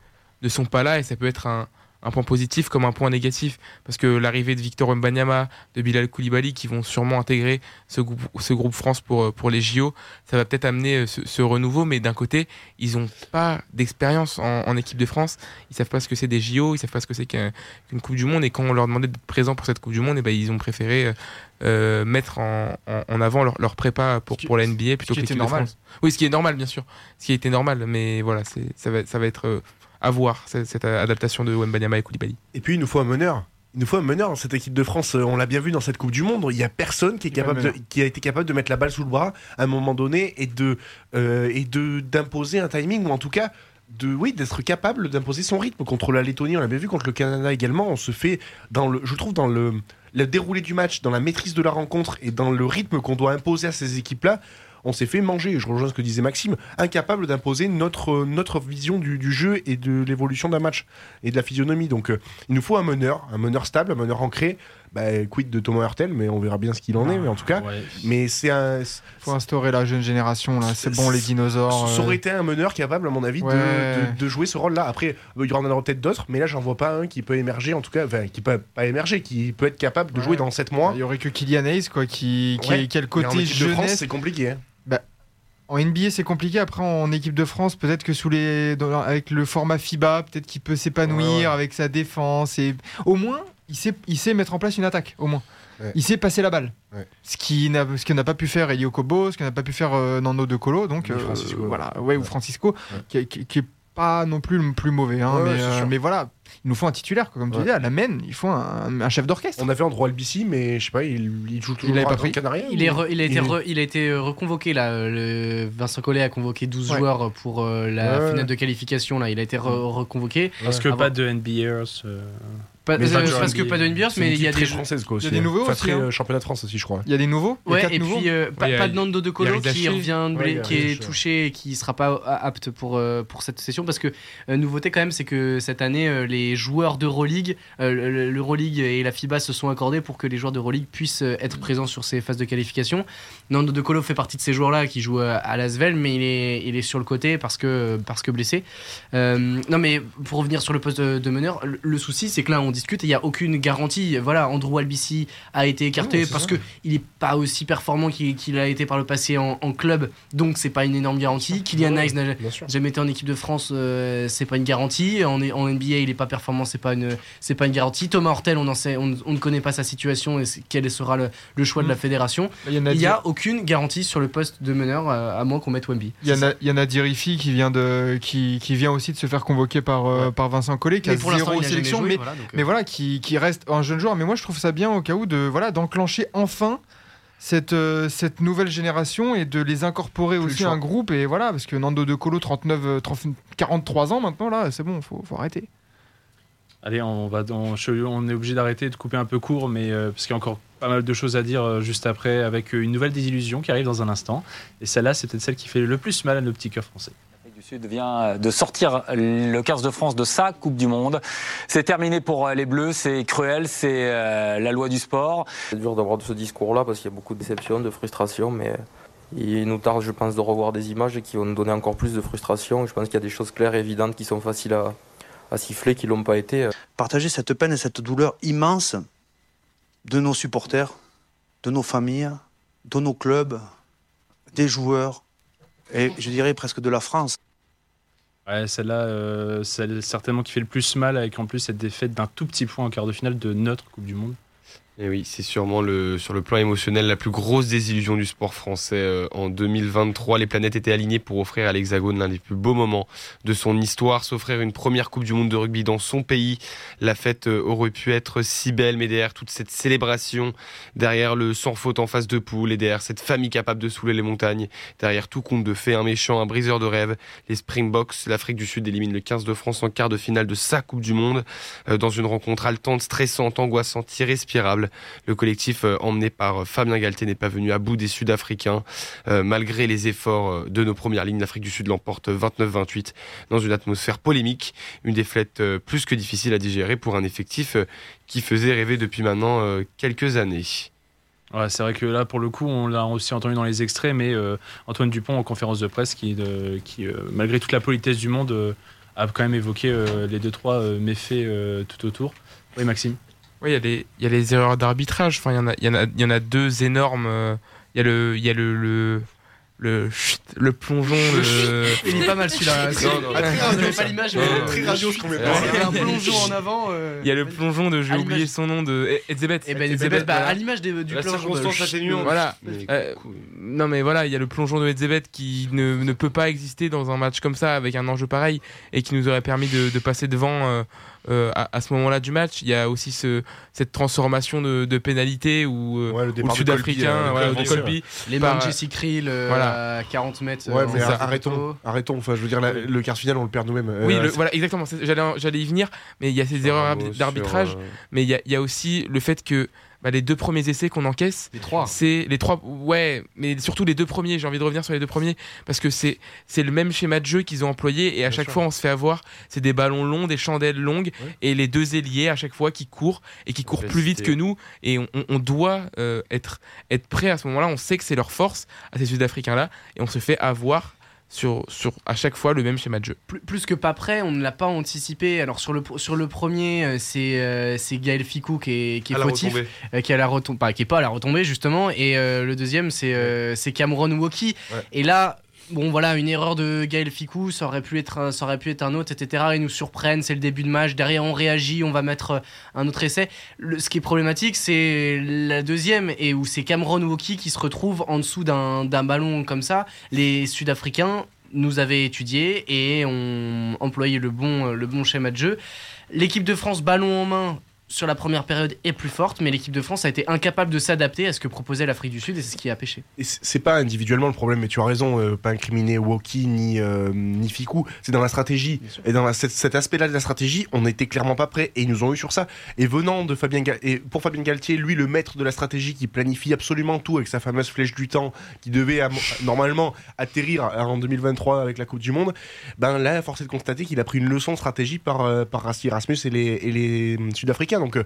ne sont pas là et ça peut être un, un point positif comme un point négatif. Parce que l'arrivée de Victor Wembanyama, de Bilal Koulibaly, qui vont sûrement intégrer ce groupe, ce groupe France pour, euh, pour les JO, ça va peut-être amener euh, ce, ce renouveau. Mais d'un côté, ils n'ont pas d'expérience en, en équipe de France. Ils savent pas ce que c'est des JO, ils savent pas ce que c'est qu'un- qu'une Coupe du Monde. Et quand on leur demandait d'être présents pour cette Coupe du Monde, et ben, ils ont préféré euh, mettre en, en- en avant leur, leur prépa pour, pour la NBA plutôt que l'équipe de. France. Oui, ce qui est normal, bien sûr. Ce qui était normal, mais voilà, ça, va, ça va être à voir, cette, cette adaptation de Wembanyama et Koulibaly. Et puis il nous faut un meneur. Il nous faut un meneur dans cette équipe de France. Euh, On l'a bien vu dans cette Coupe du Monde. Il n'y a personne qui, est capable de- qui a été capable de mettre la balle sous le bras à un moment donné et de euh, et de d'imposer un timing ou en tout cas de oui d'être capable d'imposer son rythme contre la Lettonie. On l'a bien vu contre le Canada également. On se fait dans le, je trouve dans le le déroulé du match, dans la maîtrise de la rencontre et dans le rythme qu'on doit imposer à ces équipes-là. On s'est fait manger, je rejoins ce que disait Maxime, incapable d'imposer notre, notre vision du, du jeu et de l'évolution d'un match et de la physionomie. Donc euh, il nous faut un meneur, un meneur stable, un meneur ancré. Bah, quid de Thomas Hurtel, mais on verra bien ce qu'il en est, mais en tout cas. Mais c'est un. faut instaurer la jeune génération, là. C'est bon, les dinosaures. Ça euh, aurait été un meneur capable, à mon avis, de- Ouais. de, de jouer ce rôle-là. Après, il y en aura peut-être d'autres, mais là, j'en vois pas un qui peut émerger, en tout cas, enfin, qui peut pas émerger, qui peut être capable de jouer dans 7 mois. Il y aurait que Kylian Hayes, quoi, qui, qui, Ouais. qui a le côté équipe de France, jeunesse. c'est compliqué. hein. En NBA, c'est compliqué. Après, en équipe de France, peut-être que sous les, dans- avec le format FIBA, peut-être qu'il peut s'épanouir Ouais, ouais. avec sa défense. Et au moins, il sait, il sait mettre en place une attaque. Au moins, Ouais. il sait passer la balle. Ce qui n'a, ce n'a pas pu faire Elio Kobo, ce que n'a pas pu faire euh, Nando De Colo, donc Ou euh, Francisco. voilà, ouais, ou Francisco, qui, qui- qui est pas non plus le plus mauvais, hein, mais, euh, mais voilà, il nous faut un titulaire, quoi, comme tu disais, à la main, il faut un, un chef d'orchestre. On avait en droit LBC, mais je sais pas, il, il joue toujours à pas pris. Canaria Il, ou- est re- il a été, re- il a été euh, reconvoqué là. euh, Le Vincent Collet a convoqué 12 Ouais. joueurs pour euh, la Ouais, fenêtre de qualification. Là, il a été re- reconvoqué. Parce que Avant- pas de NBAers. euh, Pas- Mais euh, pas de parce que pas de NBA, C'est mais il y a des très française, quoi. il y a aussi, des hein. nouveaux aussi, hein. euh, championnat de France aussi, je crois. Il y a des nouveaux Ouais, et nouveaux puis euh, pas, Ouais, il y a- pas de Nando De Colo qui revient, de qui est touché et qui sera pas a- apte pour, euh, pour cette session parce que euh, nouveauté quand même c'est que cette année euh, les joueurs d'Euroleague, euh, le- l'Euroleague et la FIBA se sont accordés pour que les joueurs d'Euroleague puissent euh, être présents sur ces phases de qualification. Nando De Colo fait partie de ces joueurs-là qui jouent euh, à Lasvel mais il est, il est sur le côté parce que, parce que blessé. Euh, non mais pour revenir sur le poste de, de meneur, le, le souci c'est que là on discute et il n'y a aucune garantie. Voilà, Andrew Albici a été écarté Non, parce ça. que il est pas aussi performant qu'il qu'il a été par le passé en, en club, donc c'est pas une énorme garantie. Kylian Hayes n'a jamais été en équipe de France, euh, c'est pas une garantie. En, en NBA, il est pas performant, c'est pas une, pas une garantie. Thomas Hortel, on, en sait, on, on ne connaît pas sa situation et quel sera le, le choix de la Mm. fédération. Il a n'y a aucune garantie sur le poste de meneur, euh, à moins qu'on mette Wemby. Il y en a, a Dirifi qui vient de, qui, qui vient aussi de se faire convoquer par, euh, par Vincent Collet, qui Mais a pour zéro sélection, joué, mais, voilà, donc, euh. mais voilà, qui, qui reste un jeune joueur. Mais moi, je trouve ça bien au cas où de, voilà, d'enclencher enfin cette, euh, cette nouvelle génération et de les incorporer Plus aussi à un groupe. Et voilà, parce que Nando De Colo, 39, euh, 30 43 ans maintenant, là, c'est bon, faut, faut arrêter. Allez, on, va, on, on est obligé d'arrêter de couper un peu court, mais euh, parce qu'il y a encore pas mal de choses à dire euh, juste après, avec une nouvelle désillusion qui arrive dans un instant. Et celle-là, c'est peut-être celle qui fait le plus mal à nos petits cœurs français. Sud vient de sortir le 15 de France de sa Coupe du Monde. C'est terminé pour les Bleus, c'est cruel, c'est euh, la loi du sport. C'est dur d'avoir ce discours-là parce qu'il y a beaucoup de déception, de frustration, mais il nous tarde, je pense, de revoir des images qui vont nous donner encore plus de frustration. Je pense qu'il y a des choses claires et évidentes qui sont faciles à, à siffler, qui l'ont pas été. Partager cette peine et cette douleur immense de nos supporters, de nos familles, de nos clubs, des joueurs et je dirais presque de la France. Ouais, celle-là, euh, celle certainement qui fait le plus mal avec en plus cette défaite d'un tout petit point en quart de finale de notre Coupe du Monde. Et oui, c'est sûrement le, sur le plan émotionnel la plus grosse désillusion du sport français. Euh, en 2023, les planètes étaient alignées pour offrir à l'Hexagone l'un des plus beaux moments de son histoire, s'offrir une première Coupe du Monde de rugby dans son pays. La fête euh, aurait pu être si belle, mais derrière toute cette célébration, derrière le sans faute en face de poule et derrière cette famille capable de soulever les montagnes, derrière tout compte de fait, un méchant, un briseur de rêve, les Springboks, l'Afrique du Sud élimine le 15 de France en quart de finale de sa Coupe du Monde euh, dans une rencontre haletante, stressante, angoissante, irrespirable. Le collectif euh, emmené par euh, Fabien Galté n'est pas venu à bout des Sud-Africains. Euh, malgré les efforts de nos premières lignes, l'Afrique du Sud l'emporte 29-28 dans une atmosphère polémique. Une défaite plus que difficile à digérer pour un effectif qui faisait rêver depuis maintenant quelques années. c'est vrai que là, pour le coup, on l'a aussi entendu dans les extraits, mais Antoine Dupont, en conférence de presse, qui, malgré toute la politesse du monde, a quand même évoqué les deux, trois méfaits tout autour. Oui, Maxime oui, il y, a les erreurs d'arbitrage. Enfin, il y, en a, y, en a, y en a deux énormes. Euh, il y a le, y a le, le, le, le plongeon. Le... Il est pas mal celui-là. Pas l'image, mais très radio qu'on met pas. Il y a un plongeon en avant. Il y a le plongeon de, j'ai oublié son nom, de Edzebet. Et ben Edzebet, bah, à l'image du la plongeon. circonstance atténuante. Voilà. Euh, non, mais voilà, il y a le plongeon de Edzebet qui ne, ne, peut pas exister dans un match comme ça avec un enjeu pareil et qui nous aurait permis de, de passer devant. Euh, à, ce moment-là du match. Il y a aussi ce, cette transformation de, de pénalité où, euh, le, Sud-Africain, euh, les mains de Jesse Krill à 40 mètres. Ouais, mais arrêtons, arrêtons. Enfin, je veux dire, le quart final, on le perd nous-mêmes. Oui, voilà, exactement. J'allais y venir, mais il y a ces erreurs d'arbitrage, mais il y, a, il y a aussi le fait que bah, les deux premiers essais qu'on encaisse. Les trois. C'est les trois, ouais, mais surtout les deux premiers. J'ai envie de revenir sur les deux premiers parce que c'est c'est le même schéma de jeu qu'ils ont employé et à chaque fois on se fait avoir. C'est des ballons longs, des chandelles longues et les deux ailiers à chaque fois qui courent et qui courent plus vite que nous et on, on doit euh, être être prêt à ce moment-là. On sait que c'est leur force à ces Sud-Africains là et on se fait avoir sur, sur à chaque fois le même schéma de jeu. Plus, que pas prêt, on ne l'a pas anticipé. Alors sur le, sur le premier, euh, c'est euh, c'est Gaël Ficou qui est, qui est fautif, euh, qui, a la pas, qui est pas à la retombée justement. Et le deuxième, c'est c'est Cameron Woki. Et là, bon voilà, une erreur de Gaël Ficou, ça aurait pu être, ça aurait pu être un autre, etc. Ils nous surprennent, c'est le début de match. Derrière, on réagit, on va mettre euh, un autre essai. ce qui est problématique, c'est la deuxième et où c'est Cameron Woki qui se retrouve en dessous d'un ballon comme ça. Les Sud-Africains nous avaient étudié et ont employé le bon, le bon schéma de jeu. L'équipe de France, ballon en main, sur la première période est plus forte, mais l'équipe de France a été incapable de s'adapter à ce que proposait l'Afrique du Sud et c'est ce qui a pêché. C'est pas individuellement le problème, mais tu as raison, euh, pas incriminer Woki ni, euh, ni Fikou, c'est dans la stratégie. Et dans cet, aspect-là de la stratégie, on n'était clairement pas prêt et ils nous ont eu sur ça. Et venant de Fabien et pour Fabien Galtier, lui, le maître de la stratégie qui planifie absolument tout avec sa fameuse flèche du temps qui devait normalement atterrir en 2023 avec la Coupe du Monde, ben là, force est de constater qu'il a pris une leçon de stratégie par, euh, par Rasmus et les, et les Sud-Africains. Donc euh,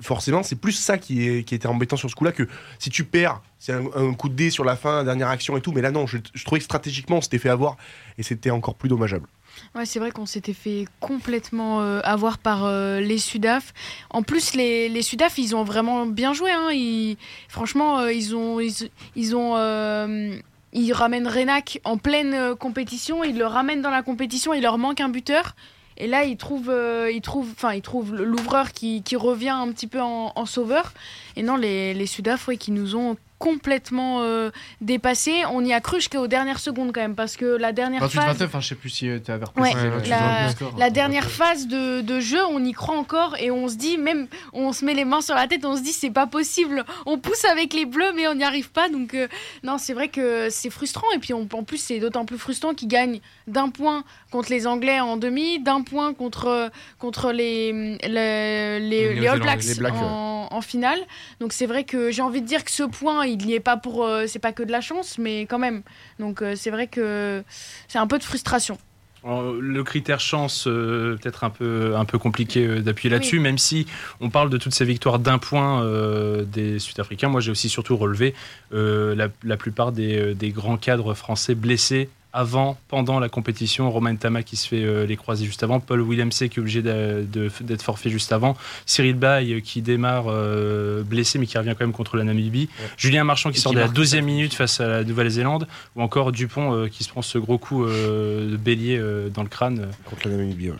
forcément, c'est plus ça qui, est, qui était embêtant sur ce coup-là que si tu perds, c'est un, coup de dé sur la fin, dernière action et tout. Mais là, non, je, trouvais que stratégiquement, on s'était fait avoir et c'était encore plus dommageable. Ouais, c'est vrai qu'on s'était fait complètement euh, avoir par euh, les Sudaf. En plus, les, les Sudaf, ils ont vraiment bien joué. Hein. Franchement, ils ont, ils, ont, ils ramènent Renac en pleine compétition. Ils le ramènent dans la compétition. Il leur manque un buteur. Et là, il trouve, euh, il trouve, enfin, il trouve l'ouvreur qui, qui, revient un petit peu en, en sauveur. Et non, les, les Sudaf, qui nous ont complètement euh, dépassé. On y a cru jusqu'aux dernières secondes quand même parce que la dernière 28, phase. 29, enfin je sais plus si euh, tu avais ouais, la, la dernière phase de, de, jeu, on y croit encore et on se dit même, on se met les mains sur la tête, on se dit c'est pas possible. On pousse avec les bleus mais on n'y arrive pas. Donc euh, non, c'est vrai que c'est frustrant et puis en plus c'est d'autant plus frustrant qu'ils gagnent d'un point contre les Anglais en demi, d'un point contre contre les les, les, All Blacks, en, en, finale. Donc c'est vrai que j'ai envie de dire que ce point il n'y est pas pour. Euh, c'est pas que de la chance, mais quand même. Donc euh, c'est vrai que c'est un peu de frustration. Le critère chance, euh, peut-être un peu, un peu compliqué d'appuyer là-dessus, même si on parle de toutes ces victoires d'un point des Sud-Africains. Moi, j'ai aussi surtout relevé la, la, plupart des, des, grands cadres français blessés avant, pendant la compétition. Romain Tama qui se fait euh, les croisés juste avant. Paul Williams qui est obligé d'être forfait juste avant. Cyril Bay euh, qui démarre euh, blessé mais qui revient quand même contre la Namibie. Julien Marchand qui sort de la deuxième minute face à la Nouvelle-Zélande. Ou encore Dupont qui se prend ce gros coup de bélier dans le crâne. Contre la Namibie,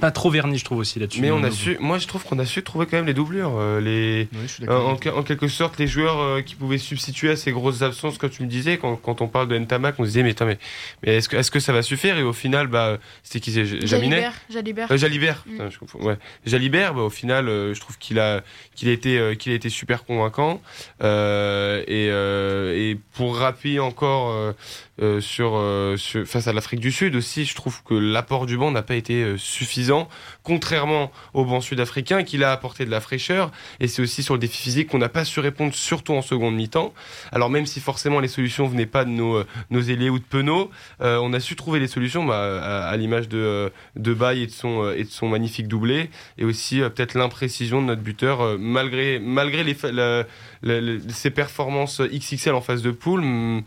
pas, trop verni, je trouve aussi là-dessus. Mais on a su, moi je trouve qu'on a su trouver quand même les doublures. les, en, quelque sorte, les joueurs qui pouvaient substituer à ces grosses absences, comme tu me disais, quand, quand on parle de Ntamak, on se disait, mais, attends, mais mais est-ce que, est que ça va suffire Et au final, bah, c'était qui c'est Jaminet Jalibert. Euh, Jalibert. Mm. ouais. Jalibert, bah, au final, euh, je trouve qu'il a, qu'il a, été, euh, qu'il a été super convaincant. et, et pour rappuyer encore euh, sur, euh, sur, face à l'Afrique du Sud aussi, je trouve que l'apport du banc n'a pas été euh, suffisant, contrairement au banc sud-africain qui a apporté de la fraîcheur. Et c'est aussi sur le défi physique qu'on n'a pas su répondre, surtout en seconde mi-temps. Alors même si forcément les solutions venaient pas de nos, nos ailiers ou de Penaud, on a su trouver les solutions bah, à, l'image de, de Baye et de son, et de son magnifique doublé, et aussi peut-être l'imprécision de notre buteur, malgré, malgré les, ses performances XXL en phase de poule. Hmm,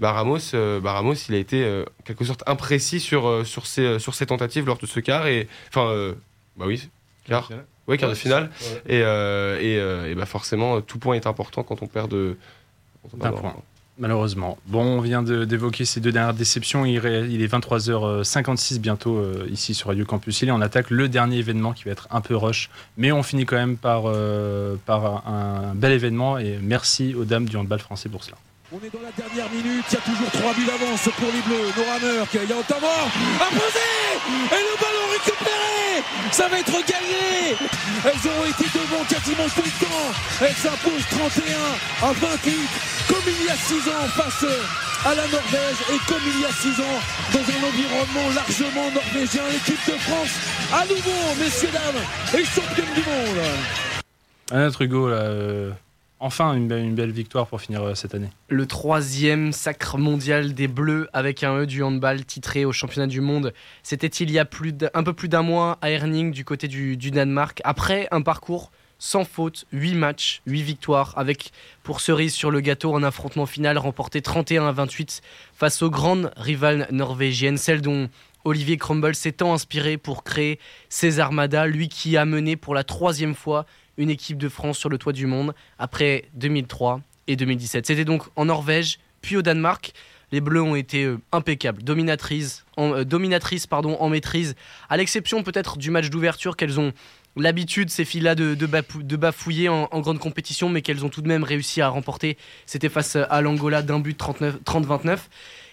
bah Ramos, euh, bah, Ramos, il a été euh, quelque sorte imprécis sur, euh, sur, ses, sur ses tentatives lors de ce quart. Et, enfin, bah oui, quart. Oui, quart de finale. Et, et, bah forcément, tout point est important quand on perd de. Un point. Malheureusement. Bon, on vient d'évoquer ces deux dernières déceptions. Il, il est 23h56 bientôt ici sur Radio Campus. Il on attaque le dernier événement qui va être un peu rush. Mais on finit quand même par, par un bel événement. Et merci aux dames du handball français pour cela. On est dans la dernière minute, il y a toujours trois buts d'avance pour les Bleus. Nora Murk, il y a imposé et le ballon récupéré. Ça va être gagné. Elles ont été devant quasiment tout le temps. Elles s'imposent 31 à 28 comme il y a 6 ans face à la Norvège et comme il y a 6 ans dans un environnement largement norvégien. L'équipe de France à nouveau, messieurs, dames, et championne du monde. Un autre Hugo là. Euh, Enfin, une belle, victoire pour finir euh, cette année. Le troisième sacre mondial des Bleus avec un E du handball titré au championnat du monde. C'était il y a un peu plus d'un mois à Erning du côté du, Danemark. Après un parcours sans faute, 8 matchs, 8 victoires, avec pour cerise sur le gâteau un affrontement final remporté 31 à 28 face aux grandes rivales norvégiennes, celles dont Olivier Crumble s'est tant inspiré pour créer ses armadas, lui qui a mené pour la troisième fois une équipe de France sur le toit du monde après 2003 et 2017. C'était donc en Norvège, puis au Danemark. Les Bleus ont été euh, impeccables, dominatrices, en, euh, en maîtrise, à l'exception peut-être du match d'ouverture qu'elles ont l'habitude, ces filles-là, de, de, bafouiller en, grande compétition, mais qu'elles ont tout de même réussi à remporter. C'était face à l'Angola d'un but 30-29.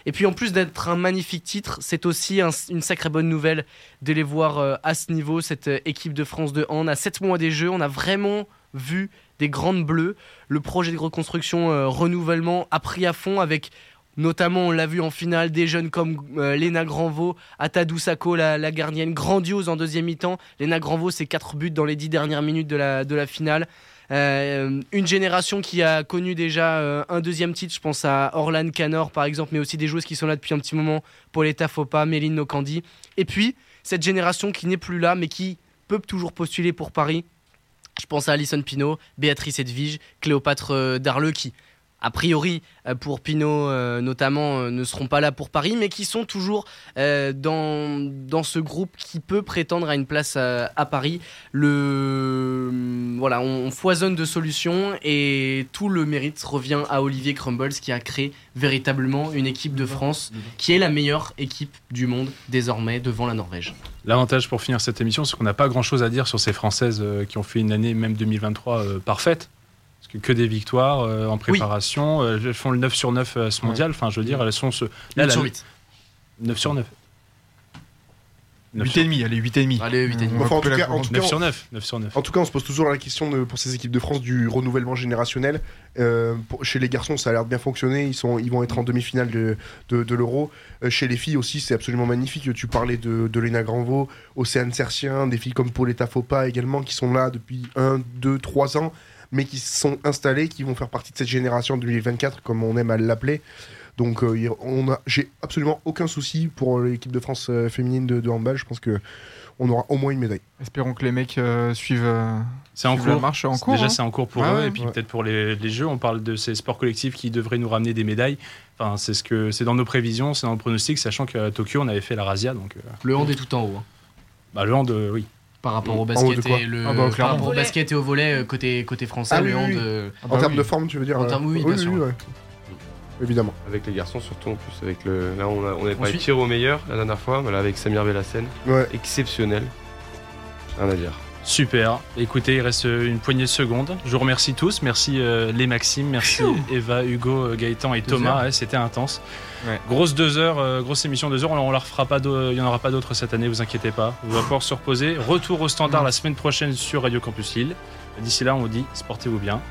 Et puis en plus d'être un magnifique titre, c'est aussi une sacrée bonne nouvelle de les voir euh, à ce niveau, cette euh, équipe de France de hand. À 7 mois des Jeux, on a vraiment vu des grandes bleues. Le projet de reconstruction, euh, renouvellement a pris à fond avec notamment on l'a vu en finale des jeunes comme Léna Granvaux, Atadou Sako, la, gardienne grandiose en deuxième mi-temps. Léna Granvaux, c'est 4 buts dans les 10 dernières minutes de la, de la finale. Euh, une génération qui a connu déjà euh, un deuxième titre, je pense à Orlan Canor par exemple, mais aussi des joueuses qui sont là depuis un petit moment, Pauletta Fopa, Méline Nokandi. Et puis, cette génération qui n'est plus là, mais qui peut toujours postuler pour Paris. Je pense à Alison Pinault, Béatrice Edwige, Cléopâtre euh, Darleux qui a priori euh, pour Pinot euh, notamment euh, ne seront pas là pour Paris mais qui sont toujours dans, ce groupe qui peut prétendre à une place à, Paris le voilà on, foisonne de solutions et tout le mérite revient à Olivier Crumbles qui a créé véritablement une équipe de France qui est la meilleure équipe du monde désormais devant la Norvège. L'avantage pour finir cette émission c'est qu'on n'a pas grand chose à dire sur ces Françaises qui ont fait une année même 2023 parfaite que, des victoires euh, en préparation. Euh, elles font le 9 sur 9 à ce mondial. Enfin, je veux dire, elles sont ce. 9 sur 8. 9 sur 9. 8,5, allez, 8,5. Allez, 8,5. Enfin, en, tout cas, en, 9 sur 9, 9 sur 9. En tout cas, on se pose toujours la question de, pour ces équipes de France du renouvellement générationnel. Euh, pour, chez les garçons, ça a l'air de bien fonctionner. Ils, sont, ils vont être en demi-finale de, de, de l'Euro. Euh, chez les filles aussi, c'est absolument magnifique. Tu parlais de, de Léna Granvaux, Océane Sertien, des filles comme Pauletta Fopa également, qui sont là depuis 1, 2, 3 ans mais qui sont installés, qui vont faire partie de cette génération 2024, comme on aime à l'appeler. Donc euh, on a, j'ai absolument aucun souci pour l'équipe de France euh, féminine de, de handball. Je pense que on aura au moins une médaille. Espérons que les mecs euh, suivent. euh, C'est en suivent la cours. marche en cours. Déjà, hein. c'est en cours pour eux. ouais. Et puis Ouais. peut-être pour les, les Jeux, on parle de ces sports collectifs qui devraient nous ramener des médailles. Enfin, c'est ce que c'est dans nos prévisions, c'est dans nos pronostics, sachant qu'à Tokyo, on avait fait la razzia. Donc, euh, Le hand est tout en haut. hein. bah, le hand, euh, oui. Par rapport au basket et le Ah bah, par clairement. rapport au basket et au volet euh, côté côté français Ah le oui, hand oui, oui. euh, En termes de forme, tu veux dire En euh, termes oui, oui, bien oui, sûr. oui, ouais. Évidemment. Avec les garçons, surtout en plus. Avec le... Là, on, a- on avait tir au meilleur la dernière fois, mais là, avec Samir Bellassen. Exceptionnel. Rien à dire. Super. Écoutez, il reste une poignée de secondes. Je vous remercie tous. Merci euh, les Maxime, merci Eva, Hugo, euh, Gaëtan et Deux Thomas. Ouais, C'était intense. Grosse deux heures, euh, grosse émission deux heures. On, on la refera pas. Il n'y en aura pas d'autres cette année. Vous inquiétez pas. On va pouvoir se reposer. Retour au standard la semaine prochaine sur Radio Campus Lille. D'ici là, on vous dit sportez-vous bien